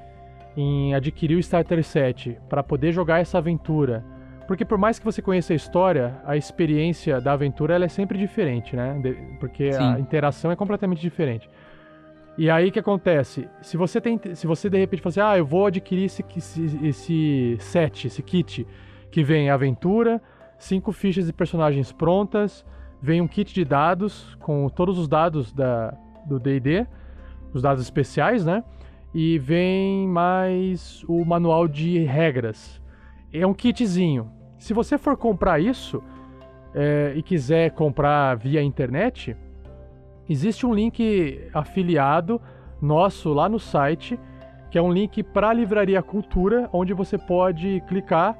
em adquirir o Starter Set para poder jogar essa aventura, porque por mais que você conheça a história, a experiência da aventura ela é sempre diferente, né? Porque Sim. a interação é completamente diferente. E aí o que acontece? Se você tem, se você de repente fala assim, ah, eu vou adquirir esse, esse, esse set, esse kit que vem aventura, cinco fichas de personagens prontas, vem um kit de dados com todos os dados da, do D&D, os dados especiais, né? E vem mais o manual de regras. É um kitzinho. Se você for comprar isso é, e quiser comprar via internet, existe um link afiliado nosso lá no site, que é um link para a Livraria Cultura, onde você pode clicar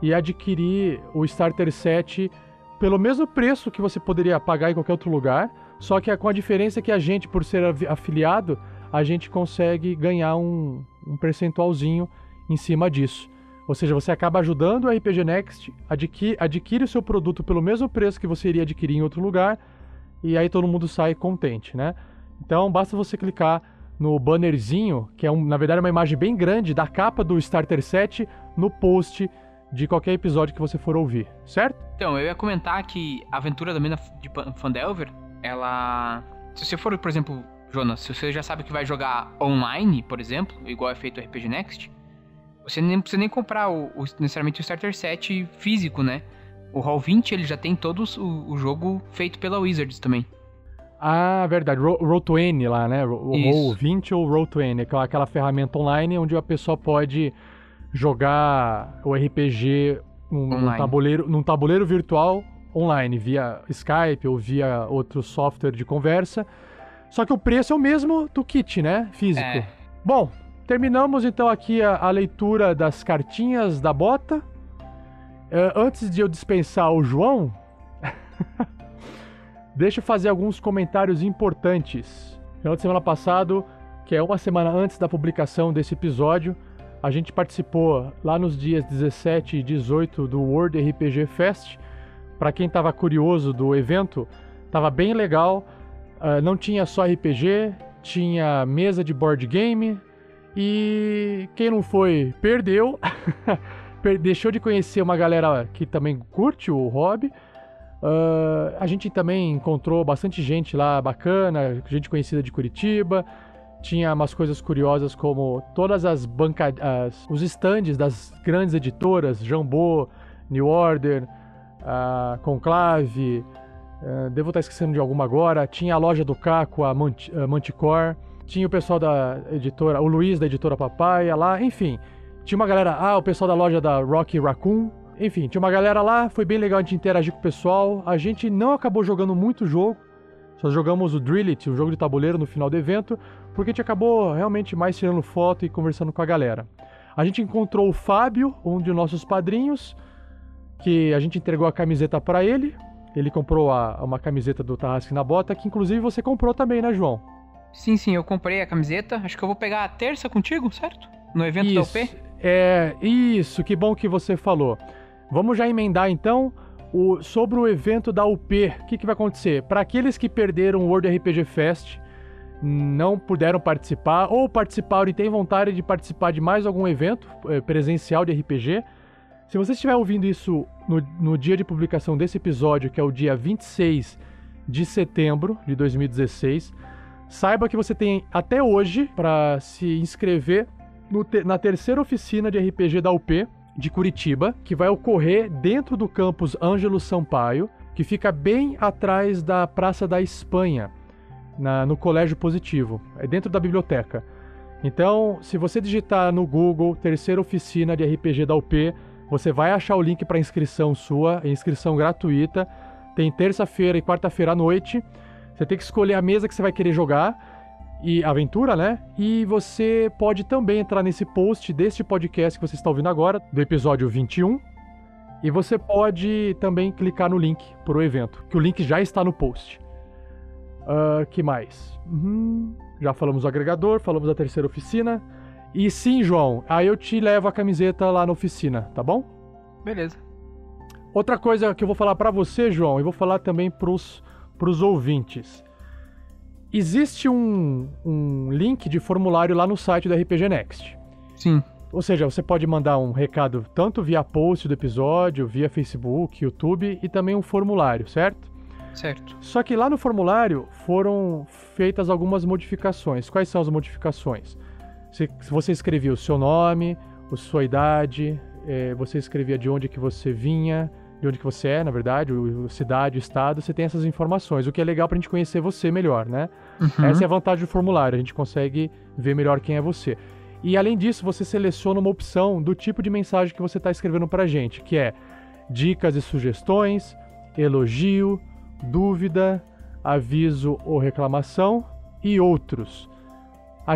e adquirir o Starter Set pelo mesmo preço que você poderia pagar em qualquer outro lugar, só que é com a diferença que a gente, por ser afiliado, a gente consegue ganhar um, um percentualzinho em cima disso. Ou seja, você acaba ajudando o RPG Next, adquire, adquire o seu produto pelo mesmo preço que você iria adquirir em outro lugar, e aí todo mundo sai contente, né? Então basta você clicar no bannerzinho, que é um, na verdade uma imagem bem grande da capa do Starter Set no post de qualquer episódio que você for ouvir, certo? Então, eu ia comentar que a aventura da mina de Fandelver, ela. Se você for, por exemplo, Jonas, se você já sabe que vai jogar online, por exemplo, igual é feito o RPG Next, você nem precisa nem comprar o, o, necessariamente o Starter Set físico, né? O Hall 20 ele já tem todo o, o jogo feito pela Wizards também. Ah, verdade. Roll20 lá, né? O Roll 20 ou Roll20, aquela, aquela ferramenta online onde a pessoa pode jogar o RPG num, num, tabuleiro, num tabuleiro virtual online, via Skype ou via outro software de conversa. Só que o preço é o mesmo do kit, né? Físico. É. Bom, terminamos então aqui a, a, leitura das cartinhas da bota. Uh, antes de eu dispensar o João, deixa eu fazer alguns comentários importantes. Final de semana passado, que é uma semana antes da publicação desse episódio, a gente participou lá nos dias 17 e 18 do World RPG Fest. Para quem estava curioso do evento, estava bem legal. Uh, não tinha só RPG, tinha mesa de board game. E quem não foi, perdeu. Deixou de conhecer uma galera que também curte o hobby. Uh, a gente também encontrou bastante gente lá bacana, gente conhecida de Curitiba tinha umas coisas curiosas como todas as bancas, os estandes das grandes editoras, Jambô, New Order, a Conclave, uh, devo estar esquecendo de alguma agora. Tinha a loja do Caco, a Manticore, tinha o pessoal da editora, o Luiz da editora Papaya lá, enfim. Tinha uma galera, ah, o pessoal da loja da Rocky Raccoon, enfim, tinha uma galera lá, foi bem legal a gente interagir com o pessoal. A gente não acabou jogando muito jogo, só jogamos o Drill It, o jogo de tabuleiro, no final do evento, porque a gente acabou realmente mais tirando foto e conversando com a galera. A gente encontrou o Fábio, um de nossos padrinhos, que a gente entregou a camiseta para ele. Ele comprou a, uma camiseta do Tarrasque na Bota, que inclusive você comprou também, né, João? Sim, sim, eu comprei a camiseta. Acho que eu vou pegar a terça contigo, certo? No evento isso, da UP? É, isso, que bom que você falou. Vamos já emendar então o, sobre o evento da UP, o que, que vai acontecer? Para aqueles que perderam o World RPG Fest, não puderam participar, ou participaram e têm vontade de participar de mais algum evento é, presencial de RPG, se você estiver ouvindo isso no, no dia de publicação desse episódio, que é o dia 26 de setembro de 2016, saiba que você tem até hoje para se inscrever te, na terceira oficina de RPG da UP, de Curitiba, que vai ocorrer dentro do campus Ângelo Sampaio, que fica bem atrás da Praça da Espanha, na, no Colégio Positivo, é dentro da biblioteca. Então, se você digitar no Google terceira oficina de RPG da UP, você vai achar o link para inscrição sua, é inscrição gratuita. Tem terça-feira e quarta-feira à noite. Você tem que escolher a mesa que você vai querer jogar e aventura, né? E você pode também entrar nesse post deste podcast que você está ouvindo agora, do episódio 21. E você pode também clicar no link para o evento, que o link já está no post. Uh, que mais? Uhum. Já falamos do agregador, falamos da terceira oficina. E sim, João, aí eu te levo a camiseta lá na oficina, tá bom? Beleza. Outra coisa que eu vou falar para você, João, e vou falar também pros, pros ouvintes. Existe um, um link de formulário lá no site do RPG Next. Sim. Ou seja, você pode mandar um recado tanto via post do episódio, via Facebook, YouTube e também um formulário, certo? Certo. Só que lá no formulário foram feitas algumas modificações. Quais são as modificações? Se você escrevia o seu nome, a sua idade, é, você escrevia de onde que você vinha, de onde que você é, na verdade, o, cidade, o estado, você tem essas informações, o que é legal pra gente conhecer você melhor, né? Uhum. Essa é a vantagem do formulário, a gente consegue ver melhor quem é você. E além disso, você seleciona uma opção do tipo de mensagem que você está escrevendo pra gente, que é dicas e sugestões, elogio, dúvida, aviso ou reclamação e outros.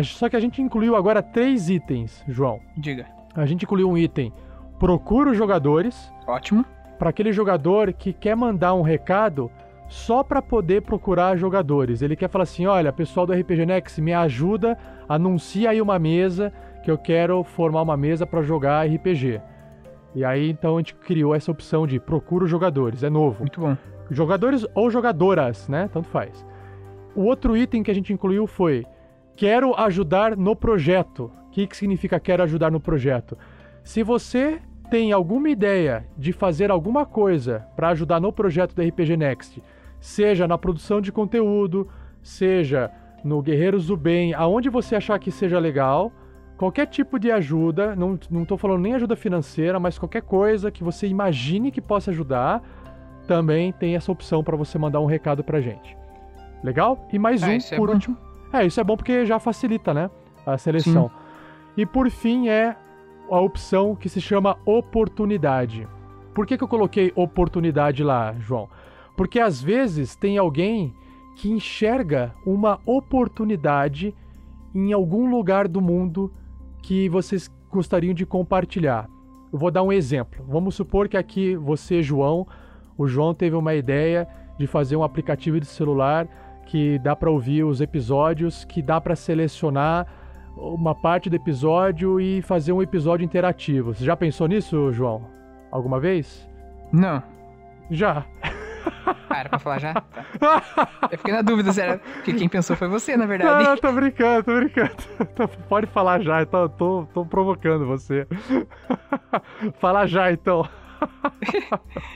Só que a gente incluiu agora três itens, João. Diga. A gente incluiu um item procura os jogadores. Ótimo. Para aquele jogador que quer mandar um recado só para poder procurar jogadores. Ele quer falar assim: olha, pessoal do RPG Next, me ajuda, anuncia aí uma mesa que eu quero formar uma mesa para jogar RPG. E aí então a gente criou essa opção de procura jogadores, é novo. Muito bom. Jogadores ou jogadoras, né? Tanto faz. O outro item que a gente incluiu foi quero ajudar no projeto. O que, que significa quero ajudar no projeto? Se você tem alguma ideia de fazer alguma coisa para ajudar no projeto do RPG Next, seja na produção de conteúdo, seja no Guerreiros do Bem, aonde você achar que seja legal, qualquer tipo de ajuda, não, não tô falando nem ajuda financeira, mas qualquer coisa que você imagine que possa ajudar, também tem essa opção para você mandar um recado pra gente. Legal? E mais Ah, um, é por bom. último. É, isso é bom porque já facilita, né? A seleção. E por fim é a opção que se chama oportunidade. Por que, que eu coloquei oportunidade lá, João? Porque às vezes tem alguém que enxerga uma oportunidade em algum lugar do mundo que vocês gostariam de compartilhar. Eu vou dar um exemplo. Vamos supor que aqui você, João, o João teve uma ideia de fazer um aplicativo de celular que dá para ouvir os episódios, que dá para selecionar uma parte do episódio e fazer um episódio interativo. Você já pensou nisso, João? Alguma vez? Não. Já. Ah, era pra falar já? Tá. Eu fiquei na dúvida se era. Porque quem pensou foi você, na verdade. não, tô brincando, tô brincando. Pode falar já, então, tô, tô provocando você. Fala já, então.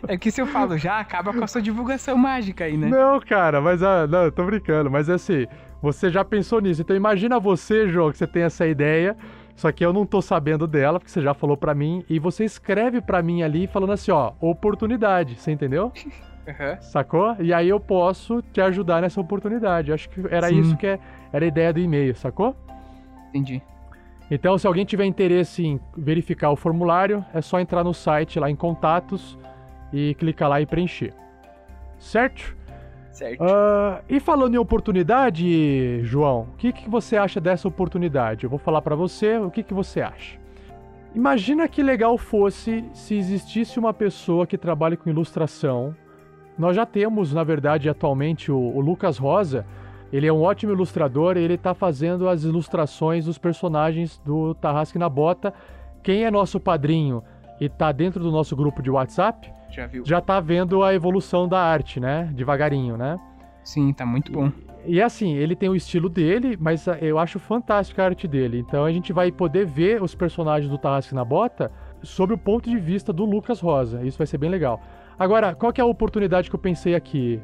É que se eu falo já, acaba com a sua divulgação mágica aí, né? Não, cara, mas ah, não, eu tô brincando, mas é assim, você já pensou nisso. Então imagina você, João, que você tem essa ideia, só que eu não tô sabendo dela, porque você já falou pra mim, e você escreve pra mim ali falando assim, ó, oportunidade, você entendeu? Aham. Sacou? E aí eu posso te ajudar nessa oportunidade. Acho que era Sim. isso que é- era a ideia do e-mail, sacou? Entendi. Então, se alguém tiver interesse em verificar o formulário, é só entrar no site lá em contatos e clicar lá e preencher. Certo? Certo. Ah, e falando em oportunidade, João, o que, que você acha dessa oportunidade? Eu vou falar pra você o que, que você acha. Imagina que legal fosse se existisse uma pessoa que trabalha com ilustração. Nós já temos, na verdade, atualmente o, o Lucas Rosa. Ele é um ótimo ilustrador e ele tá fazendo as ilustrações dos personagens do Tarrasque na Bota. Quem é nosso padrinho e tá dentro do nosso grupo de WhatsApp, Já viu? já tá vendo a evolução da arte, né? Devagarinho, né? Sim, tá muito bom. E assim, ele tem o estilo dele, mas ah, eu acho fantástica a arte dele. Então a gente vai poder ver os personagens do Tarrasque na Bota sob o ponto de vista do Lucas Rosa. Isso vai ser bem legal. Agora, qual que é a oportunidade que eu pensei aqui,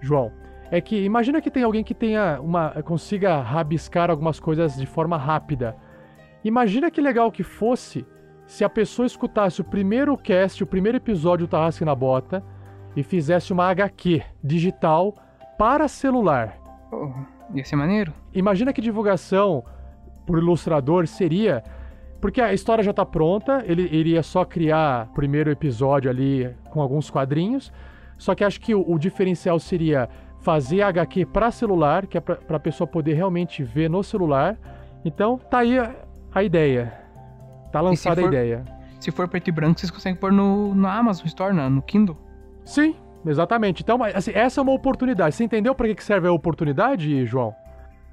João? É que imagina que tem alguém que tenha uma consiga rabiscar algumas coisas de forma rápida. Imagina que legal que fosse se a pessoa escutasse o primeiro cast, o primeiro episódio do Tarrasque na Bota e fizesse uma HQ digital para celular. Oh, ia ser maneiro. Imagina que divulgação por ilustrador seria. Porque a história já tá pronta, ele iria só criar o primeiro episódio ali com alguns quadrinhos. Só que acho que o, o diferencial seria fazer HQ para celular, que é para a pessoa poder realmente ver no celular. Então tá aí a, a ideia. Tá lançada a for- ideia. Se for preto e branco, vocês conseguem pôr no, no Amazon Store, na- no Kindle. Sim, exatamente. Então, mas, assim, essa é uma oportunidade. Você entendeu para que serve a oportunidade, João?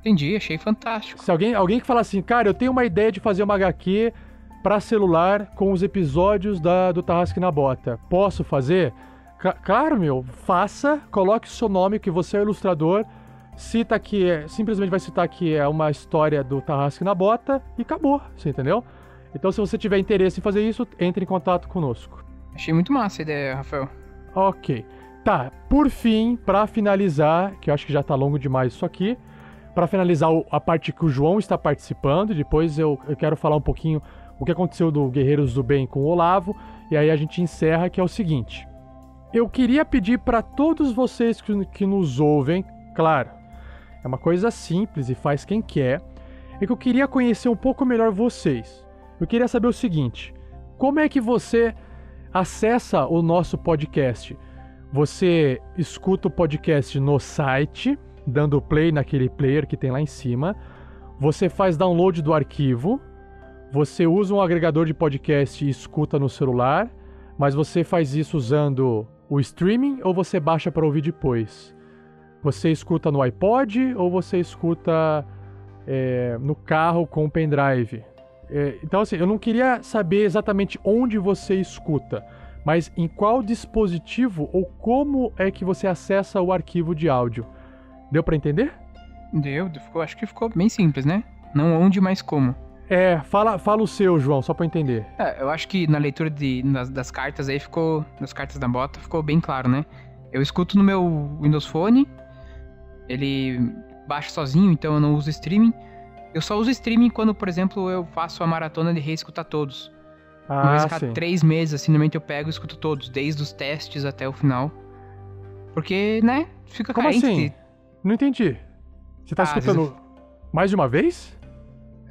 Entendi, achei fantástico. Se alguém, alguém que fala assim, cara, eu tenho uma ideia de fazer uma HQ para celular com os episódios da, do Tarrasque na Bota. Posso fazer? Ca- claro, meu, faça, coloque o seu nome, que você é o ilustrador, cita que é, simplesmente vai citar que é uma história do Tarrasque na Bota e acabou, você entendeu? Então, se você tiver interesse em fazer isso, entre em contato conosco. Achei muito massa a ideia, Rafael. Ok. Tá, por fim, pra finalizar, que eu acho que já tá longo demais isso aqui, pra finalizar a parte que o João está participando, depois eu, eu quero falar um pouquinho o que aconteceu do Guerreiros do Bem com o Olavo, e aí a gente encerra, que é o seguinte. Eu queria pedir pra todos vocês que, que nos ouvem, claro, é uma coisa simples e faz quem quer, é que eu queria conhecer um pouco melhor vocês. Eu queria saber o seguinte: como é que você acessa o nosso podcast? Você escuta o podcast no site, dando play naquele player que tem lá em cima. Você faz download do arquivo. você usa um agregador de podcast e escuta no celular, mas você faz isso usando o streaming ou você baixa para ouvir depois? Você escuta no iPod ou você escuta é, no carro com o pendrive? É, então, assim, eu não queria saber exatamente onde você escuta, mas em qual dispositivo ou como é que você acessa o arquivo de áudio. Deu para entender? Deu, ficou, acho que ficou bem simples, né? Não onde, mas como. É, fala, fala o seu, João, só pra eu entender. É, eu acho que na leitura de, das, das cartas aí ficou. Das cartas da bota, ficou bem claro, né? Eu escuto no meu Windows Phone, ele baixa sozinho, então eu não uso streaming. Eu só uso streaming quando, por exemplo, eu faço a maratona de reescutar todos. Ah, a cada três meses, assim, normalmente eu pego e escuto todos, desde os testes até o final. Porque, né, fica Como assim? de- Não entendi. Você tá Ah, escutando vezes mais de uma vez?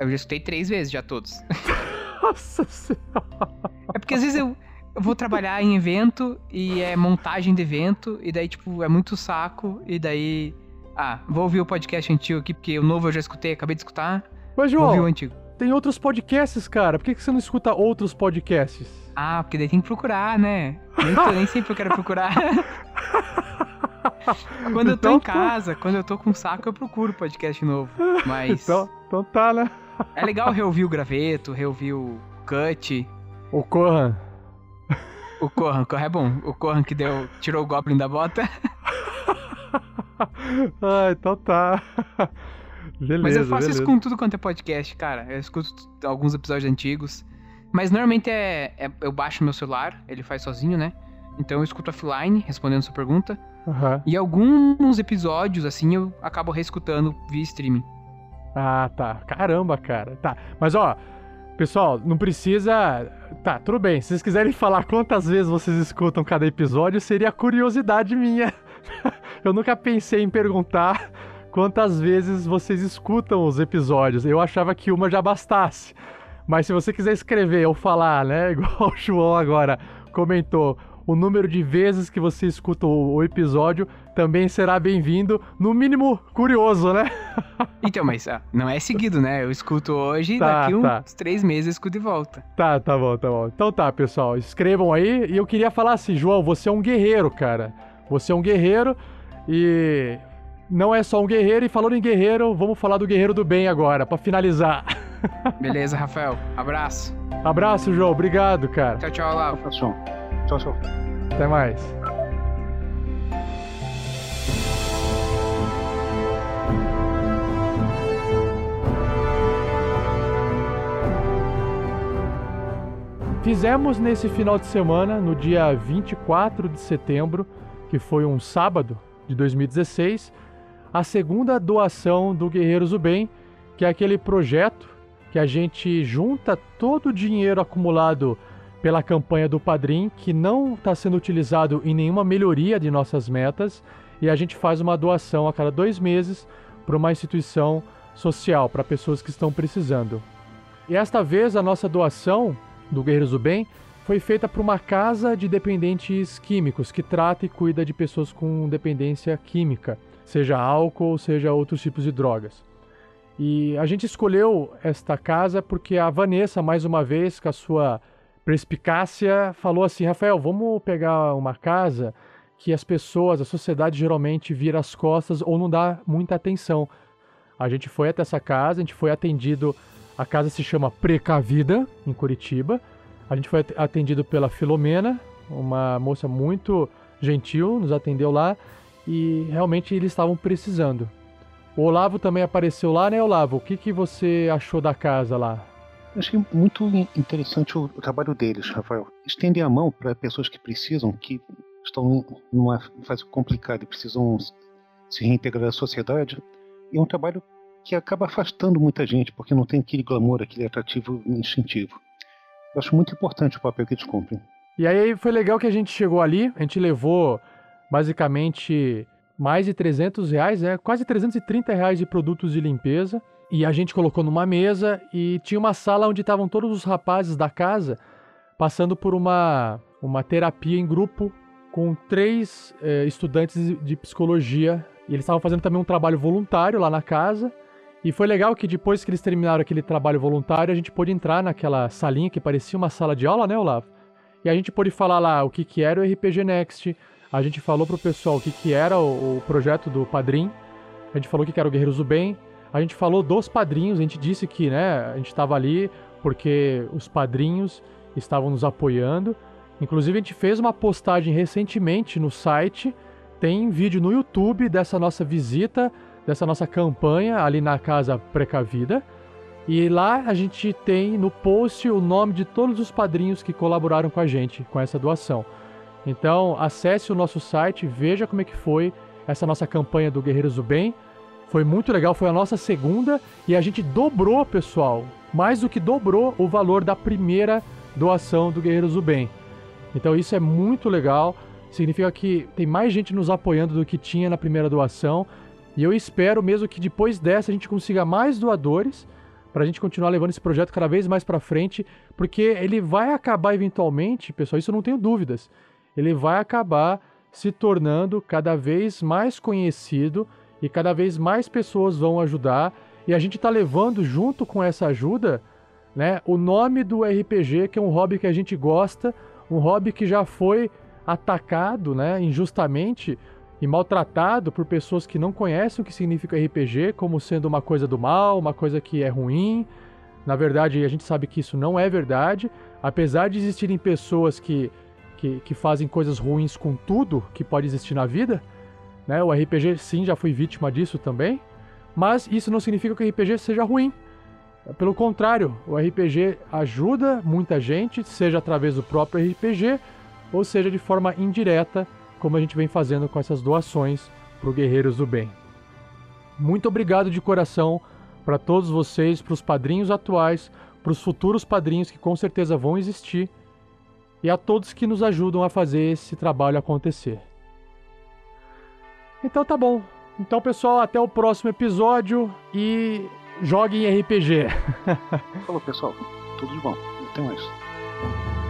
Eu já escutei três vezes já todos. Nossa senhora. É porque às vezes eu, eu vou trabalhar em evento e é montagem de evento, e daí, tipo, é muito saco, e daí. Ah, vou ouvir o podcast antigo aqui, porque o novo eu já escutei, acabei de escutar. Mas, Vou ouvir o João, antigo. tem outros podcasts, cara. Por que que você não escuta outros podcasts? Ah, porque daí tem que procurar, né? Nem, tô- nem sempre eu quero procurar. quando eu tô Então em tá. casa, quando eu tô com saco, eu procuro podcast novo. Mas Então, então tá, né? é legal reouvir o graveto, reouvir o cut. O Corran. O Corran, o Corran é bom. O Corran que deu, tirou o Goblin da bota. Ah, então tá. Beleza, Mas eu faço beleza. isso com tudo quanto é podcast, cara. Eu escuto alguns episódios antigos. Mas normalmente é, é- eu baixo meu celular, ele faz sozinho, né? Então eu escuto offline, respondendo sua pergunta. Aham. E alguns episódios, assim, eu acabo reescutando via streaming. Ah, tá. Caramba, cara. Tá. Mas ó, pessoal, não precisa. Tá, tudo bem. Se vocês quiserem falar quantas vezes vocês escutam cada episódio, seria curiosidade minha. Eu nunca pensei em perguntar quantas vezes vocês escutam os episódios. Eu achava que uma já bastasse. Mas se você quiser escrever ou falar, né, igual o João agora comentou, o número de vezes que você escuta o episódio também será bem-vindo, no mínimo curioso, né? Então, mas ah, não é seguido, né? Eu escuto hoje e Tá, daqui uns tá. três meses eu escuto de volta. Tá, tá bom, tá bom. Então tá, pessoal, escrevam aí. E eu queria falar assim, João, você é um guerreiro, cara. Você é um guerreiro e não é só um guerreiro. E falando em guerreiro, vamos falar do guerreiro do bem agora, pra finalizar. Beleza, Rafael. Abraço. Abraço, João. Obrigado, cara. Tchau, tchau, Lau. Tchau, tchau. tchau. Até mais. Fizemos nesse final de semana, no dia 24 de setembro, que foi um sábado de 2016, a segunda doação do Guerreiros do Bem, que é aquele projeto que a gente junta todo o dinheiro acumulado pela campanha do Padrim, que não está sendo utilizado em nenhuma melhoria de nossas metas, e a gente faz uma doação a cada dois meses para uma instituição social, para pessoas que estão precisando. E esta vez a nossa doação do Guerreiros do Bem foi feita para uma casa de dependentes químicos que trata e cuida de pessoas com dependência química, seja álcool, seja outros tipos de drogas. E a gente escolheu esta casa porque a Vanessa, mais uma vez, com a sua perspicácia, falou assim: Rafael, vamos pegar uma casa que as pessoas, a sociedade geralmente vira as costas ou não dá muita atenção. A gente foi até essa casa, a gente foi atendido. A casa se chama Precavida, em Curitiba. A gente foi at- atendido pela Filomena, uma moça muito gentil, nos atendeu lá e realmente eles estavam precisando. O Olavo também apareceu lá, né, Olavo? O que, que você achou da casa lá? Eu achei muito in- interessante o, trabalho deles, Rafael. Estender a mão para pessoas que precisam, que estão numa fase complicada e precisam se reintegrar à sociedade. E é um trabalho que acaba afastando muita gente, porque não tem aquele glamour, aquele atrativo instintivo. Eu acho muito importante o papel que eles cumprem. E aí foi legal que a gente chegou ali, a gente levou basicamente mais de 300 reais, né? quase 330 reais de produtos de limpeza. E a gente colocou numa mesa e tinha uma sala onde estavam todos os rapazes da casa passando por uma, uma terapia em grupo com três eh, estudantes de psicologia. E eles estavam fazendo também um trabalho voluntário lá na casa. E foi legal que depois que eles terminaram aquele trabalho voluntário, a gente pôde entrar naquela salinha que parecia uma sala de aula, né, Olavo? E a gente pôde falar lá o que, que era o RPG Next, a gente falou pro pessoal o que, que era o, o projeto do Padrim, a gente falou o que, que era o Guerreiros do Bem, a gente falou dos padrinhos, a gente disse que né, a gente estava ali porque os padrinhos estavam nos apoiando. Inclusive, a gente fez uma postagem recentemente no site, tem vídeo no YouTube dessa nossa visita, dessa nossa campanha ali na Casa Precavida. E lá a gente tem no post o nome de todos os padrinhos que colaboraram com a gente com essa doação. Então, acesse o nosso site, veja como é que foi essa nossa campanha do Guerreiros do Bem. Foi muito legal, foi a nossa segunda e a gente dobrou, pessoal, mais do que dobrou o valor da primeira doação do Guerreiros do Bem. Então isso é muito legal, significa que tem mais gente nos apoiando do que tinha na primeira doação. E eu espero mesmo que depois dessa a gente consiga mais doadores para a gente continuar levando esse projeto cada vez mais para frente, porque ele vai acabar eventualmente, pessoal, isso eu não tenho dúvidas. Ele vai acabar se tornando cada vez mais conhecido e cada vez mais pessoas vão ajudar. E a gente está levando junto com essa ajuda, né, o nome do RPG, que é um hobby que a gente gosta, um hobby que já foi atacado, né, injustamente e maltratado por pessoas que não conhecem o que significa RPG, como sendo uma coisa do mal, uma coisa que é ruim. Na verdade, a gente sabe que isso não é verdade, apesar de existirem pessoas que, que, que fazem coisas ruins com tudo que pode existir na vida. Né? O RPG, sim, já foi vítima disso também, mas isso não significa que o RPG seja ruim. Pelo contrário, o RPG ajuda muita gente, seja através do próprio RPG, ou seja de forma indireta, como a gente vem fazendo com essas doações para o Guerreiros do Bem. Muito obrigado de coração para todos vocês, para os padrinhos atuais, para os futuros padrinhos que com certeza vão existir, e a todos que nos ajudam a fazer esse trabalho acontecer. Então tá bom. Então, pessoal, até o próximo episódio e joguem RPG. Falou, pessoal. Tudo de bom. Até mais.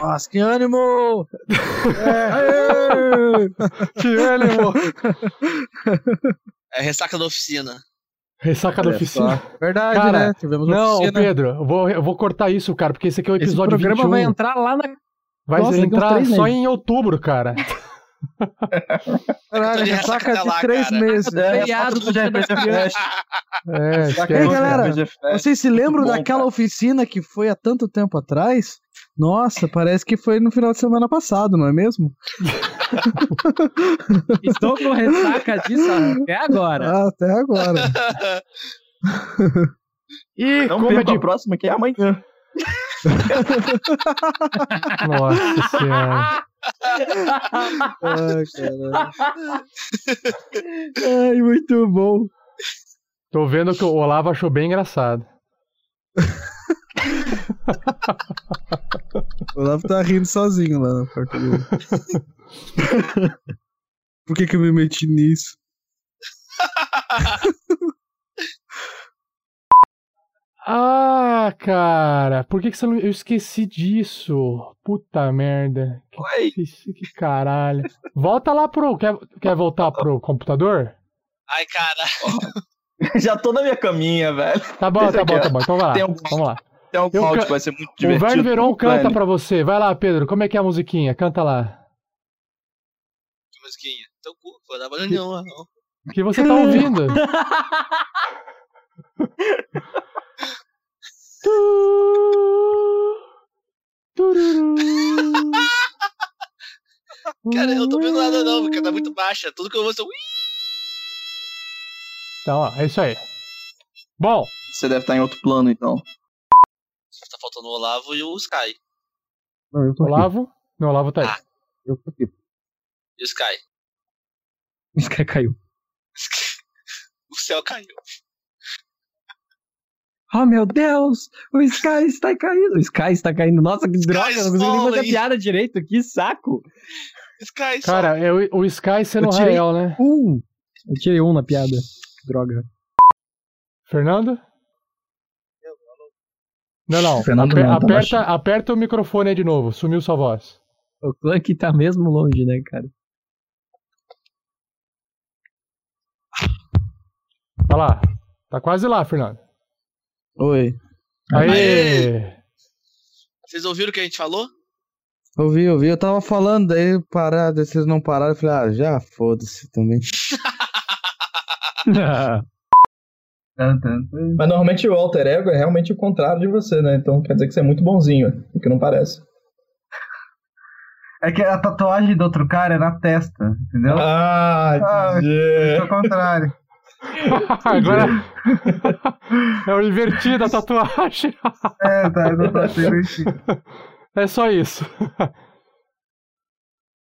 Nossa, que ânimo! É. que ânimo! É ressaca da oficina. Ressaca da Olha oficina. só. Verdade, Cara, né? Tivemos não, oficina. Pedro, eu vou, eu vou cortar isso, cara, porque esse aqui é o Esse episódio programa 21. vai entrar lá na. Vai Nossa, entrar só meses. em outubro, cara. Caralho, ressaca de lá, três cara. meses. É, Feriado do das Crianças. É, Ei, galera, RPG Fest. vocês se lembram bom, daquela cara. oficina que foi há tanto tempo atrás? Nossa, parece que foi no final de semana passado, não é mesmo? Estou com ressaca disso até agora. Ah, até agora. E Não como é de. a próxima, que é amanhã. Nossa senhora. Ai, caralho. Ai, muito bom. Tô vendo que o Olavo achou bem engraçado. O Olavo tá rindo sozinho lá na porta dele. Por que que eu me meti nisso? Ah, cara, por que, que você não. Eu esqueci disso. Puta merda. Que, Oi. que, que caralho. Volta lá pro. Quer, quer voltar pro computador? Ai, cara. Já tô na minha caminha, velho. Tá bom, Deixa tá bom, tá bom. Então vai lá. Um- Vamos lá. Tem um Eu áudio ca- que vai ser muito O divertido. Verne Veron canta Velho. pra você. Vai lá, Pedro. Como é que é a musiquinha? Canta lá. Que musiquinha. Teu cu, vou dar barulho nenhum, não. O que você tá ouvindo? Cara, eu não tô vendo nada não, porque tá muito baixa. Tudo que eu vou ser. Então, ó, é isso aí. Bom, Você deve estar em outro plano, então. Tá faltando o Olavo e o Sky. Não, eu tô aqui. Olavo. Não, Olavo tá aí. Ah. Eu tô aqui. E o Sky. Esse cara caiu. O céu caiu. Oh meu Deus, o Sky está caindo. O Sky está caindo. Nossa, que droga, eu não consegui nem fazer piada direito. Que saco. Sky Cara, é o, o Sky sendo real, né? Um. Eu tirei um na piada. Droga. Fernando? Não, não. Fernando Aper- não, tá aperta, aperta o microfone aí de novo. Sumiu sua voz. O Clank tá mesmo longe, né, cara? Tá lá. Tá quase lá, Fernando. Oi. Aê! Vocês ouviram o que a gente falou? Ouvi, ouvi. Eu tava falando, daí parado, daí vocês não pararam. Eu falei, ah, já foda-se também. Mas normalmente o alter ego é realmente o contrário de você, né? Então quer dizer que você é muito bonzinho, o que não parece. É que a tatuagem do outro cara é na testa, entendeu? Ah, entendi. é o contrário. Agora é o invertido a tatuagem. É, tá, eu não tô invertido. É só isso.